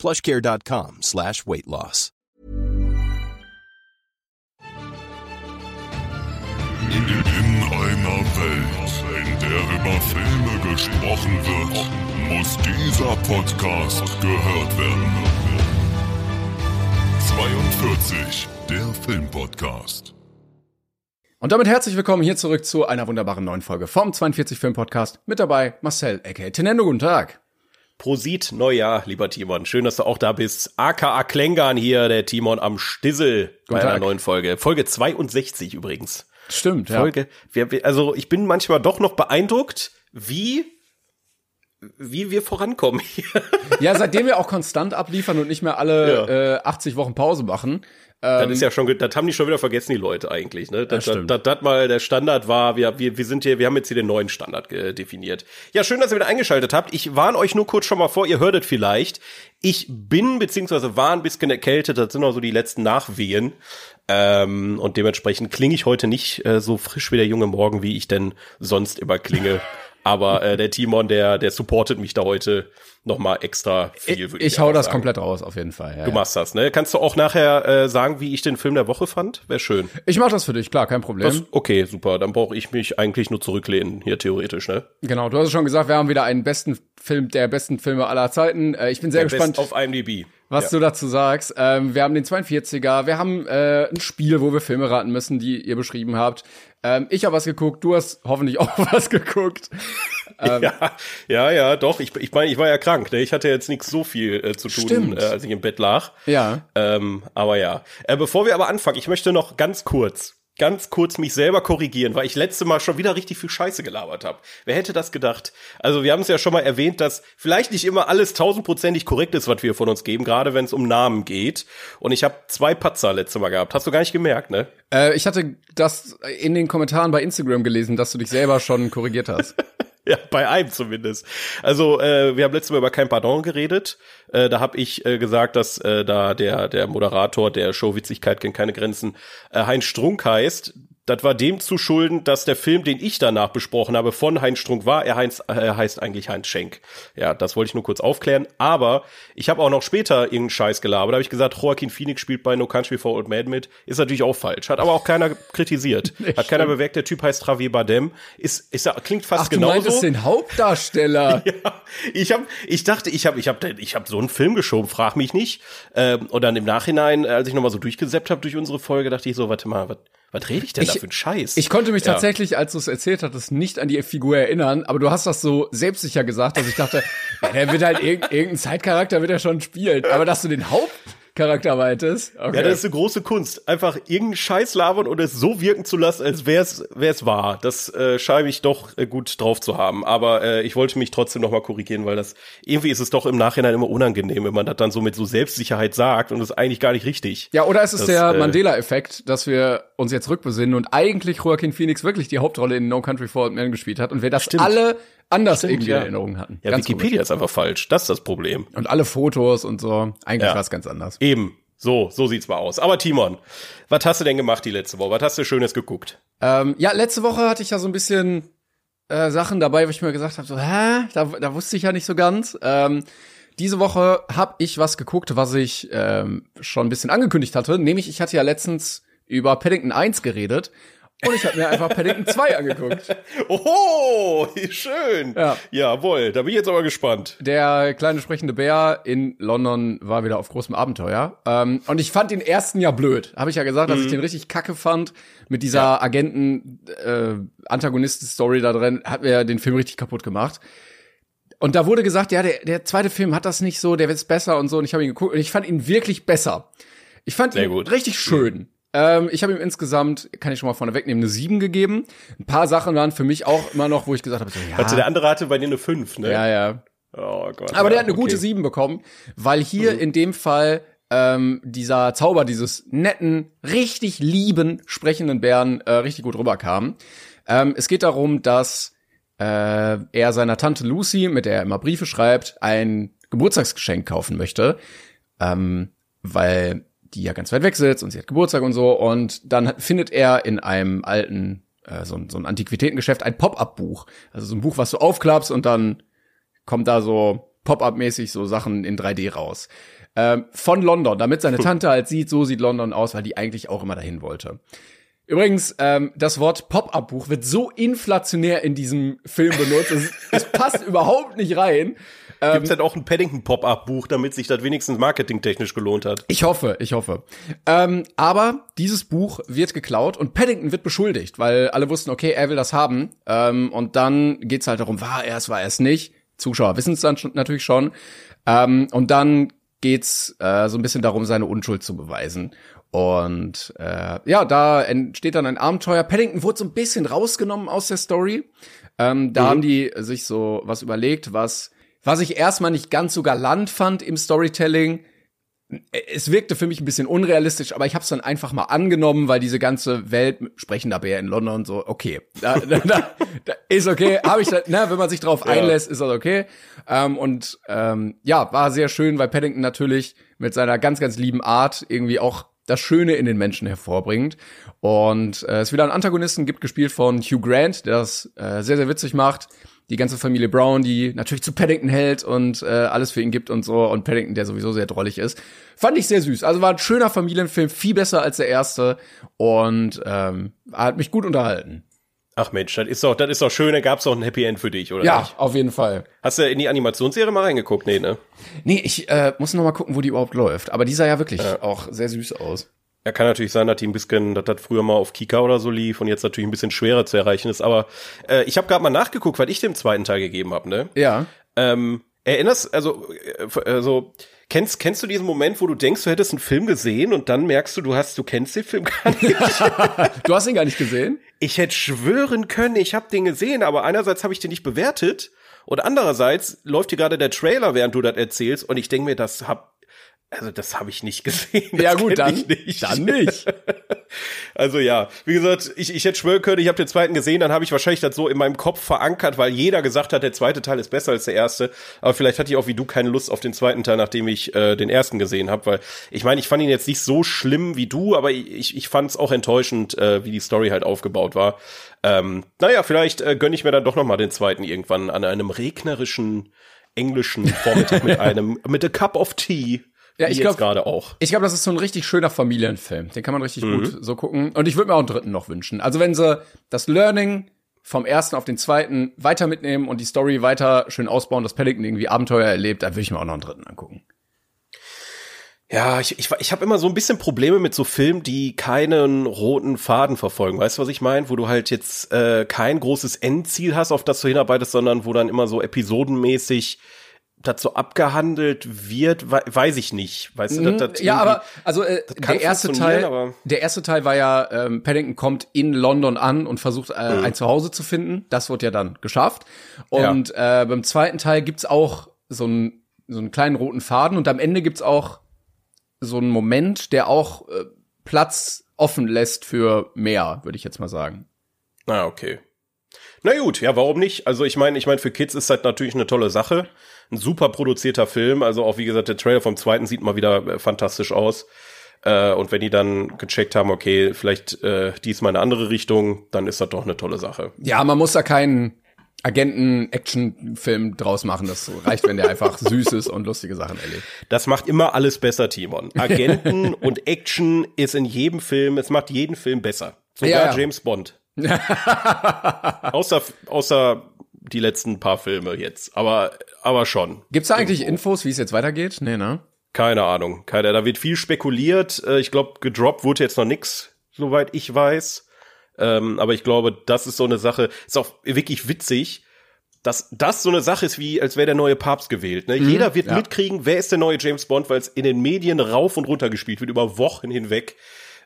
plushcare.com slash weight loss. In, in einer Welt, in der über Filme gesprochen wird, muss dieser Podcast gehört werden. 42, der Filmpodcast. Und damit herzlich willkommen hier zurück zu einer wunderbaren neuen Folge vom 42 Film Podcast. Mit dabei Marcel, aka Tenendo, guten Tag. Prosit Neujahr, lieber Timon. Schön, dass du auch da bist. AKA Klängern hier, der Timon am Stissel bei Guten einer Tag. neuen Folge. Folge 62 übrigens. Stimmt, ja. Folge. Also ich bin manchmal doch noch beeindruckt, wie wie wir vorankommen hier. Ja, seitdem wir auch konstant abliefern und nicht mehr alle äh, 80 Wochen Pause machen. Das ist ja schon, das haben die schon wieder vergessen, die Leute eigentlich, ne? Das, Ja, das, das, das mal der Standard war, wir, wir, wir sind hier, wir haben jetzt hier den neuen Standard definiert. Ja, schön, dass ihr wieder eingeschaltet habt. Ich warne euch nur kurz schon mal vor, ihr hörtet vielleicht. Ich bin, beziehungsweise war ein bisschen erkältet, das sind auch so die letzten Nachwehen. Ähm, und dementsprechend klinge ich heute nicht äh, so frisch wie der junge Morgen, wie ich denn sonst immer klinge. Aber äh, der Timon, der, der supportet mich da heute noch mal extra viel. würd Ich, hau einfach das sagen. komplett raus, auf jeden Fall. Ja, Du machst das, ne? Kannst du auch nachher äh, sagen, wie ich den Film der Woche fand? Wäre schön. Ich mach das für dich, klar, kein Problem. Das, okay, super. Dann brauche ich mich eigentlich nur zurücklehnen, hier theoretisch, ne? Genau, du hast es schon gesagt, wir haben wieder einen besten Film der besten Filme aller Zeiten. Äh, ich bin sehr gespannt, Best auf IMDb. was ja. du dazu sagst. Ähm, wir haben den 42er, wir haben äh, ein Spiel, wo wir Filme raten müssen, die ihr beschrieben habt. Ähm, ich habe was geguckt, du hast hoffentlich auch was geguckt. Ja, ja, ja, doch. Ich, ich meine, ich war ja krank, ne? Ich hatte jetzt nicht so viel äh, zu tun, Stimmt. äh, als ich im Bett lag. Ja. Ähm, aber ja. Äh, bevor wir aber anfangen, ich möchte noch ganz kurz, ganz kurz mich selber korrigieren, weil ich letzte Mal schon wieder richtig viel Scheiße gelabert habe. Wer hätte das gedacht? Also wir haben es ja schon mal erwähnt, dass vielleicht nicht immer alles tausendprozentig korrekt ist, was wir von uns geben, gerade wenn es um Namen geht. Und ich habe zwei Patzer letzte Mal gehabt. Hast du gar nicht gemerkt, ne? Äh, ich hatte das in den Kommentaren bei Instagram gelesen, dass du dich selber schon korrigiert hast. Ja, bei einem zumindest. Also äh, wir haben letztes Mal über kein Pardon geredet. Äh, da habe ich äh, gesagt, dass äh, da der der Moderator der Show Witzigkeit kennt keine Grenzen äh, Heinz Strunk heißt. Das war dem zu schulden, dass der Film, den ich danach besprochen habe, von Heinz Strunk war. Er heißt, äh, heißt eigentlich Heinz Schenk. Ja, das wollte ich nur kurz aufklären. Aber ich habe auch noch später irgendeinen Scheiß gelabert. Da habe ich gesagt, Joaquin Phoenix spielt bei No Country for Old Men mit. Ist natürlich auch falsch. Hat aber auch keiner kritisiert. Hat keiner bewegt. Der Typ heißt Javier Bardem. Ist, ist, klingt fast Ach, du genauso. meintest den Hauptdarsteller. Ja, ich habe, ich dachte, ich habe, ich habe, ich habe so einen Film geschoben, frag mich nicht. Ähm, und dann im Nachhinein, als ich nochmal so durchgesäppt habe durch unsere Folge, dachte ich so, warte mal, was, was rede ich denn da Ich- für einen Scheiß? Ich konnte mich Ja. tatsächlich, als du es erzählt hattest, nicht an die Figur erinnern, aber du hast das so selbstsicher gesagt, dass ich dachte, ja, der wird halt irg irgendein Zeitcharakter wird er schon spielen. Aber dass du den Hauptcharakter meintest, okay. Ja, das ist eine große Kunst. Einfach irgendeinen Scheiß labern und es so wirken zu lassen, als wäre es wahr. Das äh, scheine ich doch äh, gut drauf zu haben. Aber äh, ich wollte mich trotzdem nochmal korrigieren, weil das irgendwie ist es doch im Nachhinein immer unangenehm, wenn man das dann so mit so Selbstsicherheit sagt und das ist eigentlich gar nicht richtig. ja, oder es ist Das, der äh, Mandela-Effekt, dass wir uns jetzt rückbesinnen und eigentlich Joaquin Phoenix wirklich die Hauptrolle in No Country for Old Men gespielt hat und wir das Stimmt. alle anders irgendwie ja. in Erinnerung hatten. Ja, Ganz Wikipedia ist einfach falsch. Das ist das Problem. komisch. Und alle Fotos und so. Eigentlich Ja. war es ganz anders. Eben. So, so sieht's mal aus. Aber Timon, was hast du denn gemacht die letzte Woche? Was hast du Schönes geguckt? Ähm, ja, letzte Woche hatte ich ja so ein bisschen äh, Sachen dabei, wo ich mir gesagt habe, so, hä, da, da wusste ich ja nicht so ganz. Ähm, diese Woche habe ich was geguckt, was ich ähm, schon ein bisschen angekündigt hatte. Nämlich, ich hatte ja letztens über Paddington 1 geredet und ich habe mir einfach Paddington 2 angeguckt. Oho, schön. Ja. Jawohl, da bin ich jetzt aber gespannt. Der kleine sprechende Bär in London war wieder auf großem Abenteuer. Ähm, und ich fand den ersten ja blöd. Habe ich ja gesagt, dass ich den richtig kacke fand. Mit dieser Agenten-Antagonisten-Story da drin hat mir den Film richtig kaputt gemacht. Und da wurde gesagt, ja, der, der zweite Film hat das nicht so, der wird's besser und so. Und ich habe ihn geguckt und ich fand ihn wirklich besser. Ich fand Sehr ihn gut. richtig schön. Ähm, ich habe ihm insgesamt, kann ich schon mal vorne wegnehmen, eine 7 gegeben. Ein paar Sachen waren für mich auch immer noch, wo ich gesagt habe, so, ja, Warte, der andere hatte bei dir eine 5, ne? ja, ja. Oh Gott. Aber ja, der hat eine okay. gute 7 bekommen, weil hier in dem Fall ähm, dieser Zauber dieses netten, richtig lieben, sprechenden Bären äh, richtig gut rüberkam. Ähm, es geht darum, dass äh, er seiner Tante Lucy, mit der er immer Briefe schreibt, ein Geburtstagsgeschenk kaufen möchte, ähm, weil die ja ganz weit weg sitzt und sie hat Geburtstag und so. Und dann findet er in einem alten, äh, so, so ein Antiquitätengeschäft ein Pop-up-Buch. Also so ein Buch, was du aufklappst und dann kommt da so Pop-up-mäßig so Sachen in 3D raus. Ähm, von London, damit seine Tante halt sieht, so sieht London aus, weil die eigentlich auch immer dahin wollte. Übrigens, ähm, das Wort Pop-up-Buch wird so inflationär in diesem Film benutzt, es, es passt überhaupt nicht rein. Ähm, Gibt's denn auch ein Paddington-Pop-Up-Buch, damit sich das wenigstens marketingtechnisch gelohnt hat? Ich hoffe, ich hoffe. Ähm, aber dieses Buch wird geklaut und Paddington wird beschuldigt, weil alle wussten, okay, er will das haben. Ähm, und dann geht's halt darum, war er es, war er es nicht. Zuschauer wissen es dann natürlich schon. Ähm, und dann geht's äh, so ein bisschen darum, seine Unschuld zu beweisen. Und äh, ja, da entsteht dann ein Abenteuer. Paddington wurde so ein bisschen rausgenommen aus der Story. Ähm, da mhm. haben die sich so was überlegt, was was ich erstmal nicht ganz so galant fand im Storytelling. Es wirkte für mich ein bisschen unrealistisch, aber ich habe es dann einfach mal angenommen, weil diese ganze Welt sprechender Bär in London und so, okay, da, da, da, da ist okay, habe ich, da, ne, wenn man sich drauf ja. einlässt, ist das okay. Ähm, und ähm, ja, war sehr schön, weil Paddington natürlich mit seiner ganz, ganz lieben Art irgendwie auch das Schöne in den Menschen hervorbringt. Und äh, es wieder einen Antagonisten gibt, gespielt von Hugh Grant, der das äh, sehr, sehr witzig macht. Die ganze Familie Brown, die natürlich zu Paddington hält und äh, alles für ihn gibt und so. Und Paddington, der sowieso sehr drollig ist. Fand ich sehr süß. Also war ein schöner Familienfilm, viel besser als der erste. Und ähm, hat mich gut unterhalten. Ach Mensch, das ist doch, das ist doch schön, da gab's doch ein Happy End für dich, oder? Ja, nicht? auf jeden Fall. Hast du in die Animationsserie mal reingeguckt? Nee, ne? Nee, ich äh, muss noch mal gucken, wo die überhaupt läuft. Aber die sah ja wirklich ja. auch sehr süß aus. Ja, kann natürlich sein, dass die ein bisschen, dass das früher mal auf Kika oder so lief und jetzt natürlich ein bisschen schwerer zu erreichen ist. Aber äh, ich habe gerade mal nachgeguckt, weil ich dem zweiten Teil gegeben habe, ne? Ja. Ähm, erinnerst, also, äh, also Kennst, kennst du diesen Moment, wo du denkst, du hättest einen Film gesehen und dann merkst du, du hast, du kennst den Film gar nicht? du hast ihn gar nicht gesehen? Ich hätte schwören können, ich habe den gesehen, aber einerseits habe ich den nicht bewertet und andererseits läuft hier gerade der Trailer, während du das erzählst und ich denke mir, das hab also das habe ich nicht gesehen. ja gut, dann nicht. Dann nicht. also ja, wie gesagt, ich, ich hätte schwören können, ich habe den zweiten gesehen, dann habe ich wahrscheinlich das so in meinem Kopf verankert, weil jeder gesagt hat, der zweite Teil ist besser als der erste. Aber vielleicht hatte ich auch wie du keine Lust auf den zweiten Teil, nachdem ich äh, den ersten gesehen habe, weil ich meine, ich fand ihn jetzt nicht so schlimm wie du, aber ich, ich fand es auch enttäuschend, äh, wie die Story halt aufgebaut war. Ähm, naja, vielleicht äh, gönne ich mir dann doch noch mal den zweiten irgendwann an einem regnerischen englischen Vormittag mit einem mit a cup of tea ja, ich glaube gerade auch. Ich glaube, das ist so ein richtig schöner Familienfilm. Den kann man richtig mhm. gut so gucken. Und ich würde mir auch einen dritten noch wünschen. Also wenn sie das Learning vom ersten auf den zweiten weiter mitnehmen und die Story weiter schön ausbauen, dass Paddington irgendwie Abenteuer erlebt, dann würde ich mir auch noch einen dritten angucken. Ja, ich, ich, ich habe immer so ein bisschen Probleme mit so Filmen, die keinen roten Faden verfolgen. Weißt du, was ich meine? Wo du halt jetzt äh, kein großes Endziel hast, auf das du hinarbeitest, sondern wo dann immer so episodenmäßig das so abgehandelt wird, weiß ich nicht. Weißt du, dass das ja, aber also äh, der erste Teil, der erste Teil war ja ähm, Paddington kommt in London an und versucht äh, mhm. ein Zuhause zu finden. Das wird ja dann geschafft. Und ja. äh, beim zweiten Teil gibt's auch so einen so einen kleinen roten Faden und am Ende gibt's auch so einen Moment, der auch äh, Platz offen lässt für mehr, würde ich jetzt mal sagen. Ah, okay. Na gut, ja, warum nicht? Also ich meine, ich meine, für Kids ist das natürlich eine tolle Sache. Ein super produzierter Film. Also auch, wie gesagt, der Trailer vom zweiten sieht mal wieder äh, fantastisch aus. Äh, und wenn die dann gecheckt haben, okay, vielleicht äh, diesmal eine andere Richtung, dann ist das doch eine tolle Sache. Ja, man muss da keinen Agenten-Action-Film draus machen. Das reicht, wenn der einfach süß ist und lustige Sachen erlebt. Das macht immer alles besser, Timon. Agenten und Action ist in jedem Film, es macht jeden Film besser. Sogar ja, ja. James Bond. außer, außer die letzten paar Filme jetzt. Aber, aber schon. Gibt's da eigentlich irgendwo. Infos, wie es jetzt weitergeht? Nee, ne? Keine Ahnung. Keine, da wird viel spekuliert. Äh, ich glaube, gedroppt wurde jetzt noch nix, soweit ich weiß. Ähm, aber ich glaube, das ist so eine Sache, ist auch wirklich witzig, dass das so eine Sache ist, wie als wäre der neue Papst gewählt. Ne? Mhm, Jeder wird ja. mitkriegen, wer ist der neue James Bond, weil es in den Medien rauf und runter gespielt wird, über Wochen hinweg.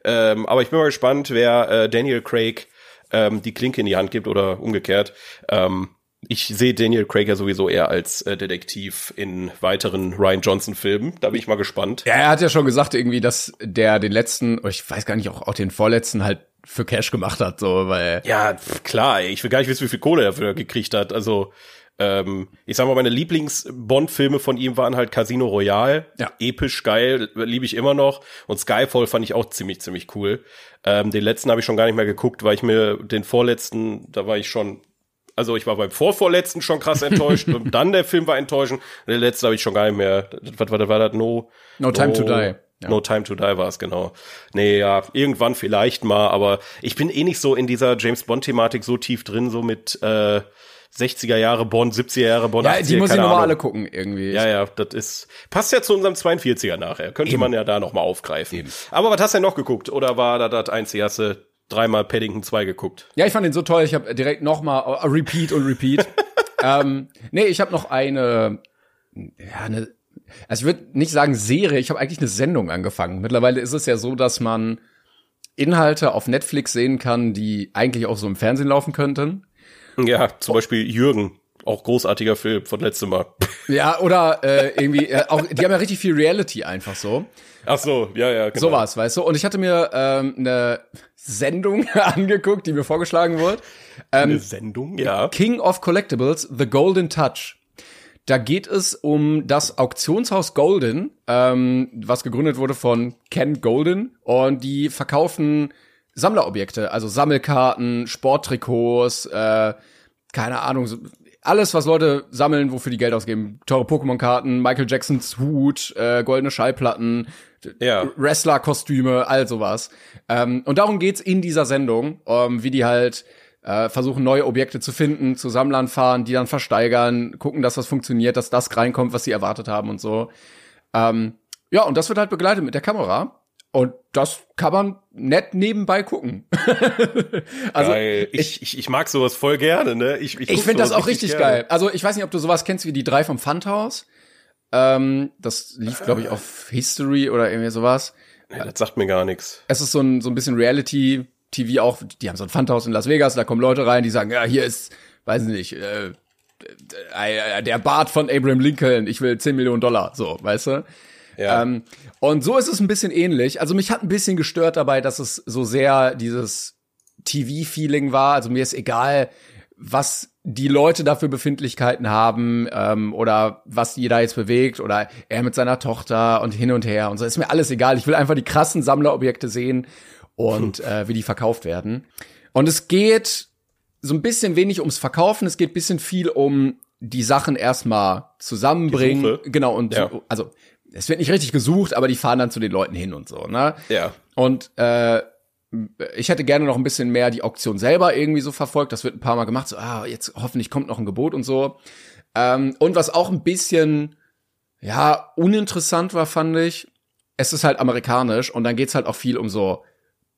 Ähm, aber ich bin mal gespannt, wer äh, Daniel Craig ähm, die Klinke in die Hand gibt oder umgekehrt. Ähm, ich sehe Daniel Craig ja sowieso eher als äh, Detektiv in weiteren Ryan Johnson-Filmen. Da bin ich mal gespannt. Ja, er hat ja schon gesagt irgendwie, dass der den letzten, oder ich weiß gar nicht, auch, auch den vorletzten halt für Cash gemacht hat, so, weil. Ja, klar, ey, ich will gar nicht wissen, wie viel Kohle er dafür gekriegt hat. Also, ähm, ich sag mal, meine Lieblings-Bond-Filme von ihm waren halt Casino Royale. Ja. Episch, geil, liebe ich immer noch. Und Skyfall fand ich auch ziemlich, ziemlich cool. Ähm, den letzten habe ich schon gar nicht mehr geguckt, weil ich mir den vorletzten, da war ich schon also ich war beim vorvorletzten schon krass enttäuscht und dann der Film war enttäuschend. Und der letzte habe ich schon gar nicht mehr. Was war, war das? No, No Time to Die. Ja. No Time to Die war es, genau. Nee, ja, irgendwann vielleicht mal, aber ich bin eh nicht so in dieser James Bond-Thematik so tief drin, so mit äh, 60er Jahre Bond, 70er Jahre Bond, Ja, 80er, die muss ich nochmal alle gucken, irgendwie. Ja, ja, das ist passt ja zu unserem 42er nachher. Könnte man ja da noch mal aufgreifen. Aber was hast du denn noch geguckt? Oder war da das einzige, hast du dreimal Paddington 2 geguckt? Ja, ich fand den so toll, ich habe direkt nochmal uh, Repeat und Repeat. ähm, nee, ich habe noch eine, ja, eine, also ich würde nicht sagen Serie, ich habe eigentlich eine Sendung angefangen. Mittlerweile ist es ja so, dass man Inhalte auf Netflix sehen kann, die eigentlich auch so im Fernsehen laufen könnten. Ja, zum Beispiel Jürgen. Auch großartiger Film von letztem Mal. Ja, oder äh, irgendwie, äh, auch, die haben ja richtig viel Reality einfach so. Ach so, ja, ja, genau. Sowas, weißt du? Und ich hatte mir ähm, eine Sendung angeguckt, die mir vorgeschlagen wurde. Eine Sendung, ja. King of Collectibles, The Golden Touch. Da geht es um das Auktionshaus Golden, ähm, was gegründet wurde von Ken Golden. Und die verkaufen Sammlerobjekte, also Sammelkarten, Sporttrikots, äh, keine Ahnung, so, alles, was Leute sammeln, wofür die Geld ausgeben. Teure Pokémon-Karten, Michael Jacksons Hut, äh, goldene Schallplatten, Ja. Wrestler-Kostüme, all sowas. Ähm, und darum geht's in dieser Sendung, ähm, wie die halt äh, versuchen, neue Objekte zu finden, zu Sammlern fahren, die dann versteigern, gucken, dass das funktioniert, dass das reinkommt, was sie erwartet haben und so. Ähm, ja, und das wird halt begleitet mit der Kamera. Und das kann man nett nebenbei gucken. also Geil. Ich, ich, ich mag sowas voll gerne, ne? Ich, ich guck finde das auch richtig gerne. geil. Also ich weiß nicht, ob du sowas kennst wie die drei vom Pfandhaus. Ähm, das lief, glaube ich, auf History oder irgendwie sowas. Nee, das sagt mir gar nichts. Es ist so ein, so ein bisschen Reality-TV auch. Die haben so ein Pfandhaus in Las Vegas, da kommen Leute rein, die sagen, ja, hier ist, weiß nicht, äh, äh, der Bart von Abraham Lincoln, ich will 10 Millionen Dollar, so, weißt du? Ja. Ähm, und so ist es ein bisschen ähnlich. Also mich hat ein bisschen gestört dabei, dass es so sehr dieses TV-Feeling war. Also mir ist egal, was die Leute dafür Befindlichkeiten haben ähm, oder was die da jetzt bewegt oder er mit seiner Tochter und hin und her und so. Ist mir alles egal. Ich will einfach die krassen Sammlerobjekte sehen und äh, wie die verkauft werden. Und es geht so ein bisschen wenig ums Verkaufen. Es geht ein bisschen viel um die Sachen erstmal zusammenbringen. Genau, und Ja. also es wird nicht richtig gesucht, aber die fahren dann zu den Leuten hin und so, ne? Ja. Und äh, ich hätte gerne noch ein bisschen mehr die Auktion selber irgendwie so verfolgt. Das wird ein paar Mal gemacht. So, ah, jetzt hoffentlich kommt noch ein Gebot und so. Ähm, und was auch ein bisschen, ja, uninteressant war, fand ich, es ist halt amerikanisch und dann geht's halt auch viel um so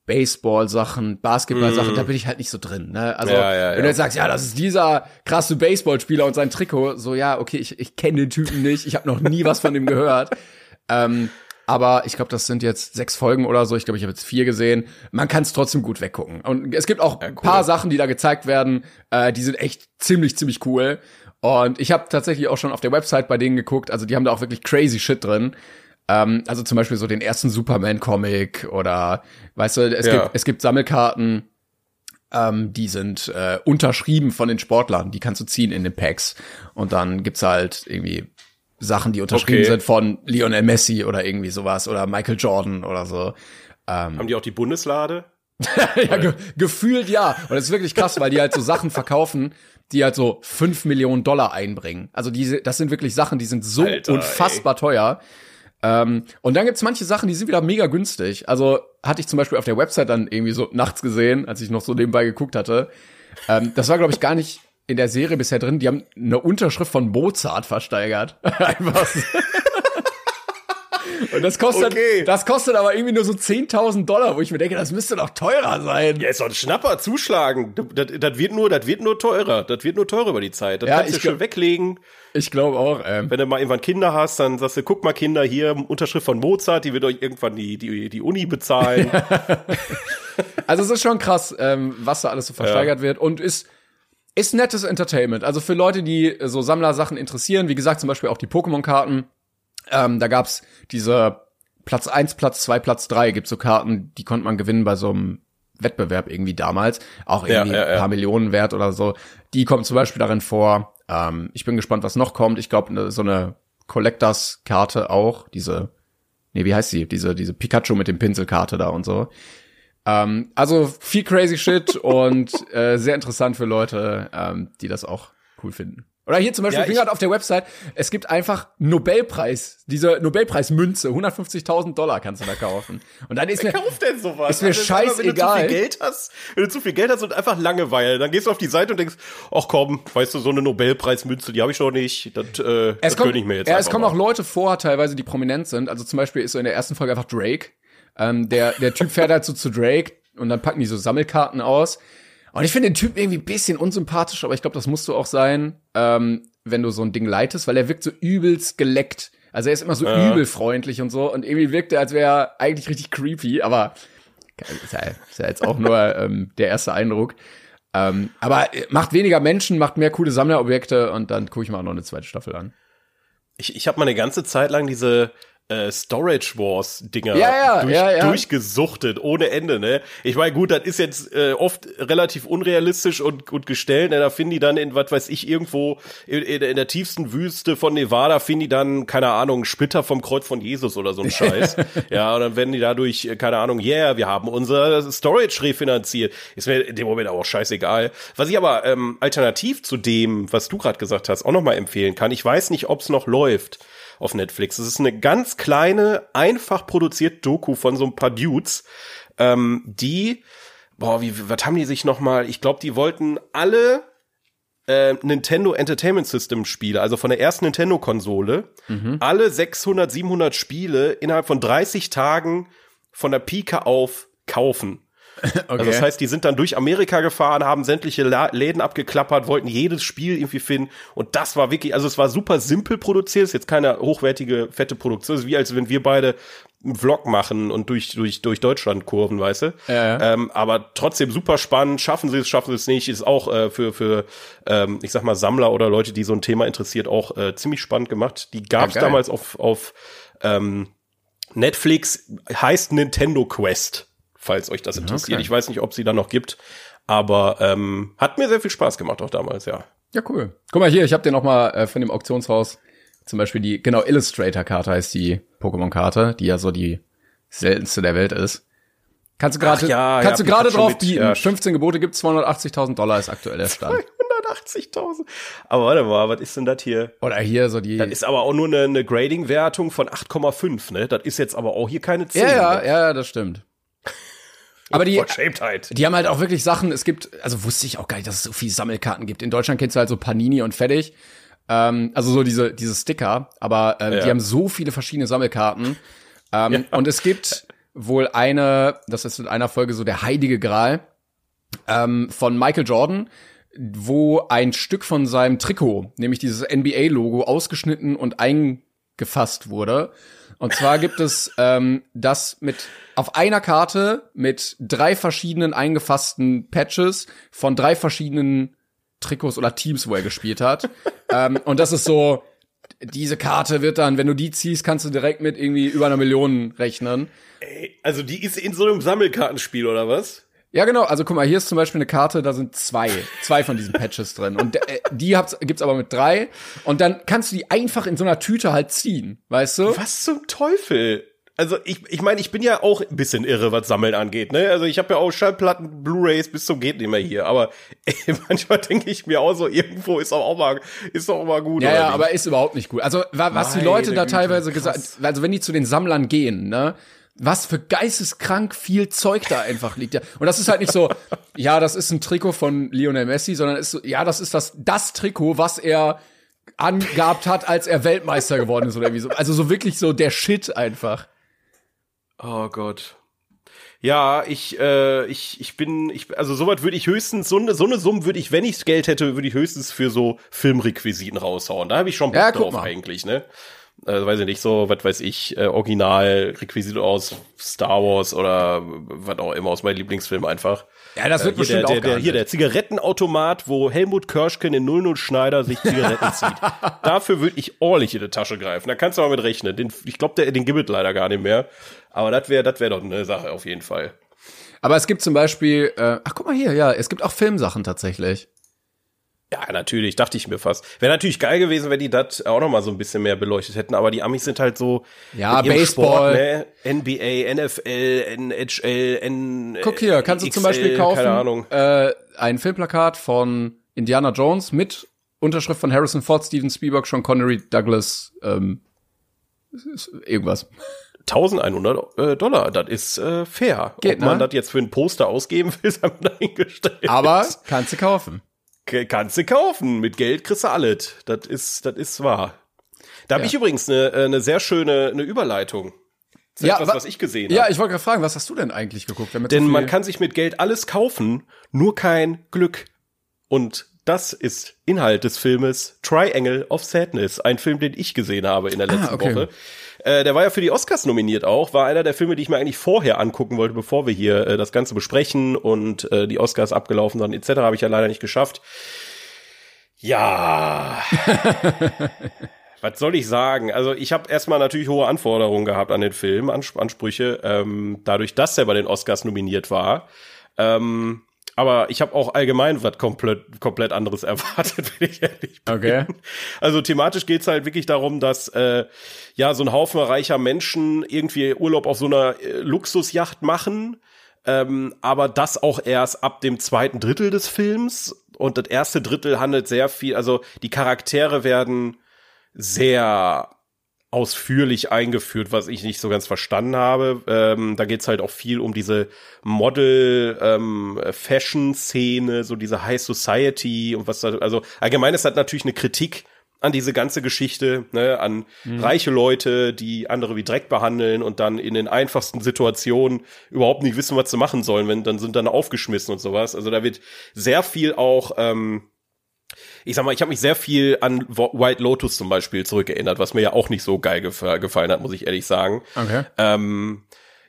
Baseball-Sachen, Basketball-Sachen, da bin ich halt nicht so drin. Ne? Also. Ja, ja, wenn ja. du jetzt sagst, ja, das ist dieser krasse Baseballspieler und sein Trikot, so, ja, okay, ich, ich kenne den Typen nicht, ich habe noch nie was von ihm gehört. ähm, aber ich glaube, das sind jetzt sechs Folgen oder so. Ich glaube, ich habe jetzt vier gesehen. Man kann es trotzdem gut weggucken. Und es gibt auch ein paar Sachen, die da gezeigt werden, äh, die sind echt ziemlich, ziemlich cool. Und ich habe tatsächlich auch schon auf der Website bei denen geguckt. Also die haben da auch wirklich crazy Shit drin. Ähm, also zum Beispiel so den ersten Superman-Comic oder, weißt du, es, Ja. gibt, es gibt Sammelkarten, ähm, die sind äh, unterschrieben von den Sportlern. Die kannst du ziehen in den Packs. Und dann gibt's halt irgendwie Sachen, die unterschrieben Okay. sind von Lionel Messi oder irgendwie sowas oder Michael Jordan oder so. Haben die auch die Bundeslade? ja, ge gefühlt ja. Und das ist wirklich krass, weil die halt so Sachen verkaufen, die halt so fünf Millionen Dollar einbringen. Also diese, das sind wirklich Sachen, die sind so Alter, unfassbar teuer. Ähm, und dann gibt's manche Sachen, die sind wieder mega günstig. Also hatte ich zum Beispiel auf der Website dann irgendwie so nachts gesehen, als ich noch so nebenbei geguckt hatte. Ähm, das war, glaube ich, gar nicht in der Serie bisher drin. Die haben eine Unterschrift von Mozart versteigert. Einfach so. Und das kostet, Okay. das kostet aber irgendwie nur so 10.000 Dollar, wo ich mir denke, das müsste doch teurer sein. Ja, ist doch ein Schnapper, zuschlagen. Das, das wird nur, das wird nur teurer. Das wird nur teurer über die Zeit. Das Ja, kannst du schon weglegen. Ich glaube auch. Ähm, Wenn du mal irgendwann Kinder hast, dann sagst du, guck mal Kinder, hier, Unterschrift von Mozart, die wird euch irgendwann die, die, die Uni bezahlen. also es ist schon krass, ähm, was da alles so versteigert wird und ist ist nettes Entertainment. Also für Leute, die so Sammlersachen interessieren, wie gesagt, zum Beispiel auch die Pokémon-Karten. Ähm, da gab's diese Platz eins, Platz zwei, Platz drei gibt so Karten, die konnte man gewinnen bei so einem Wettbewerb irgendwie damals. Auch irgendwie Ja, ja, ja. ein paar Millionen wert oder so. Die kommt zum Beispiel darin vor. Ähm, ich bin gespannt, was noch kommt. Ich glaube, ne, so eine Collectors-Karte auch. Diese, nee, wie heißt sie? Diese, diese Pikachu mit dem Pinselkarte da und so. Ähm, also viel crazy shit und äh, sehr interessant für Leute, ähm, die das auch cool finden. Oder hier zum Beispiel, Ja, ich bin auf der Website, es gibt einfach Nobelpreis, diese Nobelpreismünze, 150.000 Dollar kannst du da kaufen. Und dann ist mir, Wer kauft denn sowas? Ist mir Also, mal, Wenn du zu scheißegal. viel Geld hast, wenn du zu viel Geld hast und einfach Langeweile, dann gehst du auf die Seite und denkst, ach komm, weißt du, so eine Nobelpreismünze, die habe ich doch nicht, das, äh, das es kommt, gönn ich mir jetzt ja, es kommen mal. auch Leute vor, teilweise, die prominent sind. Also zum Beispiel ist so in der ersten Folge einfach Drake. Ähm, der, der Typ fährt halt so zu Drake und dann packen die so Sammelkarten aus. Und ich finde den Typ irgendwie ein bisschen unsympathisch, aber ich glaube, das musst du auch sein, ähm, wenn du so ein Ding leitest, weil er wirkt so übelst geleckt. Also er ist immer so übel freundlich und so und irgendwie wirkt er, als wäre er eigentlich richtig creepy, aber ist ja, ist ja jetzt auch nur ähm, der erste Eindruck. Ähm, aber äh, macht weniger Menschen, macht mehr coole Sammlerobjekte und dann gucke ich mal noch eine zweite Staffel an. Ich, ich habe mal eine ganze Zeit lang diese äh, Storage Wars Dinger Ja, ja, durch, ja, durchgesuchtet ohne Ende, ne? Ich meine, gut, das ist jetzt äh, oft relativ unrealistisch und und gestellt, ne? Da finden die dann in was weiß ich irgendwo in, in, in der tiefsten Wüste von Nevada finden die dann keine Ahnung Splitter vom Kreuz von Jesus oder so ein Scheiß. ja, und dann werden die dadurch äh, keine Ahnung, yeah, wir haben unser Storage refinanziert. Ist mir in dem Moment auch scheißegal. Was ich aber ähm, alternativ zu dem, was du gerade gesagt hast, auch noch mal empfehlen kann. Ich weiß nicht, ob es noch läuft auf Netflix. Es ist eine ganz kleine, einfach produzierte Doku von so ein paar Dudes, ähm, die, boah, wie, was haben die sich noch mal? Ich glaube, die wollten alle äh, Nintendo Entertainment System Spiele, also von der ersten Nintendo Konsole, alle 600, 700 Spiele innerhalb von 30 Tagen von der Pike auf kaufen. Also das heißt, die sind dann durch Amerika gefahren, haben sämtliche La Läden abgeklappert, wollten jedes Spiel irgendwie finden. Und das war wirklich, also es war super simpel produziert, ist jetzt keine hochwertige, fette Produktion. Es ist wie als wenn wir beide einen Vlog machen und durch, durch, durch Deutschland kurven, weißt du? Ja. Ähm, aber trotzdem super spannend. Schaffen sie es, schaffen sie es nicht. Ist auch äh, für, für ähm, ich sag mal, Sammler oder Leute, die so ein Thema interessiert, auch äh, ziemlich spannend gemacht. Die gab es Ja, damals auf, auf ähm, Netflix, heißt Nintendo Quest, falls euch das interessiert. Okay. Ich weiß nicht, ob sie da noch gibt, aber ähm, hat mir sehr viel Spaß gemacht auch damals, ja. Ja, cool. Guck mal hier, ich habe dir noch mal äh, von dem Auktionshaus zum Beispiel die, genau, Illustrator-Karte heißt die Pokémon-Karte, die ja so die seltenste der Welt ist. Kannst du gerade, ja, kannst ja, du gerade drauf mit, bieten. ja. 15 Gebote gibt 280.000 Dollar ist aktuell der Stand. 180.000. Aber warte mal, was ist denn das hier? Oder hier so die. Das ist aber auch nur eine, eine Grading-Wertung von 8,5, ne? Das ist jetzt aber auch hier keine 10. ja, ja, ne? ja, das stimmt. Aber die, die haben halt auch wirklich Sachen, es gibt, also wusste ich auch gar nicht, dass es so viele Sammelkarten gibt. In Deutschland kennst du halt so Panini und fertig. Ähm, also so diese, diese Sticker, aber ähm, Ja. die haben so viele verschiedene Sammelkarten. Ähm, Und es gibt wohl eine, das ist in einer Folge so der heilige Gral ähm, von Michael Jordan, wo ein Stück von seinem Trikot, nämlich dieses NBA-Logo, ausgeschnitten und eingefasst wurde. Und zwar gibt es ähm, das mit auf einer Karte mit drei verschiedenen eingefassten Patches von drei verschiedenen Trikots oder Teams, wo er gespielt hat. ähm, und das ist so, diese Karte wird dann, wenn du die ziehst, kannst du direkt mit irgendwie über einer Million rechnen. Also die ist in so einem Sammelkartenspiel, oder was? Ja, genau. Also guck mal, hier ist zum Beispiel eine Karte, da sind zwei, zwei von diesen Patches drin. Und äh, die hab's, gibt's aber mit drei. Und dann kannst du die einfach in so einer Tüte halt ziehen, weißt du? Was zum Teufel? Also ich, ich meine, ich bin ja auch ein bisschen irre, was Sammeln angeht. Ne? Also ich habe ja auch Schallplatten, Blu-rays bis zum geht nicht mehr hier. Aber ey, manchmal denke ich mir auch so, irgendwo ist doch auch mal, ist doch auch mal gut. Ja, oder ja, aber ist überhaupt nicht gut. Also wa- was die Meine Leute da Güte, teilweise krass. gesagt, also wenn die zu den Sammlern gehen, ne? Was für geisteskrank viel Zeug da einfach liegt. Ja. Und das ist halt nicht so, ja, das ist ein Trikot von Lionel Messi, sondern ist so, ja, das ist das, das Trikot, was er angehabt hat, als er Weltmeister geworden ist oder irgendwie so. Also so wirklich so der Shit einfach. Oh Gott. Ja, ich, äh, ich, ich bin, ich, also sowas würde ich höchstens, so eine, so eine Summe würde ich, wenn ich Geld hätte, würde ich höchstens für so Filmrequisiten raushauen. Da habe ich schon Bock Ja, drauf mal. eigentlich, ne? Äh, weiß ich nicht, so, was weiß ich, äh, Original-Requisite aus Star Wars oder was auch immer aus meinem Lieblingsfilm einfach. Ja, das wird Äh, bestimmt der, auch der, der, Hier der Zigarettenautomat, wo Helmut Kirschken in 00 Schneider sich Zigaretten zieht. Dafür würde ich ordentlich in die Tasche greifen. Da kannst du mal mit rechnen. Den, ich glaube, der, den gibt es leider gar nicht mehr. Aber das wäre das wäre doch eine Sache auf jeden Fall. Aber es gibt zum Beispiel, äh, ach guck mal hier, ja, es gibt auch Filmsachen tatsächlich. Ja, natürlich, dachte ich mir fast. Wäre natürlich geil gewesen, wenn die das auch noch mal so ein bisschen mehr beleuchtet hätten, aber die Amis sind halt so Ja, Baseball. Sport, ne? NBA, NFL, NHL, N Guck hier, kannst du zum XL, Beispiel kaufen Keine Ahnung. Äh, ein Filmplakat von Indiana Jones mit Unterschrift von Harrison Ford, Steven Spielberg, Sean Connery, Douglas, ähm, irgendwas. 1100 äh, Dollar, das ist äh, fair. Geht, Ob man ne? das jetzt für ein Poster ausgeben will, ist einem dahingestellt. Aber kannst du kaufen. Kannst du kaufen. Mit Geld kriegst du alles. Das ist, das ist wahr. Da habe Ja. ich übrigens eine, äh, eine sehr schöne eine Überleitung. Ja, etwas, wa- was ich gesehen Ja, habe. ich wollte gerade fragen, was hast du denn eigentlich geguckt? Damit Denn so man kann sich mit Geld alles kaufen, nur kein Glück. Und das ist Inhalt des Filmes Triangle of Sadness, ein Film, den ich gesehen habe in der letzten Ah, okay. Woche. Äh, der war ja für die Oscars nominiert auch, war einer der Filme, die ich mir eigentlich vorher angucken wollte, bevor wir hier äh, das Ganze besprechen und äh, die Oscars abgelaufen sind etc. habe ich ja leider nicht geschafft. Ja. Was soll ich sagen? Also ich habe erstmal natürlich hohe Anforderungen gehabt an den Film, Ans Ansprüche, ähm, dadurch, dass er bei den Oscars nominiert war. Ähm, aber ich habe auch allgemein was komplett, komplett anderes erwartet, wenn ich ehrlich bin. Okay. Also thematisch geht's halt wirklich darum, dass äh, ja so ein Haufen reicher Menschen irgendwie Urlaub auf so einer äh, Luxusjacht machen, ähm, aber das auch erst ab dem zweiten Drittel des Films. Und das erste Drittel handelt sehr viel, also die Charaktere werden sehr ausführlich eingeführt, was ich nicht so ganz verstanden habe. Ähm, da geht's halt auch viel um diese Model-Fashion-Szene, so diese High Society und was da, also allgemein ist das natürlich eine Kritik an diese ganze Geschichte, ne, an reiche Leute, die andere wie Dreck behandeln und dann in den einfachsten Situationen überhaupt nicht wissen, was sie machen sollen, wenn dann sind dann aufgeschmissen und sowas. Also da wird sehr viel auch ähm, ich sag mal, ich habe mich sehr viel an White Lotus zum Beispiel zurückerinnert, was mir ja auch nicht so geil gef gefallen hat, muss ich ehrlich sagen. Okay. Ähm,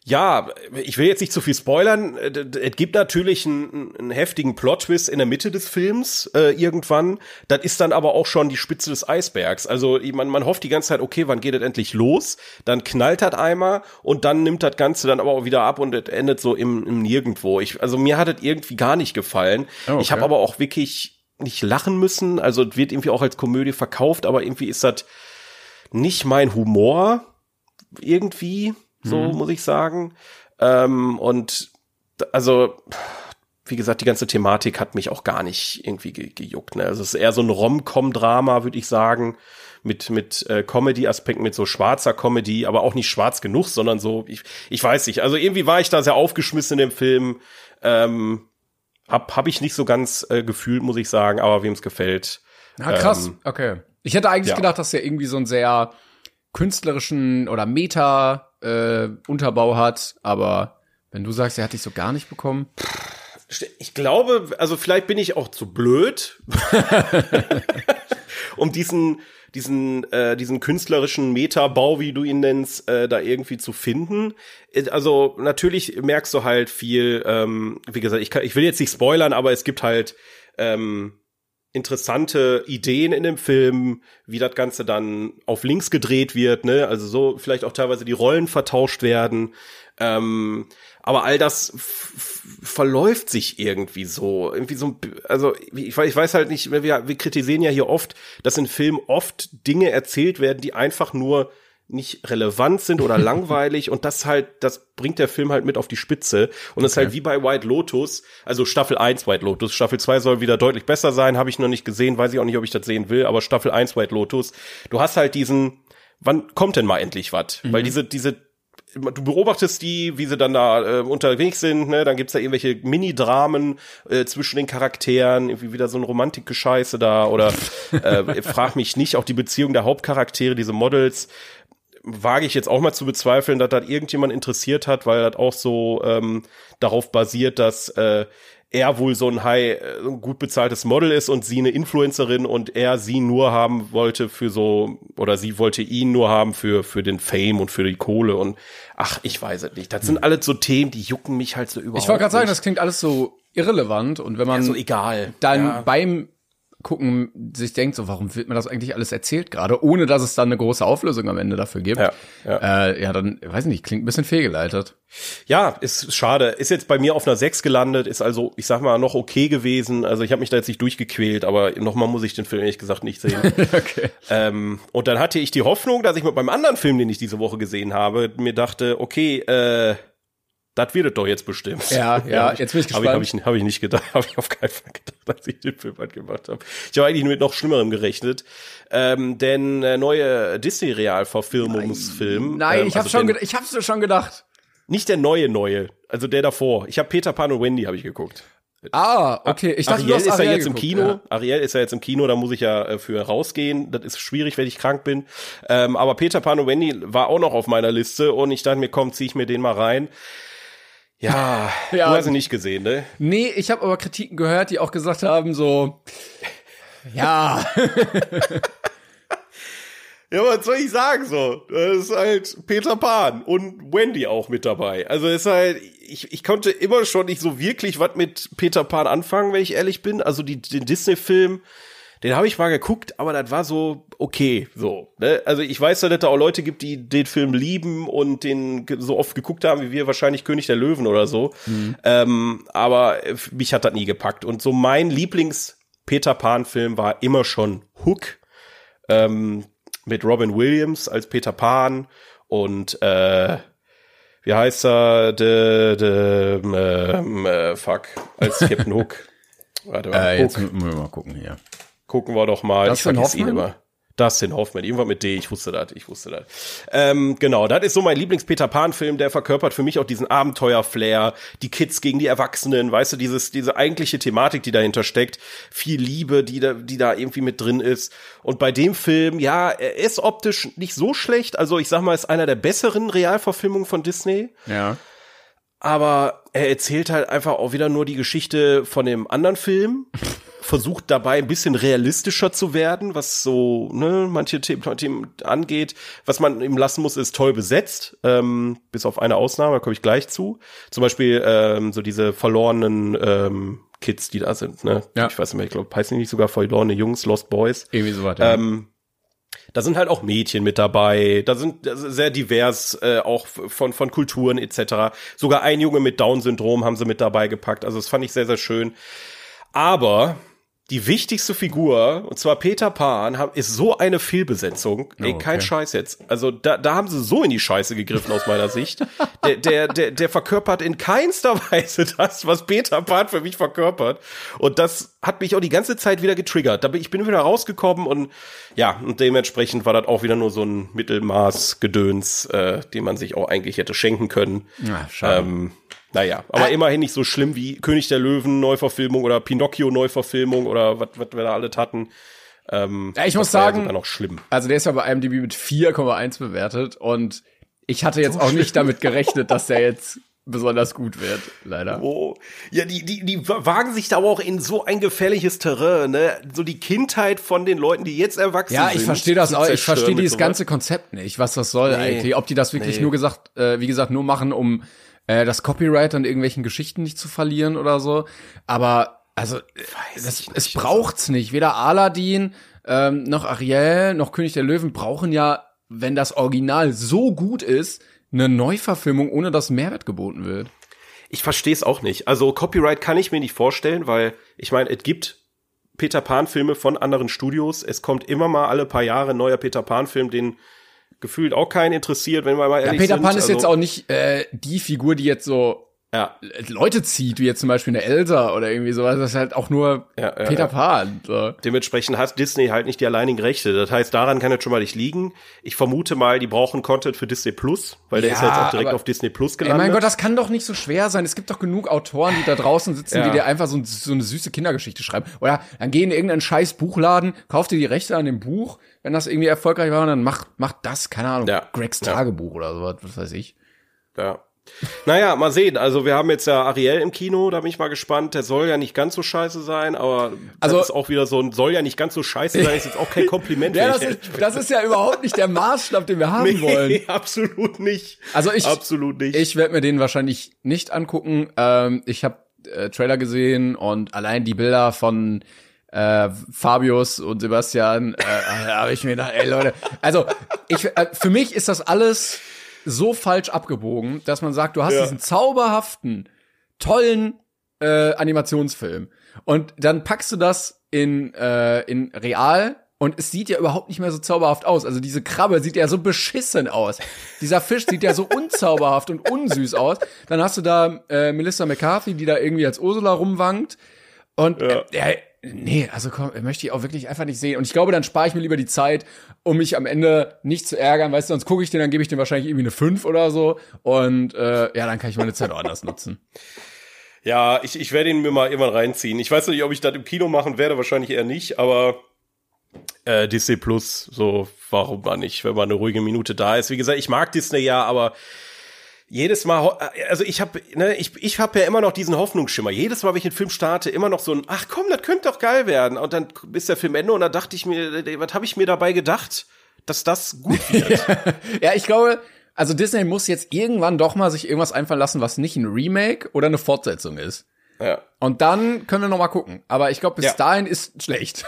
ja, ich will jetzt nicht zu viel spoilern. Äh, Es gibt natürlich einen, einen heftigen Plot-Twist in der Mitte des Films äh, irgendwann. Das ist dann aber auch schon die Spitze des Eisbergs. Also man, man hofft die ganze Zeit, okay, wann geht das endlich los? Dann knallt das einmal und dann nimmt das Ganze dann aber auch wieder ab und es endet so im, im Nirgendwo. Ich, also mir hat es irgendwie gar nicht gefallen. Oh, okay. Ich habe aber auch wirklich nicht lachen müssen. Also wird irgendwie auch als Komödie verkauft, aber irgendwie ist das nicht mein Humor irgendwie, so muss ich sagen. Ähm, und also, wie gesagt, die ganze Thematik hat mich auch gar nicht irgendwie ge gejuckt. Ne? Also es ist eher so ein Rom-Com-Drama, würde ich sagen, mit mit äh, Comedy-Aspekten, mit so schwarzer Comedy, aber auch nicht schwarz genug, sondern so, ich, ich weiß nicht. Also irgendwie war ich da sehr aufgeschmissen in dem Film. Ähm, hab, hab ich nicht so ganz äh, gefühlt, muss ich sagen, aber wem es gefällt. Ah, krass. Ähm, okay. Ich hätte eigentlich ja. gedacht, dass der irgendwie so einen sehr künstlerischen oder Meta äh, Unterbau hat, aber wenn du sagst, er hat dich so gar nicht bekommen. Ich glaube, also vielleicht bin ich auch zu blöd, um diesen diesen äh, diesen künstlerischen Metabau, wie du ihn nennst, äh, da irgendwie zu finden. Äh, Also natürlich merkst du halt viel. Ähm, wie gesagt, ich kann, ich will jetzt nicht spoilern, aber es gibt halt ähm, interessante Ideen in dem Film, wie das Ganze dann auf links gedreht wird, ne? Also so vielleicht auch teilweise die Rollen vertauscht werden. Ähm, aber all das verläuft sich irgendwie so, irgendwie so, also ich weiß, ich weiß halt nicht, wir, wir kritisieren ja hier oft, dass in Filmen oft Dinge erzählt werden, die einfach nur nicht relevant sind oder langweilig. Und das halt, das bringt der Film halt mit auf die Spitze. Und das ist halt wie bei White Lotus, also Staffel 1 White Lotus, Staffel 2 soll wieder deutlich besser sein, habe ich noch nicht gesehen, weiß ich auch nicht, ob ich das sehen will, aber Staffel 1 White Lotus, du hast halt diesen, wann kommt denn mal endlich was? Weil diese, diese du beobachtest die, wie sie dann da äh, unterwegs sind, ne? Dann gibt's da irgendwelche Mini-Dramen äh, zwischen den Charakteren, irgendwie wieder so ein Romantik-Gescheiße da oder äh, frag mich nicht, auch die Beziehung der Hauptcharaktere, diese Models, wage ich jetzt auch mal zu bezweifeln, dass das irgendjemand interessiert hat, weil das auch so ähm, darauf basiert, dass äh, er wohl so ein high, äh, ein gut bezahltes Model ist und sie eine Influencerin und er sie nur haben wollte für so, oder sie wollte ihn nur haben für, für den Fame und für die Kohle und ach, ich weiß es nicht. Das sind alles so Themen, die jucken mich halt so überhaupt Ich wollte gerade sagen, das klingt alles so irrelevant und wenn man ja, so egal. dann ja. beim gucken sich denkt, so warum wird mir das eigentlich alles erzählt gerade, ohne dass es dann eine große Auflösung am Ende dafür gibt. Ja, ja. Äh, ja dann, weiß nicht, klingt ein bisschen fehlgeleitet. Ja, ist schade. Ist jetzt bei mir auf einer 6 gelandet, ist also, ich sag mal, noch okay gewesen. Also ich habe mich da jetzt nicht durchgequält, aber nochmal muss ich den Film ehrlich gesagt nicht sehen. okay. ähm, und dann hatte ich die Hoffnung, dass ich mit meinem anderen Film, den ich diese Woche gesehen habe, mir dachte, okay, äh, das wird es doch jetzt bestimmt. Ja, ja, jetzt bin ich Habe ich, hab ich, hab ich nicht gedacht, habe ich auf keinen Fall gedacht, als ich den Film halt gemacht habe. Ich habe eigentlich mit noch Schlimmerem gerechnet. Ähm, denn äh, neue Disney-Realverfilmungsfilm. Nein, ähm, ich habe also schon, ich hab's schon gedacht. nicht der neue neue, also der davor. Ich habe Peter Pan und Wendy habe ich geguckt. Ah, okay. Ich dachte, Ariel hast ist Ariel ja jetzt im geguckt, Kino. Ja. Ariel ist ja jetzt im Kino, da muss ich ja äh, für rausgehen. Das ist schwierig, wenn ich krank bin. Ähm, aber Peter Pan und Wendy war auch noch auf meiner Liste und ich dachte mir, komm, zieh ich mir den mal rein. Ja, Ja. du hast ihn nicht gesehen, ne? Nee, ich habe aber Kritiken gehört, die auch gesagt haben, so, ja, Ja, was soll ich sagen so? Das ist halt Peter Pan und Wendy auch mit dabei. Also ist halt, ich, ich konnte immer schon nicht so wirklich was mit Peter Pan anfangen, wenn ich ehrlich bin. Also die, den Disney-Film, den habe ich mal geguckt, aber das war so okay, so. Ne? Also ich weiß ja, dass da auch Leute gibt, die den Film lieben und den so oft geguckt haben, wie wir wahrscheinlich König der Löwen oder so. Ähm, aber äh, mich hat das nie gepackt. Und so mein Lieblings-Peter Pan-Film war immer schon Hook ähm, mit Robin Williams als Peter Pan und äh, wie heißt er? De, de, ähm, äh, fuck, als Captain Hook. Warte mal, äh, jetzt Hook. müssen wir mal gucken hier. Gucken wir doch mal. Dustin ich vergesse ihn Hoffman? immer. Dustin Hoffman, irgendwann mit D, ich wusste das, ich wusste das. Ähm, genau, das ist so mein Lieblings-Peter Pan-Film, der verkörpert für mich auch diesen Abenteuer-Flair, die Kids gegen die Erwachsenen, weißt du, dieses, diese eigentliche Thematik, die dahinter steckt, viel Liebe, die da, die da irgendwie mit drin ist. Und bei dem Film, ja, er ist optisch nicht so schlecht, also ich sag mal, ist einer der besseren Realverfilmungen von Disney Ja. aber er erzählt halt einfach auch wieder nur die Geschichte von dem anderen Film, versucht dabei ein bisschen realistischer zu werden, was so ne, manche Themen, Themen angeht. Was man ihm lassen muss, ist toll besetzt, ähm, bis auf eine Ausnahme, da komme ich gleich zu. Zum Beispiel ähm, so diese verlorenen ähm, Kids, die da sind. Ne? Ja. Ich weiß nicht mehr, ich glaube, heißen die nicht sogar verlorene Jungs, Lost Boys. Irgendwie so weiter. Ähm, da sind halt auch Mädchen mit dabei, da sind sehr divers, äh, auch von, von Kulturen etc. Sogar ein Junge mit Down-Syndrom haben sie mit dabei gepackt. Also das fand ich sehr, sehr schön. Aber die wichtigste Figur, und zwar Peter Pan, ist so eine Fehlbesetzung. Ey, Oh, kein okay. Scheiß jetzt. Also da, da haben sie so in die Scheiße gegriffen aus meiner Sicht. Der, der, der, der verkörpert in keinster Weise das, was Peter Pan für mich verkörpert. Und das hat mich auch die ganze Zeit wieder getriggert. Ich bin wieder rausgekommen und ja, und dementsprechend war das auch wieder nur so ein Mittelmaß-Gedöns, äh, den man sich auch eigentlich hätte schenken können. Ja, schade. Ähm, naja, aber immerhin nicht so schlimm wie König der Löwen Neuverfilmung oder Pinocchio Neuverfilmung oder was wir da alles hatten. Ähm, Ja, ich muss sagen- ja noch schlimm. Also der ist ja bei IMDb mit 4,1 bewertet und ich hatte jetzt auch nicht damit gerechnet, dass der jetzt besonders gut wird, leider. Oh, ja, die, die, die wagen sich da aber auch in so ein gefährliches Terrain, ne? So die Kindheit von den Leuten, die jetzt erwachsen Ja, sind. ich verstehe das auch. Ich verstehe dieses sowas. ganze Konzept nicht, was das soll Nee. eigentlich. Ob die das wirklich Nee. nur gesagt, äh, wie gesagt, nur machen, um äh, das Copyright an irgendwelchen Geschichten nicht zu verlieren oder so. Aber also, das, es nicht. braucht's nicht. Weder Aladdin ähm, noch Ariel noch König der Löwen brauchen ja, wenn das Original so gut ist, eine Neuverfilmung, ohne dass Mehrwert geboten wird. Ich verstehe es auch nicht. Also Copyright kann ich mir nicht vorstellen, weil ich meine, es gibt Peter Pan Filme von anderen Studios. Es kommt immer mal alle paar Jahre ein neuer Peter Pan Film, den gefühlt auch keinen interessiert, wenn wir mal Ja, ehrlich Peter sind. Pan ist also, jetzt auch nicht äh, die Figur, die jetzt so ja, Leute zieht, wie jetzt zum Beispiel eine Elsa oder irgendwie sowas. Das ist halt auch nur Ja, ja, Peter. Pan. So. Dementsprechend hat Disney halt nicht die alleinigen Rechte. Das heißt, daran kann es schon mal nicht liegen. Ich vermute mal, die brauchen Content für Disney Plus, weil der ist ja jetzt auch direkt auf Disney Plus Ey, gelandet. mein Gott, das kann doch nicht so schwer sein. Es gibt doch genug Autoren, die da draußen sitzen, die dir einfach so, ein- so eine süße Kindergeschichte schreiben. Oder dann geh in irgendeinen scheiß Buchladen, kauf dir die Rechte an dem Buch. Wenn das irgendwie erfolgreich war, dann mach, mach das, keine Ahnung, Ja. Gregs. Tagebuch oder sowas, was weiß ich. ja. Naja, mal sehen. Also wir haben jetzt ja Ariel im Kino, da bin ich mal gespannt. Der soll ja nicht ganz so scheiße sein, aber Also- das ist auch wieder so ein, soll ja nicht ganz so scheiße sein, ist jetzt auch kein Kompliment. Ja, das ist, das ist ja überhaupt nicht der Maßstab, den wir haben wollen. Nee, absolut nicht. Also ich, absolut nicht. ich werde mir den wahrscheinlich nicht angucken. Ähm, ich habe äh, Trailer gesehen und allein die Bilder von äh, Fabius und Sebastian, äh, habe ich mir gedacht, ey Leute, also ich, äh, für mich ist das alles so falsch abgebogen, dass man sagt, du hast Ja. diesen zauberhaften, tollen äh, Animationsfilm und dann packst du das in äh, in real und es sieht ja überhaupt nicht mehr so zauberhaft aus. Also diese Krabbe sieht ja so beschissen aus. Dieser Fisch sieht ja so unzauberhaft und unsüß aus. Dann hast du da äh, Melissa McCarthy, die da irgendwie als Ursula rumwankt. Und Ja. äh, nee, also komm, möchte ich auch wirklich einfach nicht sehen. Und ich glaube, dann spare ich mir lieber die Zeit, um mich am Ende nicht zu ärgern. Weißt du, sonst gucke ich den, dann gebe ich dem wahrscheinlich irgendwie eine 5 oder so. Und äh, ja, dann kann ich meine Zeit auch anders nutzen. Ja, ich, ich werde ihn mir mal irgendwann reinziehen. Ich weiß nicht, ob ich das im Kino machen werde, wahrscheinlich eher nicht, aber äh, Disney Plus, so, warum mal nicht, wenn mal eine ruhige Minute da ist. Wie gesagt, ich mag Disney ja, aber jedes Mal, ho- also ich habe, ne, ich, ich habe ja immer noch diesen Hoffnungsschimmer. Jedes Mal, wenn ich einen Film starte, immer noch so ein, ach komm, das könnte doch geil werden. Und dann ist der Film Ende und da dachte ich mir, äh, was habe ich mir dabei gedacht, dass das gut wird? Ja, ich glaube, also Disney muss jetzt irgendwann doch mal sich irgendwas einfallen lassen, was nicht ein Remake oder eine Fortsetzung ist. ja. Und dann können wir noch mal gucken. Aber ich glaube, bis Ja. dahin ist schlecht.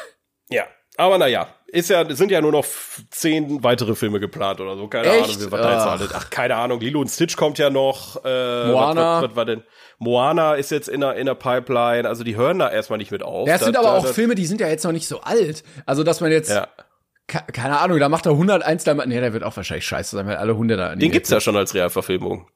Ja, aber naja, ist ja, sind ja nur noch zehn weitere Filme geplant oder so. Keine Echt? Ahnung, wie was da jetzt Ach. alles. Ach, keine Ahnung. Lilo und Stitch kommt ja noch. Äh, Moana. Was, was, was war denn? Moana ist jetzt in der, in der Pipeline. Also die hören da erstmal nicht mit auf. Ja, es sind Das- aber auch das- Filme, die sind ja jetzt noch nicht so alt. Also, dass man jetzt, Ja. ke- keine Ahnung, da macht er 101, da, nee, der wird auch wahrscheinlich scheiße sein, weil alle Hunde da Den gibt's ja schon als Realverfilmung.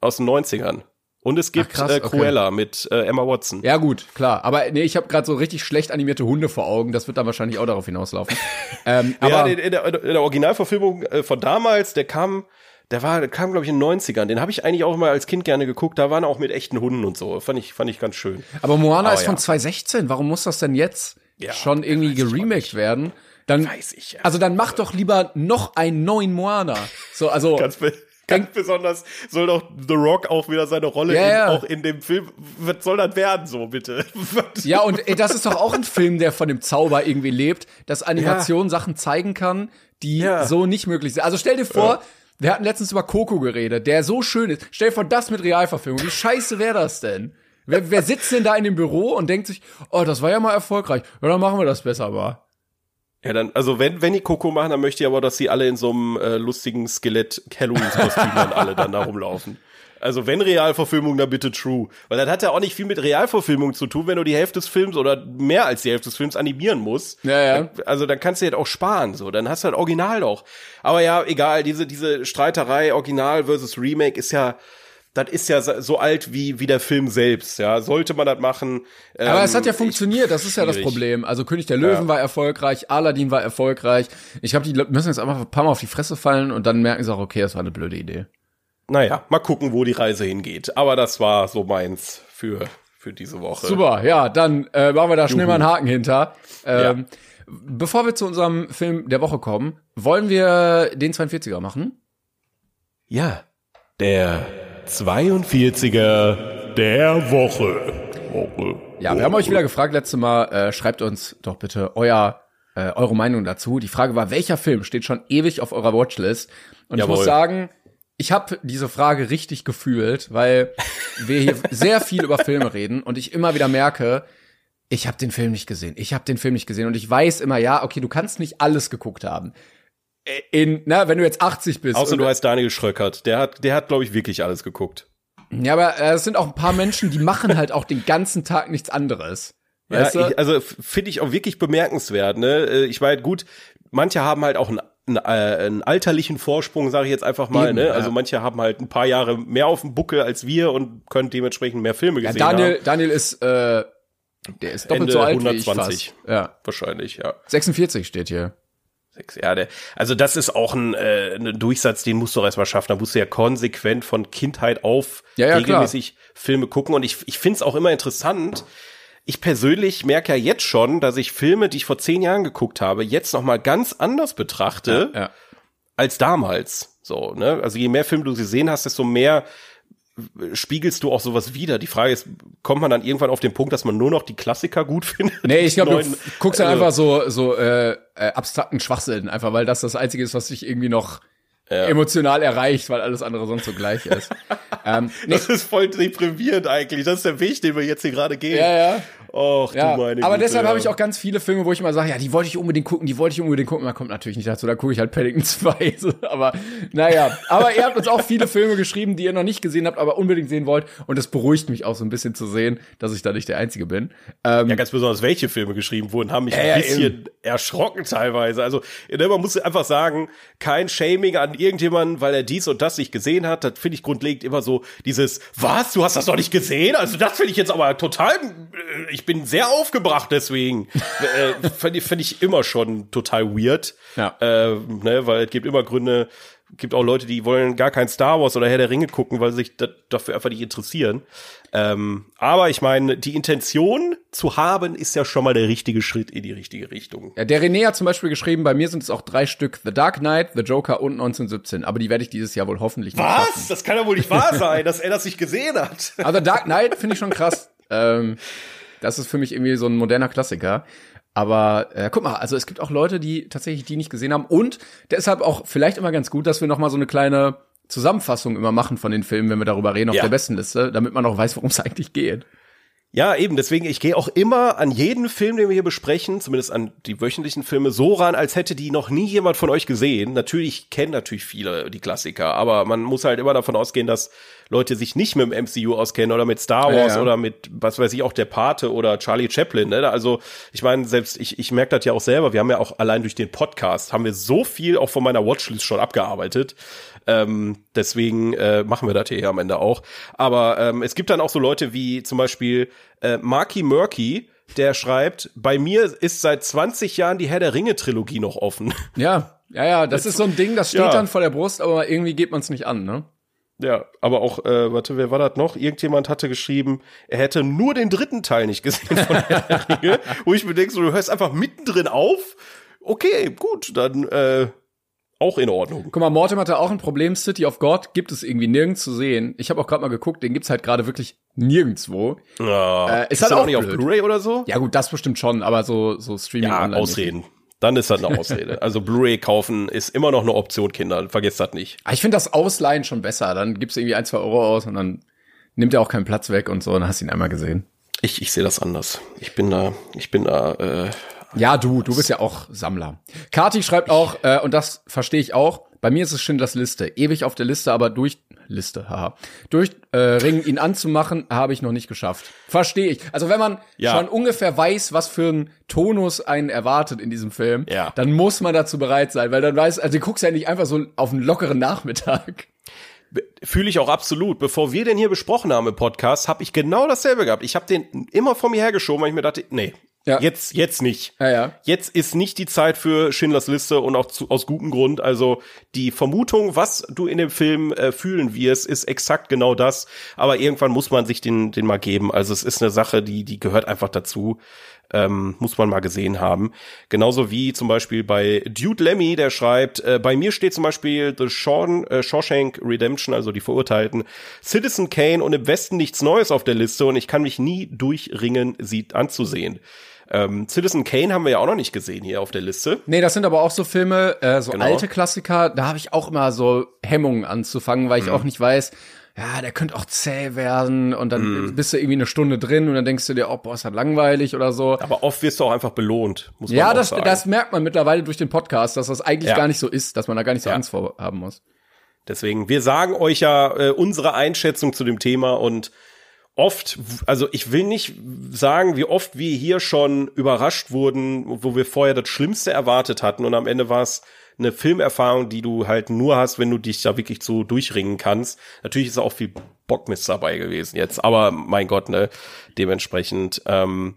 Aus den 90ern. Und es gibt Ach, krass, äh, okay. Cruella mit äh, Emma Watson. Ja, gut, klar. Aber nee, ich habe gerade so richtig schlecht animierte Hunde vor Augen. Das wird dann wahrscheinlich auch darauf hinauslaufen. ähm, ja, aber in, in, der, in der Originalverfilmung äh, von damals, der kam, der war, der kam glaube ich in den 90ern. Den habe ich eigentlich auch mal als Kind gerne geguckt. Da waren auch mit echten Hunden und so. Fand ich, fand ich ganz schön. Aber Moana Aber ist von ja. 2016. Warum muss das denn jetzt Ja, schon irgendwie geremaked werden? Dann, Weiß ich ja. also dann mach doch lieber noch einen neuen Moana. So, also Ganz, ganz besonders soll doch The Rock auch wieder seine Rolle Ja, in, ja. auch in dem Film. Was soll das werden, so bitte? Ja und ey, das ist doch auch ein Film, der von dem Zauber irgendwie lebt, dass Animation Sachen zeigen kann, die Ja. so nicht möglich sind. Also stell dir vor, wir hatten letztens über Coco geredet, der so schön ist. Stell dir vor, das mit Realverfilmung. Wie scheiße wäre das denn? Wer, wer sitzt denn da in dem Büro und denkt sich, oh, das war ja mal erfolgreich. Ja, dann machen wir das besser mal. Ja, dann, also wenn, wenn die Coco machen, dann möchte ich aber, dass sie alle in so einem äh, lustigen Skelett-Halloween-Kostüm dann alle dann da rumlaufen. Also wenn Realverfilmung, dann bitte true. Weil das hat ja auch nicht viel mit Realverfilmung zu tun, wenn du die Hälfte des Films oder mehr als die Hälfte des Films animieren musst. Ja, ja. Also dann kannst du halt auch sparen, so. Dann hast du halt Original doch. Aber ja, egal, diese, diese Streiterei Original versus Remake ist ja, das ist ja so alt wie, wie der Film selbst, ja. Sollte man das machen. Aber ähm, es hat ja funktioniert, das ist ja das. Problem. Also König der Löwen war erfolgreich, Aladdin war erfolgreich. Ich glaube, die müssen jetzt einfach ein paar Mal auf die Fresse fallen und dann merken sie auch, okay, das war eine blöde Idee. Naja, mal gucken, wo die Reise hingeht. Aber das war so meins für, für diese Woche. Super, ja, dann äh, machen wir da schnell Juhu. mal einen Haken hinter. Ähm, Bevor wir zu unserem Film der Woche kommen, wollen wir den 42er machen? Ja, der 42er der Woche. Woche. Ja, wir haben euch wieder gefragt letztes Mal, äh, schreibt uns doch bitte euer äh, eure Meinung dazu. Die Frage war, welcher Film steht schon ewig auf eurer Watchlist? Und ich Jawohl. muss sagen, ich habe diese Frage richtig gefühlt, weil wir hier sehr viel über Filme reden und ich immer wieder merke, ich habe den Film nicht gesehen. Ich habe den Film nicht gesehen und ich weiß immer, ja, okay, du kannst nicht alles geguckt haben. In, na, wenn du jetzt 80 bist. Außer du heißt Daniel Schröckert. Der hat, der hat, glaube ich, wirklich alles geguckt. ja, aber äh, es sind auch ein paar Menschen, die machen halt auch den ganzen Tag nichts anderes. Ja, ich, also finde ich auch wirklich bemerkenswert. Ne? Äh, Ich meine, gut, manche haben halt auch einen, einen, äh, einen alterlichen Vorsprung, sage ich jetzt einfach mal. Eben, ne? ja. Also manche haben halt ein paar Jahre mehr auf dem Buckel als wir und können dementsprechend mehr Filme Ja, gesehen Daniel, haben. Daniel ist, äh, der ist doppelt Ende so alt 120. wie ich fast. Ja. Wahrscheinlich, ja. 46 steht hier. Sechs Jahre. Also das ist auch ein, äh, ein Durchsatz, den musst du auch erstmal schaffen. Da musst du ja konsequent von Kindheit auf Ja, ja, regelmäßig Filme gucken. Und ich, ich finde es auch immer interessant. Ich persönlich merke ja jetzt schon, dass ich Filme, die ich vor zehn Jahren geguckt habe, jetzt noch mal ganz anders betrachte Ja. als damals. So, ne? Also je mehr Filme du gesehen hast, desto mehr spiegelst du auch sowas wieder? Die Frage ist, kommt man dann irgendwann auf den Punkt, dass man nur noch die Klassiker gut findet? Nee, ich glaube, du guckst dann also- einfach so, so äh, äh, abstrakten Schwachsinn, einfach weil das das Einzige ist, was dich irgendwie noch emotional erreicht, weil alles andere sonst so gleich ist. ähm, nee, Das ist voll deprimierend eigentlich. Das ist der Weg, den wir jetzt hier gerade gehen. ja, ja. Och, Ja, du meine aber Güte, deshalb ja. habe ich auch ganz viele Filme, wo ich mal sage, ja, die wollte ich unbedingt gucken, die wollte ich unbedingt gucken. Man kommt natürlich nicht dazu, da gucke ich halt Paddington 2. So, aber naja, aber ihr habt uns auch viele Filme geschrieben, die ihr noch nicht gesehen habt, aber unbedingt sehen wollt. Und das beruhigt mich auch so ein bisschen zu sehen, dass ich da nicht der Einzige bin. Ähm, Ja, ganz besonders, welche Filme geschrieben wurden, haben mich Ja, ein bisschen erschrocken teilweise. Also, man muss einfach sagen, kein Shaming an irgendjemanden, weil er dies und das nicht gesehen hat. Das finde ich grundlegend immer so dieses, was, du hast das noch nicht gesehen? Also das finde ich jetzt aber total, äh, ich bin sehr aufgebracht deswegen. äh, finde ich, find ich immer schon total weird. Ja. Äh, ne, weil es gibt immer Gründe, gibt auch Leute, die wollen gar kein Star Wars oder Herr der Ringe gucken, weil sie sich da, dafür einfach nicht interessieren. Ähm, aber ich meine, die Intention zu haben, ist ja schon mal der richtige Schritt in die richtige Richtung. ja, der René hat zum Beispiel geschrieben, bei mir sind es auch drei Stück The Dark Knight, The Joker und 1917. Aber die werde ich dieses Jahr wohl hoffentlich schaffen. Was? Das kann ja wohl nicht wahr sein, dass er das nicht gesehen hat. Aber The Dark Knight finde ich schon krass. ähm, das ist für mich irgendwie so ein moderner Klassiker. Aber äh, guck mal, also es gibt auch Leute, die tatsächlich die nicht gesehen haben. Und deshalb auch vielleicht immer ganz gut, dass wir noch mal so eine kleine Zusammenfassung immer machen von den Filmen, wenn wir darüber reden, auf Ja. der Bestenliste, damit man auch weiß, worum es eigentlich geht. Ja, eben, deswegen, ich gehe auch immer an jeden Film, den wir hier besprechen, zumindest an die wöchentlichen Filme, so ran, als hätte die noch nie jemand von euch gesehen. Natürlich kennen natürlich viele die Klassiker, aber man muss halt immer davon ausgehen, dass Leute sich nicht mit dem MCU auskennen oder mit Star Ja, Wars ja. oder mit, was weiß ich, auch der Pate oder Charlie Chaplin. Ne? Also ich meine, selbst ich, ich merke das ja auch selber, wir haben ja auch allein durch den Podcast, haben wir so viel auch von meiner Watchlist schon abgearbeitet. Ähm, deswegen äh, machen wir das hier am Ende auch. Aber ähm, es gibt dann auch so Leute wie zum Beispiel äh, Marky Murky, der schreibt, bei mir ist seit 20 Jahren die Herr der Ringe Trilogie noch offen. Ja, ja, ja, das ist so ein Ding, das steht Ja. dann vor der Brust, aber irgendwie geht man es nicht an, ne? Ja, aber auch, äh, warte, wer war das noch? Irgendjemand hatte geschrieben, er hätte nur den dritten Teil nicht gesehen von der Ringe, wo ich mir denke, so, du hörst einfach mittendrin auf. Okay, gut, dann äh, auch in Ordnung. Guck mal, Mortem hatte auch ein Problem. City of God gibt es irgendwie nirgends zu sehen. Ich habe auch gerade mal geguckt, den gibt's halt gerade wirklich nirgendwo. Ja, Äh, ist halt auch auch nicht auf blöd. Blu-ray oder so? Ja gut, das bestimmt schon, aber so so Streaming Ja, online. Ausreden. Dann ist das eine Ausrede. Also Blu-ray kaufen ist immer noch eine Option, Kinder. Vergesst das nicht. Ah, Ich finde das Ausleihen schon besser. Dann gibst du irgendwie ein, zwei Euro aus und dann nimmt er auch keinen Platz weg und so. Und dann hast du ihn einmal gesehen. Ich, ich sehe das anders. Ich bin da, ich bin da, äh, Ja, du, du bist ja auch Sammler. Kati schreibt auch, äh, und das verstehe ich auch, bei mir ist es Schindlers Liste. Ewig auf der Liste, aber durch Liste, haha. Durch äh, Ringen ihn anzumachen, habe ich noch nicht geschafft. Verstehe ich. Also wenn man Ja. schon ungefähr weiß, was für ein Tonus einen erwartet in diesem Film, Ja. dann muss man dazu bereit sein, weil dann weiß, also du guckst ja nicht einfach so auf einen lockeren Nachmittag. fühle ich auch absolut. Bevor wir den hier besprochen haben im Podcast, habe ich genau dasselbe gehabt. Ich habe den immer vor mir hergeschoben, weil ich mir dachte, nee, Ja. jetzt, jetzt nicht. Ja, ja. Jetzt ist nicht die Zeit für Schindlers Liste und auch zu, aus gutem Grund. Also die Vermutung, was du in dem Film äh, fühlen wirst, ist exakt genau das. Aber irgendwann muss man sich den, den mal geben. Also es ist eine Sache, die, die gehört einfach dazu. Ähm, muss man mal gesehen haben. Genauso wie zum Beispiel bei Dude Lemmy, der schreibt, äh, bei mir steht zum Beispiel The Shawn, äh, Shawshank Redemption, also die Verurteilten, Citizen Kane und im Westen nichts Neues auf der Liste und ich kann mich nie durchringen, sie anzusehen. Ähm, Citizen Kane haben wir ja auch noch nicht gesehen hier auf der Liste. Nee, das sind aber auch so Filme, äh, so Genau. alte Klassiker, da habe ich auch immer so Hemmungen anzufangen, weil ich Mhm. auch nicht weiß, ja, der könnte auch zäh werden und dann Mhm. bist du irgendwie eine Stunde drin und dann denkst du dir, oh, boah, ist das langweilig oder so. Aber oft wirst du auch einfach belohnt, muss man Ja, auch das, sagen. das merkt man mittlerweile durch den Podcast, dass das eigentlich Ja. gar nicht so ist, dass man da gar nicht so Ja. Angst vor haben muss. Deswegen, wir sagen euch ja äh, unsere Einschätzung zu dem Thema und oft, also ich will nicht sagen, wie oft wir hier schon überrascht wurden, wo wir vorher das Schlimmste erwartet hatten und am Ende war es eine Filmerfahrung, die du halt nur hast, wenn du dich da wirklich so durchringen kannst. Natürlich ist auch viel Bockmist dabei gewesen jetzt, aber mein Gott, ne, dementsprechend, ähm,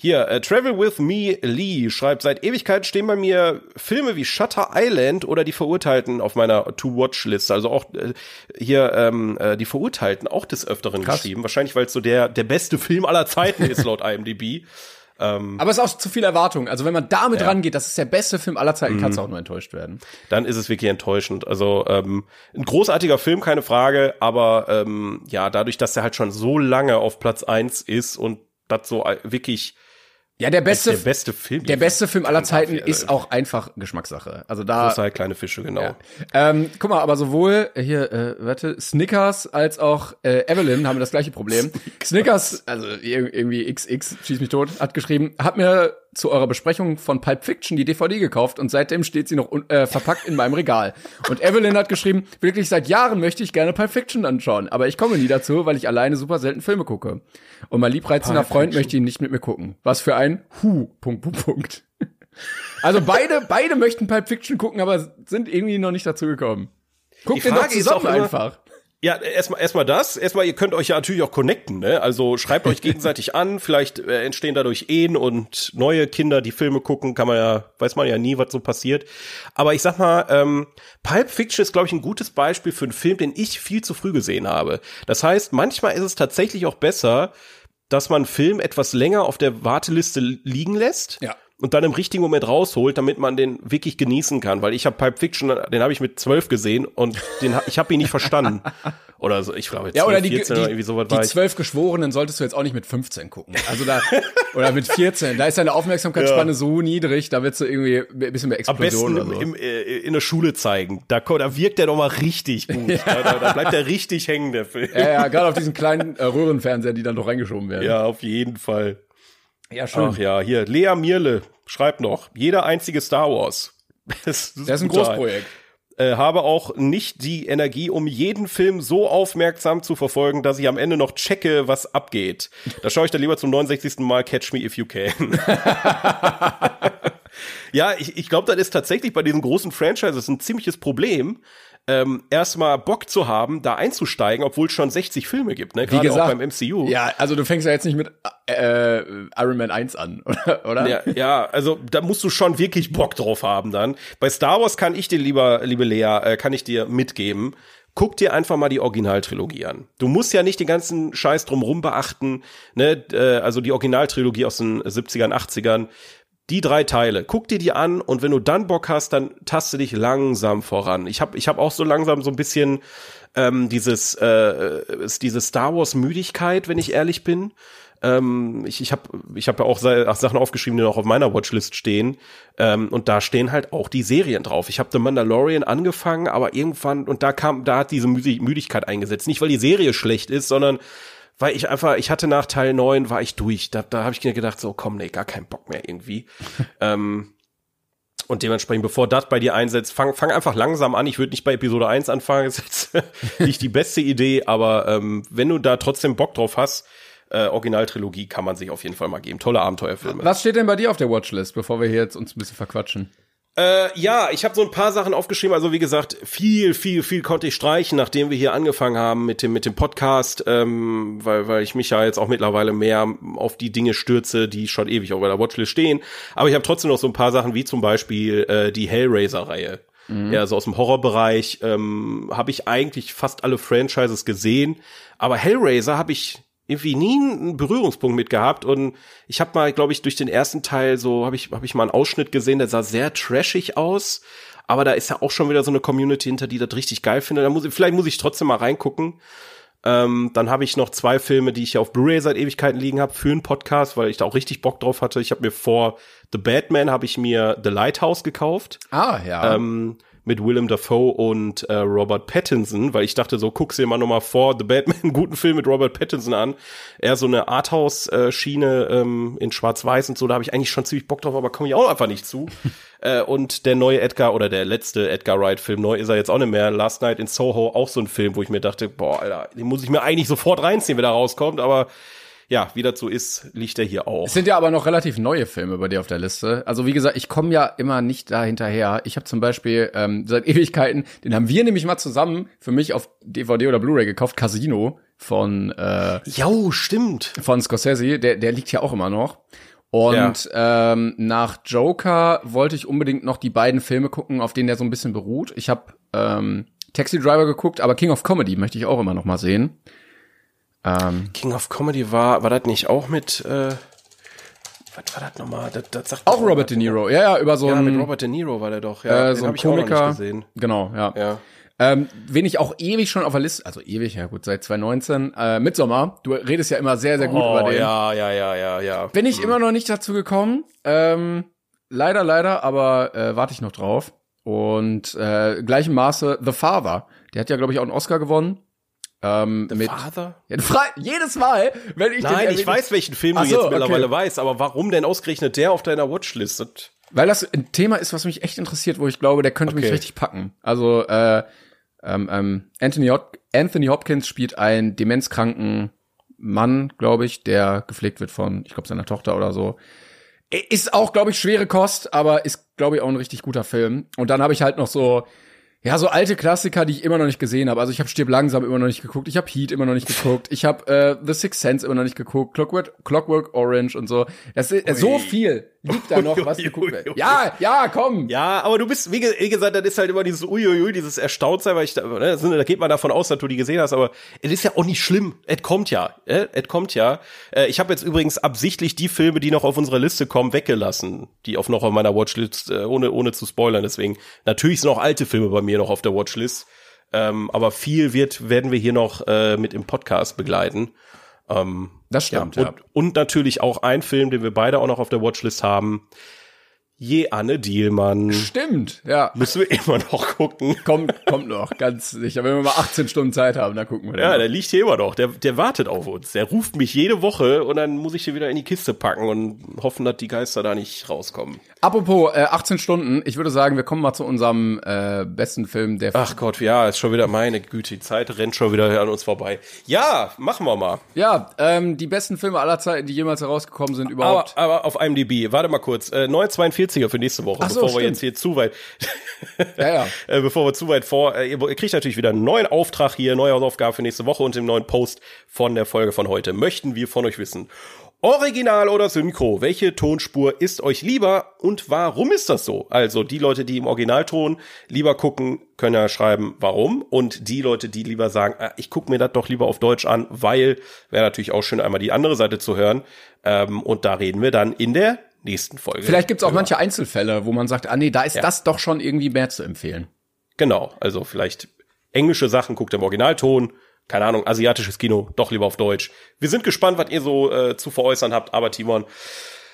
hier, äh, Travel with Me Lee schreibt, seit Ewigkeit stehen bei mir Filme wie Shutter Island oder Die Verurteilten auf meiner To-Watch-Liste. Also auch äh, hier ähm, äh, Die Verurteilten auch des Öfteren Krass. geschrieben. Wahrscheinlich, weil es so der, der beste Film aller Zeiten ist, laut IMDb. Ähm, Aber es ist auch zu viel Erwartung. Also wenn man damit Ja. Mhm. rangeht, das ist der beste Film aller Zeiten, kannst du auch nur enttäuscht werden. dann ist es wirklich enttäuschend. Also ähm, ein großartiger Film, keine Frage, aber ähm, ja, dadurch, dass er halt schon so lange auf Platz eins ist und das so äh, wirklich Ja, der beste, der beste Film. der beste Film aller Zeiten ist auch einfach Geschmackssache. Also da, Große halt kleine Fische, genau. Ja. Ähm, guck mal, aber sowohl äh, hier, äh, warte, Snickers als auch äh, Evelyn haben das gleiche Problem. Snickers, also ir- irgendwie XX, schieß mich tot, hat geschrieben, hat mir zu eurer Besprechung von Pulp Fiction die DVD gekauft und seitdem steht sie noch äh, verpackt in meinem Regal. Und Evelyn hat geschrieben, wirklich seit Jahren möchte ich gerne Pulp Fiction anschauen, aber ich komme nie dazu, weil ich alleine super selten Filme gucke. Und mein liebreizender Freund möchte ihn nicht mit mir gucken. Was für ein Hu, Punkt, Punkt, Punkt. Also beide, beide möchten Pulp Fiction gucken, aber sind irgendwie noch nicht dazu gekommen. Guckt den doch zusammen auch immer- einfach. Ja, erstmal erstmal das. Erstmal, ihr könnt euch ja natürlich auch connecten, ne? Also schreibt euch gegenseitig an, vielleicht äh, entstehen dadurch Ehen und neue Kinder, die Filme gucken, kann man ja, weiß man ja nie, was so passiert. Aber ich sag mal, ähm, Pulp Fiction ist, glaube ich, ein gutes Beispiel für einen Film, den ich viel zu früh gesehen habe. Das heißt, manchmal ist es tatsächlich auch besser, dass man einen Film etwas länger auf der Warteliste liegen lässt. Ja. Und dann im richtigen Moment rausholt, damit man den wirklich genießen kann. Weil ich habe Pulp Fiction, den habe ich mit zwölf gesehen und den, ich habe ihn nicht verstanden. Oder so, ich glaube, Ja, oder 12, die, 14 die, oder irgendwie sowas die zwölf Geschworenen solltest du jetzt auch nicht mit 15 gucken. Also da, oder mit 14. Da ist deine Aufmerksamkeitsspanne so niedrig, da wird du irgendwie ein bisschen mehr Am Explosion besten oder im, so. im, äh, in der Schule zeigen. Da, da wirkt der doch mal richtig gut. da, da, da bleibt der richtig hängen, der Film. Ja, ja, gerade auf diesen kleinen äh, Röhrenfernseher, die dann doch reingeschoben werden. Ja, auf jeden Fall. Ja schön. Ach ja, hier, Lea Mierle schreibt noch, jeder einzige Star Wars. Das, das ist ein brutal. Großprojekt. äh, habe auch nicht die Energie, um jeden Film so aufmerksam zu verfolgen, dass ich am Ende noch checke, was abgeht. Da schaue ich dann lieber zum 69. Mal Catch Me If You Can. ja, ich, ich glaube, das ist tatsächlich bei diesen großen Franchises ein ziemliches Problem. Ähm, erstmal Bock zu haben, da einzusteigen, obwohl es schon 60 Filme gibt, ne? Gerade auch beim MCU. Ja, also du fängst ja jetzt nicht mit äh, Iron Man 1 an, oder? Ja, ja, also da musst du schon wirklich Bock drauf haben dann. Bei Star Wars kann ich dir, lieber, liebe Lea, äh, kann ich dir mitgeben. Guck dir einfach mal die Originaltrilogie an. Du musst ja nicht den ganzen Scheiß drumrum beachten, ne? Äh, also die Originaltrilogie aus den 70ern, 80ern. Die drei Teile, guck dir die an und wenn du dann Bock hast, dann taste dich langsam voran. Ich habe ich hab auch so langsam so ein bisschen ähm, dieses, äh, ist diese Star Wars Müdigkeit, wenn ich ehrlich bin. Ähm, ich ich habe ich hab ja auch Sa- Sachen aufgeschrieben, die noch auf meiner Watchlist stehen. Ähm, und da stehen halt auch die Serien drauf. Ich habe The Mandalorian angefangen, aber irgendwann, und da kam, da hat diese Müdi- Müdigkeit eingesetzt. Nicht, weil die Serie schlecht ist, sondern weil ich einfach, ich hatte nach Teil 9, war ich durch. Da, da habe ich mir gedacht, so komm, nee, gar keinen Bock mehr irgendwie. ähm, und dementsprechend, bevor das bei dir einsetzt, fang, fang einfach langsam an. Ich würde nicht bei Episode 1 anfangen, das ist jetzt nicht die beste Idee, aber ähm, wenn du da trotzdem Bock drauf hast, äh, Originaltrilogie kann man sich auf jeden Fall mal geben. Tolle Abenteuerfilme. Was steht denn bei dir auf der Watchlist, bevor wir hier jetzt uns ein bisschen verquatschen? Äh, ja, ich habe so ein paar Sachen aufgeschrieben. Also wie gesagt, viel, viel, viel konnte ich streichen, nachdem wir hier angefangen haben mit dem mit dem Podcast, ähm, weil weil ich mich ja jetzt auch mittlerweile mehr auf die Dinge stürze, die schon ewig auf der Watchlist stehen. Aber ich habe trotzdem noch so ein paar Sachen, wie zum Beispiel äh, die Hellraiser-Reihe. Ja, also aus dem Horrorbereich ähm, habe ich eigentlich fast alle Franchises gesehen, aber Hellraiser habe ich irgendwie nie einen Berührungspunkt mit gehabt und ich habe mal, glaube ich, durch den ersten Teil so habe ich habe ich mal einen Ausschnitt gesehen, der sah sehr trashig aus, aber da ist ja auch schon wieder so eine Community hinter, die das richtig geil findet. Da muss ich, vielleicht muss ich trotzdem mal reingucken. Ähm, dann habe ich noch zwei Filme, die ich ja auf Blu-ray seit Ewigkeiten liegen habe für einen Podcast, weil ich da auch richtig Bock drauf hatte. Ich habe mir vor The Batman habe ich mir The Lighthouse gekauft Ah, ja. ähm, mit Willem Dafoe und äh, Robert Pattinson, weil ich dachte, so guck's dir mal nochmal vor The Batman, einen guten Film mit Robert Pattinson an. Eher so eine Arthouse-Schiene ähm, in Schwarz-Weiß und so, da habe ich eigentlich schon ziemlich Bock drauf, aber komme ich auch einfach nicht zu. äh, und der neue Edgar oder der letzte Edgar Wright-Film, neu ist er jetzt auch nicht mehr, Last Night in Soho, auch so ein Film, wo ich mir dachte, boah, Alter, den muss ich mir eigentlich sofort reinziehen, wenn er rauskommt, aber ja, wie das so ist, liegt er hier auch. Es sind ja aber noch relativ neue Filme bei dir auf der Liste. Also wie gesagt, ich komme ja immer nicht da hinterher. Ich habe zum Beispiel ähm, seit Ewigkeiten, den haben wir nämlich mal zusammen für mich auf DVD oder Blu-ray gekauft, Casino von äh, Jo, stimmt. von Scorsese. Der der liegt ja auch immer noch. Und ähm, nach Joker wollte ich unbedingt noch die beiden Filme gucken, auf denen der so ein bisschen beruht. Ich habe ähm, Taxi Driver geguckt, aber King of Comedy möchte ich auch immer noch mal sehen. Ähm, King of Comedy war, war das nicht auch mit, äh, was war das nochmal? Das, das sagt Auch Robert De Niro, ja, ja, über so Ja, einen, mit Robert De Niro war der doch. Ja, äh, so ein Komiker. Genau, ja. Ja. Ähm, wen ich auch ewig schon auf der Liste, also ewig, ja gut, seit 2019, äh, Midsommar. Du redest ja immer sehr, sehr gut oh, über den. ja, ja, ja, ja, ja. Bin ich immer noch nicht dazu gekommen. Ähm, leider, leider, aber äh, warte ich noch drauf. Und äh, gleichem Maße The Father. Der hat ja, glaube ich, auch einen Oscar gewonnen. Ähm, mit Father? ja, jedes Mal, wenn ich den Nein, ich weiß, welchen Film du Ach so, jetzt okay. mittlerweile weißt, aber warum denn ausgerechnet der auf deiner Watchlist? Weil das ein Thema ist, was mich echt interessiert, wo ich glaube, der könnte mich Okay. richtig packen. Also äh, ähm, ähm, Anthony, Hop Anthony Hopkins spielt einen demenzkranken Mann, glaube ich, der gepflegt wird von, ich glaube, seiner Tochter oder so. Ist auch, glaube ich, schwere Kost, aber ist, glaube ich, auch ein richtig guter Film. Und dann habe ich halt noch so, ja, so alte Klassiker, die ich immer noch nicht gesehen habe. Also ich habe Stirb langsam immer noch nicht geguckt, ich habe Heat immer noch nicht geguckt, ich habe äh, The Sixth Sense immer noch nicht geguckt, Clockwork, Clockwork Orange und so. Das ist, äh, so viel liegt da noch, was geguckt wird. Ja, ja, komm. Ja, aber du bist, wie, wie gesagt, das ist halt immer dieses Uiuiui, dieses Erstauntsein, weil ich da, ne, da geht man davon aus, dass du die gesehen hast, aber es ist ja auch nicht schlimm. Es kommt ja, äh, es kommt ja. Äh, ich habe jetzt übrigens absichtlich die Filme, die noch auf unserer Liste kommen, weggelassen, die auf noch auf meiner Watchlist, ohne ohne zu spoilern. Deswegen natürlich sind auch alte Filme bei mir noch auf der Watchlist, ähm, aber viel wird werden wir hier noch äh, mit im Podcast begleiten. Ähm, Das stimmt, ja. ja. Und, und natürlich auch ein Film, den wir beide auch noch auf der Watchlist haben. Je Anne Dielmann. Stimmt, ja. Müssen wir immer noch gucken. Kommt, kommt noch, ganz sicher. Wenn wir mal 18 Stunden Zeit haben, dann gucken wir den Ja, noch. der liegt hier immer noch. Der, der wartet auf uns. Der ruft mich jede Woche und dann muss ich hier wieder in die Kiste packen und hoffen, dass die Geister da nicht rauskommen. Apropos äh, 18 Stunden, ich würde sagen, wir kommen mal zu unserem äh, besten Film der Ach Gott, ja, ist schon wieder meine Güte. Die Zeit rennt schon wieder an uns vorbei. Ja, machen wir mal. Ja, ähm, die besten Filme aller Zeiten, die jemals herausgekommen sind überhaupt. Aber, aber auf IMDb, warte mal kurz. Äh, 942er für nächste Woche, Ach so, bevor wir stimmt. jetzt hier zu weit, ja, ja. äh, bevor wir zu weit vor, äh, ihr kriegt natürlich wieder einen neuen Auftrag hier, neue Hausaufgabe für nächste Woche und im neuen Post von der Folge von heute. Möchten wir von euch wissen. Original oder Synchro? Welche Tonspur ist euch lieber und warum ist das so? Also die Leute, die im Originalton lieber gucken, können ja schreiben, warum. Und die Leute, die lieber sagen, ah, ich gucke mir das doch lieber auf Deutsch an, weil wäre natürlich auch schön, einmal die andere Seite zu hören. Ähm, und da reden wir dann in der nächsten Folge. Vielleicht gibt's auch drüber. manche Einzelfälle, wo man sagt, ah nee, da ist das doch schon irgendwie mehr zu empfehlen. Genau, also vielleicht englische Sachen guckt im Originalton, keine Ahnung, asiatisches Kino, doch lieber auf Deutsch. Wir sind gespannt, was ihr so äh, zu veräußern habt, aber Timon,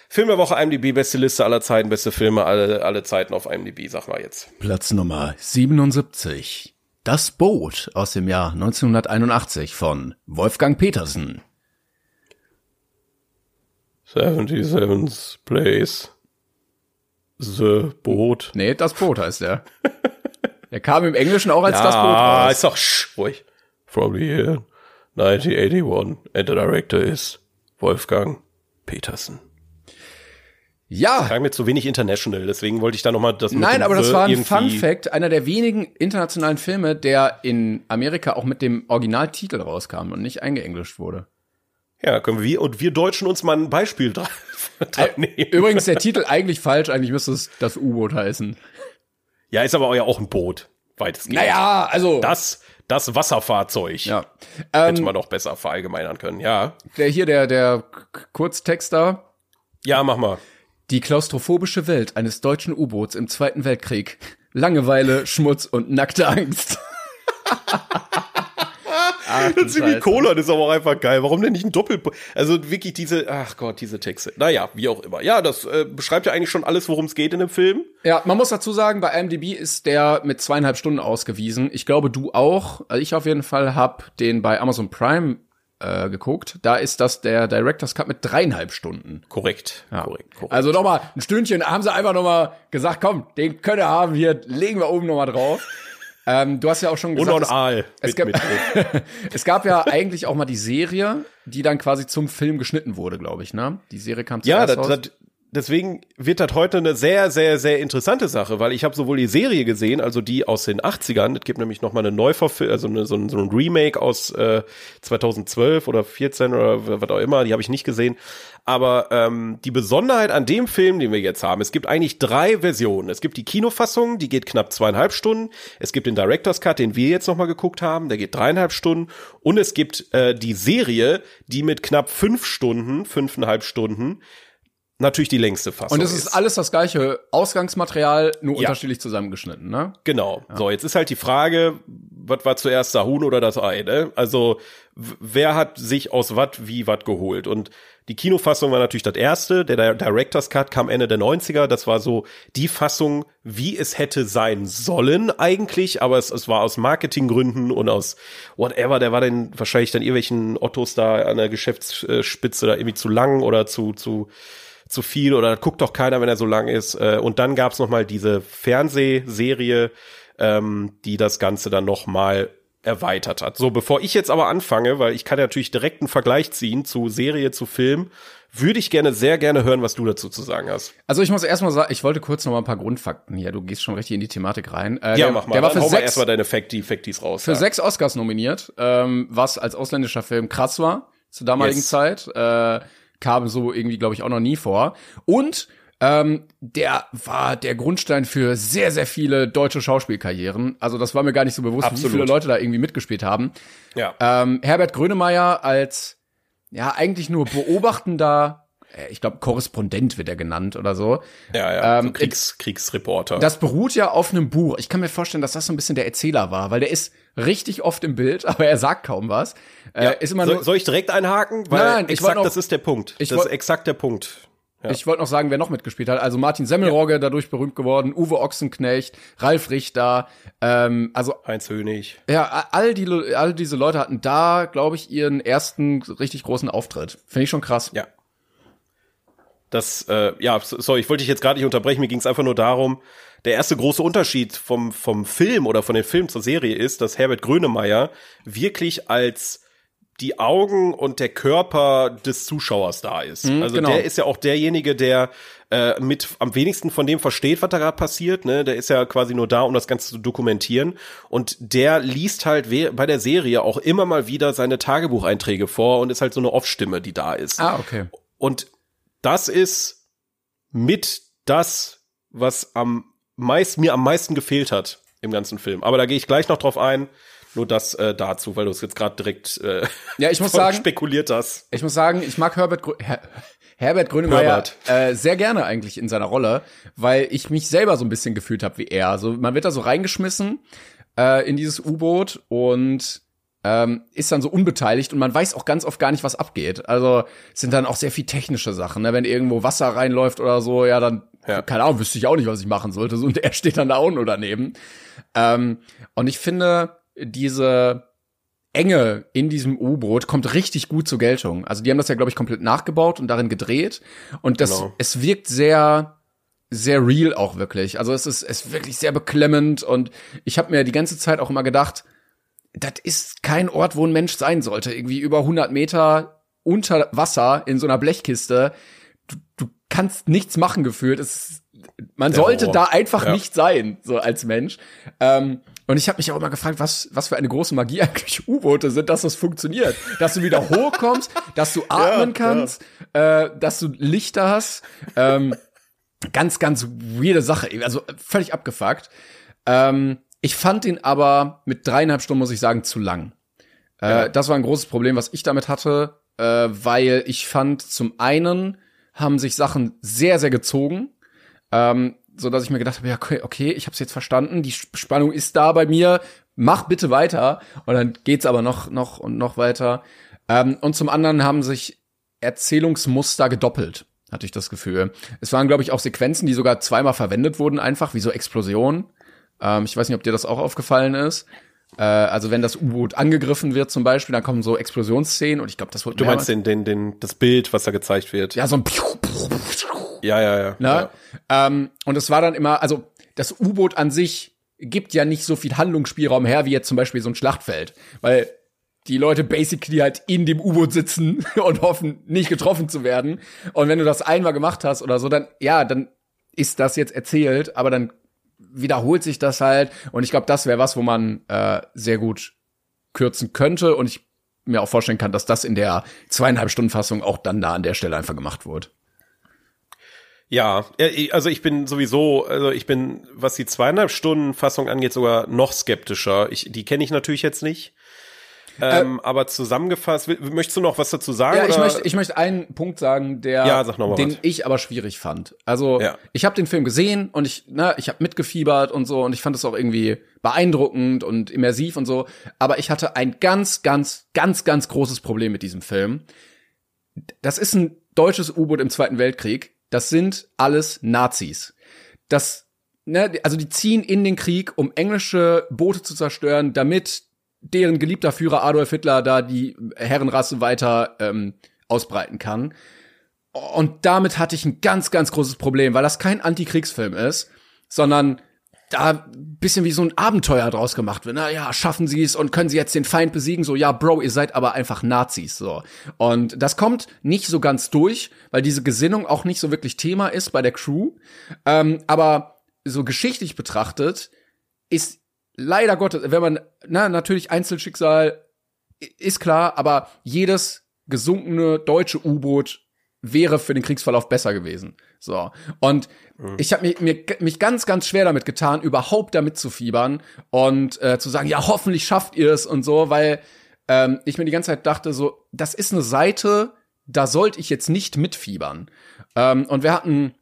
Film der Woche IMDb, beste Liste aller Zeiten, beste Filme alle, alle Zeiten auf IMDb, sag mal jetzt. Platz Nummer 77. Das Boot aus dem Jahr 1981 von Wolfgang Petersen. 77's Place. The Boot. Nee, das Boot heißt er. Der kam im Englischen auch als das Boot Ah, raus. ist doch sch, ruhig. From the year 1981 and the director is Wolfgang Petersen. Ja, Klang mir zu wenig international, deswegen wollte ich da noch mal das Nein, aber das war ein Fun Fact, einer der wenigen internationalen Filme, der in Amerika auch mit dem Originaltitel rauskam und nicht eingeenglischt wurde. Ja, können wir und wir Deutschen uns mal ein Beispiel dran, nehmen. Übrigens der Titel eigentlich falsch, eigentlich müsste es das U-Boot heißen. Ja, ist aber auch ja auch ein Boot, weitestgehend. Naja, also Das, das Wasserfahrzeug ja. hätte Ähm, man doch besser verallgemeinern können. Ja, der hier der der K- Kurztexter ja, mach mal. Die klaustrophobische Welt eines deutschen U-Boots im Zweiten Weltkrieg. Langeweile, Schmutz und nackte Angst. Ach, Das. Cola, das ist aber auch einfach geil. Warum denn nicht ein Doppel? Also wirklich diese, ach Gott, diese Texte. Naja, wie auch immer. Ja, das äh, beschreibt ja eigentlich schon alles, worum es geht in dem Film. Ja, man muss dazu sagen, bei IMDb ist der mit zweieinhalb Stunden ausgewiesen. Ich glaube, du auch. Also ich auf jeden Fall hab den bei Amazon Prime äh, geguckt. Da ist das der Director's Cut mit dreieinhalb Stunden. Korrekt, korrekt, korrekt. Also nochmal ein Stündchen haben sie einfach nochmal gesagt, komm, den können wir haben, hier legen wir oben nochmal drauf. Ähm, du hast ja auch schon und gesagt, noch ein es- Aal es gab- es gab ja eigentlich auch mal die Serie, die dann quasi zum Film geschnitten wurde, glaube ich, ne? Die Serie kam Ja, zuerst das, raus. das, deswegen wird das heute eine sehr, sehr, sehr interessante Sache, weil ich habe sowohl die Serie gesehen, also die aus den 80ern, es gibt nämlich noch mal eine Neuverfilmung, also eine, so, ein, so ein Remake aus äh, 2012 oder 14 oder was auch immer, die habe ich nicht gesehen. Aber ähm, die Besonderheit an dem Film, den wir jetzt haben, es gibt eigentlich drei Versionen. Es gibt die Kinofassung, die geht knapp zweieinhalb Stunden. Es gibt den Director's Cut, den wir jetzt noch mal geguckt haben, der geht dreieinhalb Stunden. Und es gibt äh, die Serie, die mit knapp fünf Stunden, fünfeinhalb Stunden natürlich die längste Fassung. Und es ist alles das gleiche Ausgangsmaterial, nur Ja. unterschiedlich zusammengeschnitten, ne? Genau. So, jetzt ist halt die Frage, was war zuerst der Huhn oder das Ei, ne? Also, wer hat sich aus wat wie wat geholt? Und die Kinofassung war natürlich das erste. Der Di- Director's Cut kam Ende der 90er. Das war so die Fassung, wie es hätte sein sollen eigentlich. Aber es, es war aus Marketinggründen und aus whatever. Der war dann wahrscheinlich dann irgendwelchen Ottos da an der Geschäftsspitze da irgendwie zu lang oder zu, zu, zu viel oder guckt doch keiner, wenn er so lang ist. Äh, Und dann gab's noch mal diese Fernsehserie, ähm, die das Ganze dann noch mal erweitert hat. So, bevor ich jetzt aber anfange, weil ich kann ja natürlich direkt einen Vergleich ziehen zu Serie, zu Film, würde ich gerne sehr gerne hören, was du dazu zu sagen hast. Also ich muss erstmal sagen, ich wollte kurz noch mal ein paar Grundfakten hier. Du gehst schon richtig in die Thematik rein. Äh, Ja, der, mach mal. Der war Dann für mal sechs, erstmal deine Facti, Factis raus. für ja. sechs Oscars nominiert, ähm, was als ausländischer Film krass war zur damaligen Yes. Zeit. Äh, kam so irgendwie, glaube ich, auch noch nie vor. Und ähm, der war der Grundstein für sehr, sehr viele deutsche Schauspielkarrieren. Also das war mir gar nicht so bewusst, Absolut. wie viele Leute da irgendwie mitgespielt haben. Ja. Ähm, Herbert Grönemeyer als ja eigentlich nur beobachtender, ich glaube Korrespondent wird er genannt oder so. ja, ja. so ähm, Kriegs, Kriegsreporter. Das beruht ja auf einem Buch. Ich kann mir vorstellen, dass das so ein bisschen der Erzähler war, weil der ist richtig oft im Bild, aber er sagt kaum was. Äh, ja. ist immer soll, nur, soll ich direkt einhaken? Weil Nein, exakt noch- das ist der Punkt. ich das ist exakt der Punkt. Ja. Ich wollte noch sagen, wer noch mitgespielt hat. Also Martin Semmelrogge, dadurch berühmt geworden, Uwe Ochsenknecht, Ralf Richter. Ähm, also Heinz Hönig. ja, all die all diese Leute hatten da, glaube ich, ihren ersten richtig großen Auftritt. Finde ich schon krass. Ja. Das, äh, ja, so- sorry, ich wollte dich jetzt gerade nicht unterbrechen, mir ging es einfach nur darum, der erste große Unterschied vom, vom Film oder von dem Film zur Serie ist, dass Herbert Grönemeyer wirklich als die Augen und der Körper des Zuschauers da ist. also genau. der ist ja auch derjenige, der äh, mit am wenigsten von dem versteht, was da gerade passiert. Ne? Der ist ja quasi nur da, um das Ganze zu dokumentieren. Und der liest halt bei der Serie auch immer mal wieder seine Tagebucheinträge vor und ist halt so eine Off-Stimme, die da ist. Ah, okay. Und das ist mit das, was am meist, mir am meisten gefehlt hat im ganzen Film. Aber da gehe ich gleich noch drauf ein. Nur das äh, dazu, weil du es jetzt gerade direkt äh, Ja, ich muss sagen- spekuliert hast. Ich muss sagen, ich mag Herbert, Grö Her Herbert Grönemeyer Herbert. äh, sehr gerne eigentlich in seiner Rolle, weil ich mich selber so ein bisschen gefühlt habe wie er. Also man wird da so reingeschmissen äh, in dieses U-Boot und ähm, ist dann so unbeteiligt und man weiß auch ganz oft gar nicht, was abgeht. Also es sind dann auch sehr viel technische Sachen. Ne? Wenn irgendwo Wasser reinläuft oder so, ja, dann, Ja. keine Ahnung, wüsste ich auch nicht, was ich machen sollte. So, Und er steht dann da auch nur daneben. Ähm, und ich finde, diese Enge in diesem U-Boot kommt richtig gut zur Geltung. Also die haben das ja, glaube ich, komplett nachgebaut und darin gedreht. Und das, Genau. es wirkt sehr, sehr real auch wirklich. Also es ist, es ist wirklich sehr beklemmend und ich habe mir die ganze Zeit auch immer gedacht, das ist kein Ort, wo ein Mensch sein sollte. Irgendwie über 100 Meter unter Wasser in so einer Blechkiste. Du, du kannst nichts machen gefühlt. Es man Der sollte Horror. da einfach Ja. nicht sein, so als Mensch. Ähm, und ich habe mich auch immer gefragt, was, was für eine große Magie eigentlich U-Boote sind, dass das funktioniert. Dass du wieder hochkommst, dass du atmen kannst, Äh, dass du Lichter hast. Ähm, ganz, ganz weirde Sache. Also völlig abgefuckt. Ähm, ich fand ihn aber mit dreieinhalb Stunden, muss ich sagen, zu lang. Äh, das war ein großes Problem, was ich damit hatte, äh, weil ich fand, zum einen haben sich Sachen sehr, sehr gezogen, ähm, so dass ich mir gedacht habe, ja, okay, okay ich habe es jetzt verstanden, die Sp- Spannung ist da bei mir, mach bitte weiter. Und dann geht's aber noch, noch und noch weiter. Ähm, und zum anderen haben sich Erzählungsmuster gedoppelt, hatte ich das Gefühl. Es waren, glaube ich, auch Sequenzen, die sogar zweimal verwendet wurden, einfach wie so Explosionen. Ähm, ich weiß nicht, ob dir das auch aufgefallen ist. Äh, also wenn das U-Boot angegriffen wird zum Beispiel, dann kommen so Explosionsszenen und ich glaube, das wurde Du meinst den, den, den, das Bild, was da gezeigt wird. ja so ein ja, ja. ja. Ne? Ähm, und es war dann immer, also das U-Boot an sich gibt ja nicht so viel Handlungsspielraum her, wie jetzt zum Beispiel so ein Schlachtfeld. Weil die Leute basically halt in dem U-Boot sitzen und hoffen, nicht getroffen zu werden. Und wenn du das einmal gemacht hast oder so, dann, ja, dann ist das jetzt erzählt, aber dann wiederholt sich das halt. Und ich glaube, das wäre was, wo man äh, sehr gut kürzen könnte. Und ich mir auch vorstellen kann, dass das in der zweieinhalb Stunden Fassung auch dann da an der Stelle einfach gemacht wurde. Ja, äh, also ich bin sowieso, also ich bin, was die zweieinhalb Stunden Fassung angeht, sogar noch skeptischer. Ich, die kenne ich natürlich jetzt nicht. Ähm, äh, aber zusammengefasst, möchtest du noch was dazu sagen? Ja, ich möchte, ich möchte einen Punkt sagen, der, ja, den was. ich aber schwierig fand. Also Ja. ich habe den Film gesehen und ich, ne, ich habe mitgefiebert und so und ich fand es auch irgendwie beeindruckend und immersiv und so. Aber ich hatte ein ganz, ganz, ganz, ganz großes Problem mit diesem Film. Das ist ein deutsches U-Boot im Zweiten Weltkrieg. Das sind alles Nazis. Das, ne, also die ziehen in den Krieg, um englische Boote zu zerstören, damit deren geliebter Führer Adolf Hitler da die Herrenrasse weiter ähm, ausbreiten kann. Und damit hatte ich ein ganz, ganz großes Problem, weil das kein Antikriegsfilm ist, sondern da bisschen wie so ein Abenteuer draus gemacht wird. Na ja, schaffen sie es und können sie jetzt den Feind besiegen? So, ja, Bro, ihr seid aber einfach Nazis, so. Und das kommt nicht so ganz durch, weil diese Gesinnung auch nicht so wirklich Thema ist bei der Crew. Ähm, aber so geschichtlich betrachtet ist leider Gottes, wenn man, na, natürlich Einzelschicksal ist klar, aber jedes gesunkene deutsche U-Boot wäre für den Kriegsverlauf besser gewesen. So. Und ich habe mir, mich ganz, ganz schwer damit getan, überhaupt damit zu fiebern und äh, zu sagen, ja, hoffentlich schafft ihr es und so, weil ähm, ich mir die ganze Zeit dachte, so, das ist eine Seite, da sollte ich jetzt nicht mitfiebern. Ähm, und wir hatten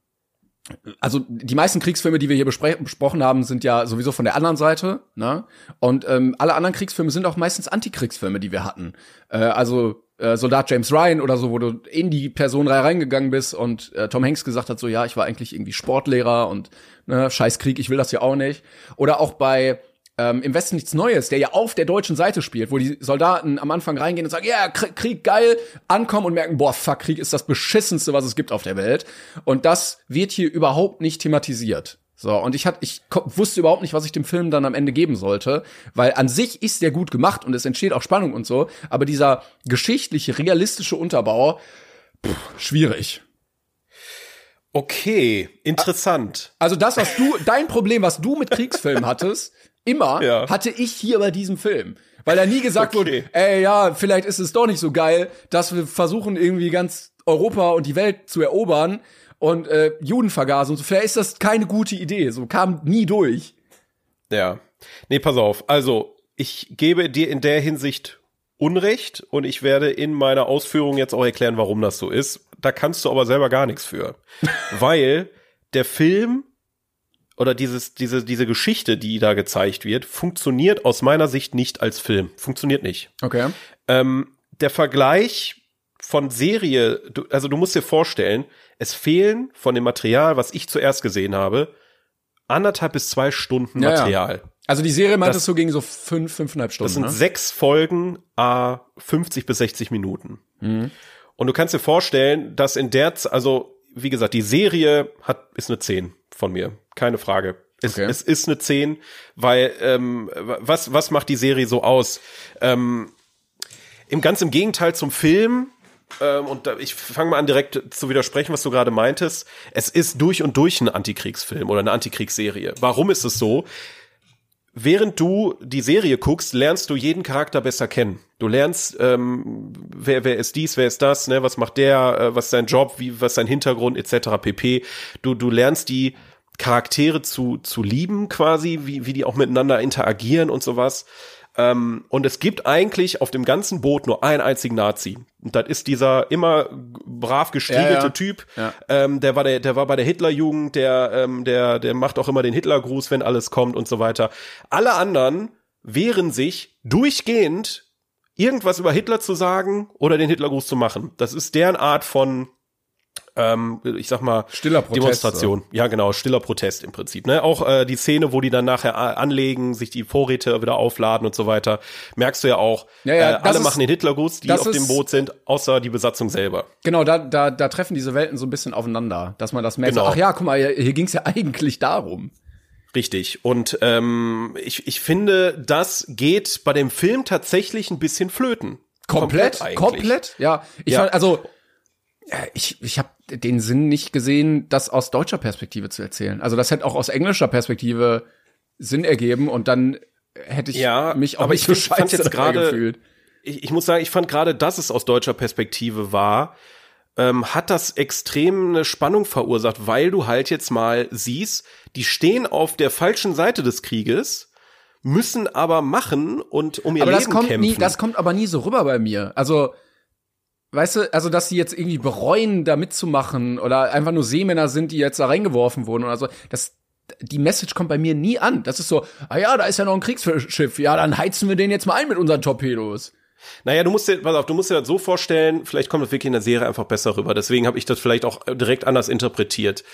also die meisten Kriegsfilme, die wir hier besprochen haben, sind ja sowieso von der anderen Seite, ne? Und ähm, alle anderen Kriegsfilme sind auch meistens Antikriegsfilme, die wir hatten. Äh, also äh, Soldat James Ryan oder so, wo du in die Personenreihe reingegangen bist und äh, Tom Hanks gesagt hat, so ja, ich war eigentlich irgendwie Sportlehrer und ne, scheiß Krieg, ich will das ja auch nicht. Oder auch bei ähm, im Westen nichts Neues, der ja auf der deutschen Seite spielt, wo die Soldaten am Anfang reingehen und sagen, ja, Krieg, Krieg geil, ankommen und merken, boah, fuck, Krieg ist das beschissenste, was es gibt auf der Welt. Und das wird hier überhaupt nicht thematisiert. So, und ich, hat, ich wusste überhaupt nicht, was ich dem Film dann am Ende geben sollte, weil an sich ist der gut gemacht und es entsteht auch Spannung und so, aber dieser geschichtliche, realistische Unterbau, pff, schwierig. Okay, interessant. Also das, was du, dein Problem, was du mit Kriegsfilmen hattest, immer, Ja. hatte ich hier bei diesem Film. Weil da nie gesagt Okay. wurde, ey, ja, vielleicht ist es doch nicht so geil, dass wir versuchen, irgendwie ganz Europa und die Welt zu erobern und äh, Juden vergasen und so. Vielleicht ist das keine gute Idee. So kam nie durch. Ja. Nee, pass auf. Also, ich gebe dir in der Hinsicht Unrecht und ich werde in meiner Ausführung jetzt auch erklären, warum das so ist. Da kannst du aber selber gar nichts für. Weil der Film oder dieses, diese, diese Geschichte, die da gezeigt wird, funktioniert aus meiner Sicht nicht als Film. Funktioniert nicht. Okay. Ähm, der Vergleich von Serie, du, also du musst dir vorstellen, es fehlen von dem Material, was ich zuerst gesehen habe, anderthalb bis zwei Stunden Ja, ja. Material. Also die Serie meintest Das- du gegen so fünf, fünfeinhalb Stunden. Das sind ne? sechs Folgen, a 50 bis 60 Minuten. Mhm. Und du kannst dir vorstellen, dass in der, also wie gesagt, die Serie hat ist eine 10 von mir, keine Frage. Es, Okay. es ist eine 10, weil ähm, was was macht die Serie so aus? Ähm, Im ganz im Gegenteil zum Film. Ähm, und da, ich fange mal an direkt zu widersprechen, was du gerade meintest. Es ist durch und durch ein Antikriegsfilm oder eine Antikriegsserie. Warum ist es so? Während du die Serie guckst, lernst du jeden Charakter besser kennen. Du lernst, ähm, wer, wer ist dies, wer ist das, ne, was macht der, äh, was ist sein Job, wie, was ist sein Hintergrund, etc. pp. Du, du lernst die Charaktere zu, zu lieben quasi, wie, wie die auch miteinander interagieren und sowas. Ähm, und es gibt eigentlich auf dem ganzen Boot nur einen einzigen Nazi. Und das ist dieser immer brav gestriegelte Ja, ja. Typ. Ja. Ähm, der war der, der war bei der Hitlerjugend, der, ähm, der, der macht auch immer den Hitlergruß, wenn alles kommt und so weiter. Alle anderen wehren sich durchgehend, irgendwas über Hitler zu sagen oder den Hitlergruß zu machen. Das ist deren Art von ähm, ich sag mal, Stiller Protest, Demonstration. Ja, genau, stiller Protest im Prinzip. Ne? Auch äh, die Szene, wo die dann nachher a- anlegen, sich die Vorräte wieder aufladen und so weiter, merkst du ja auch, Ja, ja, äh, alle ist- machen den Hitlergruß, die auf dem ist- Boot sind, außer die Besatzung selber. Genau, da, da, da treffen diese Welten so ein bisschen aufeinander, dass man das merkt. Genau. So, ach ja, guck mal, hier, hier ging es ja eigentlich darum. Richtig. Und ähm, ich, ich finde, das geht bei dem Film tatsächlich ein bisschen flöten. Komplett? eigentlich. Komplett? Ja. Ich Ja. fand, also, ich, ich habe den Sinn nicht gesehen, das aus deutscher Perspektive zu erzählen. Also das hätte auch aus englischer Perspektive Sinn ergeben und dann hätte ich Ja, mich auch aber nicht ich so fand scheiße jetzt gerade- gefühlt. ich, ich muss sagen, ich fand gerade, dass es aus deutscher Perspektive war, ähm, hat das extrem eine Spannung verursacht, weil du halt jetzt mal siehst, die stehen auf der falschen Seite des Krieges, müssen aber machen und um ihr aber Leben das kommt kämpfen. nie, das kommt aber nie so rüber bei mir. Also, weißt du, also dass sie jetzt irgendwie bereuen, da mitzumachen oder einfach nur Seemänner sind, die jetzt da reingeworfen wurden oder so. Das, die Message kommt bei mir nie an. Das ist so, ah ja, da ist ja noch ein Kriegsschiff. Ja, dann heizen wir den jetzt mal ein mit unseren Torpedos. Naja, du musst dir, pass auf, du musst dir das so vorstellen, vielleicht kommt das wirklich in der Serie einfach besser rüber. Deswegen habe ich das vielleicht auch direkt anders interpretiert.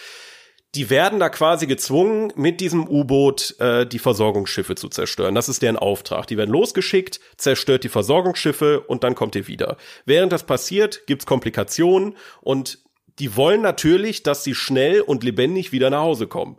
Die werden da quasi gezwungen, mit diesem U-Boot äh, die Versorgungsschiffe zu zerstören. Das ist deren Auftrag. Die werden losgeschickt, zerstört die Versorgungsschiffe und dann kommt ihr wieder. Während das passiert, gibt's Komplikationen und die wollen natürlich, dass sie schnell und lebendig wieder nach Hause kommen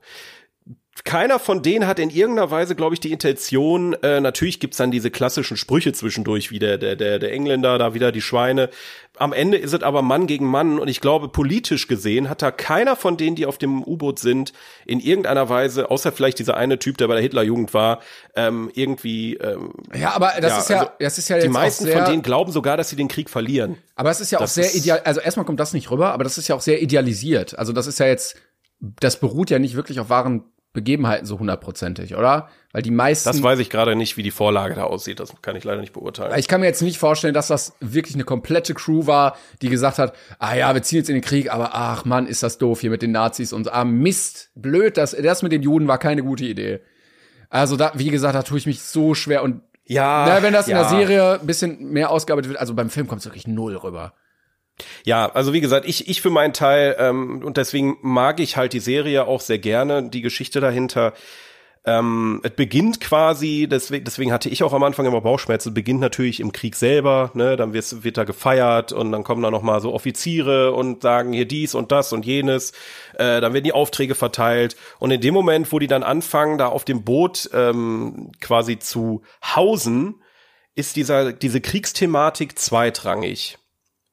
keiner von denen hat in irgendeiner Weise, glaube ich, die Intention, äh, natürlich gibt's dann diese klassischen Sprüche zwischendurch, wie der, der, der, der Engländer, da wieder die Schweine. Am Ende ist es aber Mann gegen Mann und ich glaube, politisch gesehen hat da keiner von denen, die auf dem U-Boot sind, in irgendeiner Weise, außer vielleicht dieser eine Typ, der bei der Hitlerjugend war, ähm, irgendwie. Ähm, ja, aber das ja, ist ja, also das ist ja jetzt die meisten auch sehr, von denen glauben sogar, dass sie den Krieg verlieren. Aber es ist ja auch Das sehr ist- ideal. Also erstmal kommt das nicht rüber, aber das ist ja auch sehr idealisiert. Also das ist ja jetzt, das beruht ja nicht wirklich auf wahren Begebenheiten so hundertprozentig, oder? Weil die meisten. Das weiß ich gerade nicht, wie die Vorlage da aussieht. Das kann ich leider nicht beurteilen. Ich kann mir jetzt nicht vorstellen, dass das wirklich eine komplette Crew war, die gesagt hat, ah ja, wir ziehen jetzt in den Krieg, aber ach Mann, ist das doof hier mit den Nazis und ah Mist, blöd, das, das mit den Juden war keine gute Idee. Also da, wie gesagt, da tue ich mich so schwer und ja, na, wenn das in ja. der Serie ein bisschen mehr ausgearbeitet wird, also beim Film kommt es wirklich null rüber. Ja, also wie gesagt, ich, ich für meinen Teil, ähm, und deswegen mag ich halt die Serie auch sehr gerne, die Geschichte dahinter. Ähm, es beginnt quasi, deswegen, deswegen hatte ich auch am Anfang immer Bauchschmerzen, beginnt natürlich im Krieg selber, ne, dann wird, wird da gefeiert und dann kommen da noch mal so Offiziere und sagen hier dies und das und jenes, äh, dann werden die Aufträge verteilt und in dem Moment, wo die dann anfangen, da auf dem Boot ähm, quasi zu hausen, ist dieser, diese Kriegsthematik zweitrangig.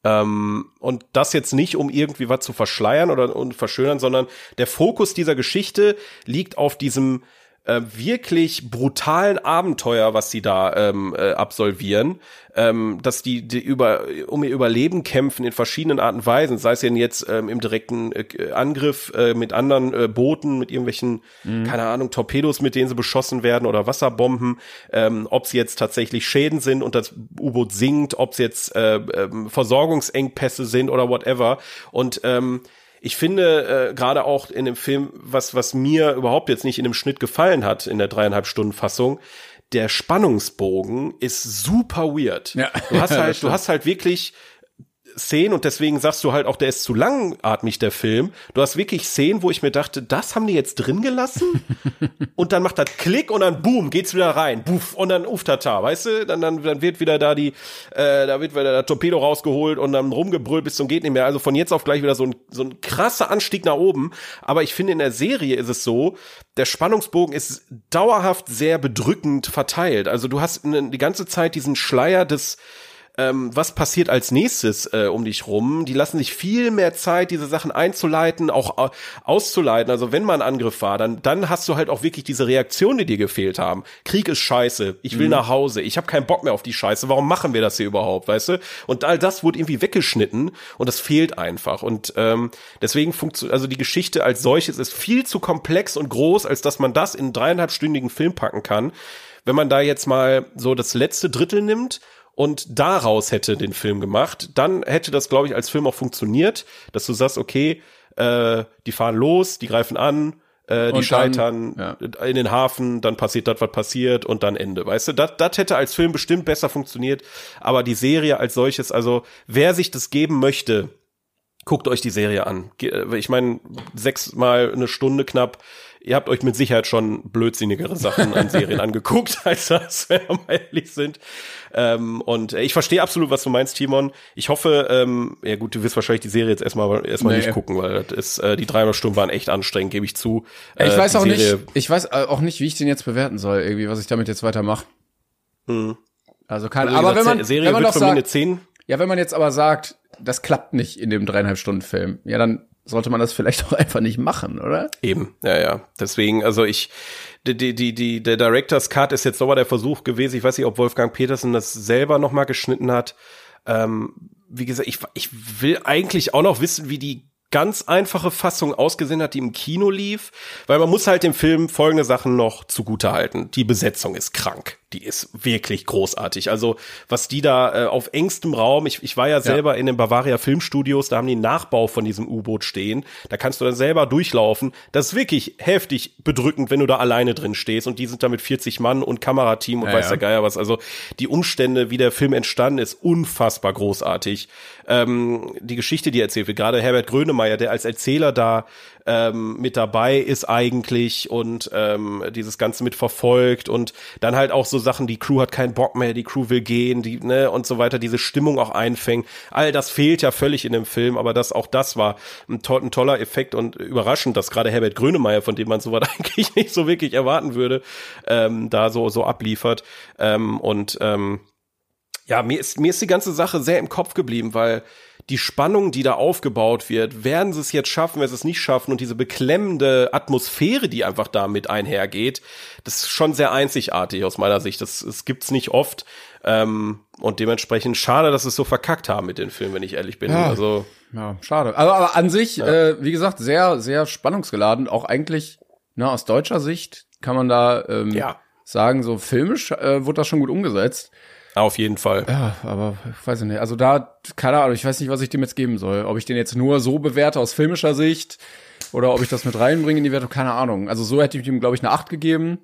Ähm, und das jetzt nicht, um irgendwie was zu verschleiern oder und verschönern, sondern der Fokus dieser Geschichte liegt auf diesem äh, wirklich brutalen Abenteuer, was sie da ähm, äh, absolvieren, ähm, dass die, die über um ihr Überleben kämpfen in verschiedenen Arten und Weisen, sei es denn jetzt ähm, im direkten äh, Angriff äh, mit anderen äh, Booten, mit irgendwelchen, keine Ahnung, Torpedos, mit denen sie beschossen werden oder Wasserbomben, ähm, ob es jetzt tatsächlich Schäden sind und das U-Boot sinkt, ob es jetzt äh, ähm, Versorgungsengpässe sind oder whatever. Und ähm, ich finde äh, gerade auch in dem Film, was was mir überhaupt jetzt nicht in dem Schnitt gefallen hat in der dreieinhalb Stunden Fassung, der Spannungsbogen ist super weird. Ja. Du hast halt, du hast halt wirklich Szenen und deswegen sagst du halt auch, der ist zu langatmig, der Film. Du hast wirklich Szenen, wo ich mir dachte, das haben die jetzt drin gelassen? und dann macht das Klick und dann boom, geht's wieder rein. Buff, und dann uftata, weißt du? Dann, dann, dann wird wieder da die, äh, da wird wieder der Torpedo rausgeholt und dann rumgebrüllt bis zum geht nicht mehr. Also von jetzt auf gleich wieder so ein, so ein krasser Anstieg nach oben. Aber ich finde, in der Serie ist es so, der Spannungsbogen ist dauerhaft sehr bedrückend verteilt. Also du hast die ganze Zeit diesen Schleier des, ähm, was passiert als nächstes äh, um dich rum. Die lassen sich viel mehr Zeit, diese Sachen einzuleiten, auch au- auszuleiten. Also wenn mal ein Angriff war, dann, dann hast du halt auch wirklich diese Reaktionen, die dir gefehlt haben. Krieg ist scheiße, ich will nach Hause, ich habe keinen Bock mehr auf die Scheiße, warum machen wir das hier überhaupt, weißt du? Und all das wurde irgendwie weggeschnitten und das fehlt einfach. Und ähm, deswegen funktioniert, also die Geschichte als solches ist viel zu komplex und groß, als dass man das in dreieinhalbstündigen Film packen kann. Wenn man da jetzt mal so das letzte Drittel nimmt und daraus hätte den Film gemacht, dann hätte das, glaube ich, als Film auch funktioniert, dass du sagst, okay, äh, die fahren los, die greifen an, äh, die Und scheitern dann, in den Hafen, dann passiert das, was passiert und dann Ende. Weißt du, das das hätte als Film bestimmt besser funktioniert, aber die Serie als solches, also wer sich das geben möchte, guckt euch die Serie an. Äh, Ich meine, sechsmal eine Stunde knapp. Ihr habt euch mit Sicherheit schon blödsinnigere Sachen an Serien angeguckt, als das, wenn wir mal ehrlich sind. Ähm, und äh, ich verstehe absolut, was du meinst, Timon. Ich hoffe, ähm, ja gut, du wirst wahrscheinlich die Serie jetzt erstmal erstmal Nee. nicht gucken, weil das ist, äh, die 300 Stunden waren echt anstrengend, gebe ich zu. Ich Äh, weiß auch Serie- nicht, ich weiß äh, auch nicht, wie ich den jetzt bewerten soll, irgendwie, was ich damit jetzt weitermache. Hm. Also keine, Also, aber wenn man, Serie wenn man wird von mir eine sagt, 10. ja, wenn man jetzt aber sagt, das klappt nicht in dem dreieinhalb Stunden Film, ja, dann sollte man das vielleicht auch einfach nicht machen, oder? Eben, ja, ja. Deswegen, also ich, die, die, die, die, der Director's Cut ist jetzt nochmal der Versuch gewesen. Ich weiß nicht, ob Wolfgang Petersen das selber nochmal geschnitten hat. Ähm, wie gesagt, ich, ich will eigentlich auch noch wissen, wie die ganz einfache Fassung ausgesehen hat, die im Kino lief, weil man muss halt dem Film folgende Sachen noch zugute halten. Die Besetzung ist krank. Die ist wirklich großartig. Also, was die da äh, auf engstem Raum, ich, ich war ja selber ja. in den Bavaria Filmstudios, da haben die einen Nachbau von diesem U-Boot stehen. Da kannst du dann selber durchlaufen. Das ist wirklich heftig bedrückend, wenn du da alleine drin stehst und die sind da mit 40 Mann und Kamerateam und ja, weiß der Geier was. Also, die Umstände, wie der Film entstanden ist, unfassbar großartig. Ähm, die Geschichte, die erzählt wird, gerade Herbert Grönemeyer, der als Erzähler da ähm, mit dabei ist eigentlich und ähm, dieses Ganze mit verfolgt und dann halt auch so Sachen, die Crew hat keinen Bock mehr, die Crew will gehen, die, ne, und so weiter, diese Stimmung auch einfängt. All das fehlt ja völlig in dem Film, aber das, auch das war ein, to ein toller Effekt und überraschend, dass gerade Herbert Grönemeyer, von dem man sowas eigentlich nicht so wirklich erwarten würde, ähm, da so, so abliefert. Ähm, und ähm, ja, mir ist, mir ist die ganze Sache sehr im Kopf geblieben, weil die Spannung, die da aufgebaut wird, werden sie es jetzt schaffen, wenn sie es nicht schaffen und diese beklemmende Atmosphäre, die einfach damit einhergeht, das ist schon sehr einzigartig aus meiner Sicht. Das, das gibt's nicht oft. Ähm, und dementsprechend schade, dass es so verkackt haben mit den Filmen, wenn ich ehrlich bin. Ja, also ja, schade. Also, aber an sich, ja. äh, wie gesagt, sehr, sehr spannungsgeladen. Auch eigentlich, na, aus deutscher Sicht kann man da ähm, ja. sagen, so filmisch äh, wurde das schon gut umgesetzt. Auf jeden Fall. Ja, aber ich weiß nicht. Also da, keine Ahnung, ich weiß nicht, was ich dem jetzt geben soll. Ob ich den jetzt nur so bewerte aus filmischer Sicht oder ob ich das mit reinbringe in die Wertung, keine Ahnung. Also so hätte ich ihm, glaube ich, eine 8 gegeben.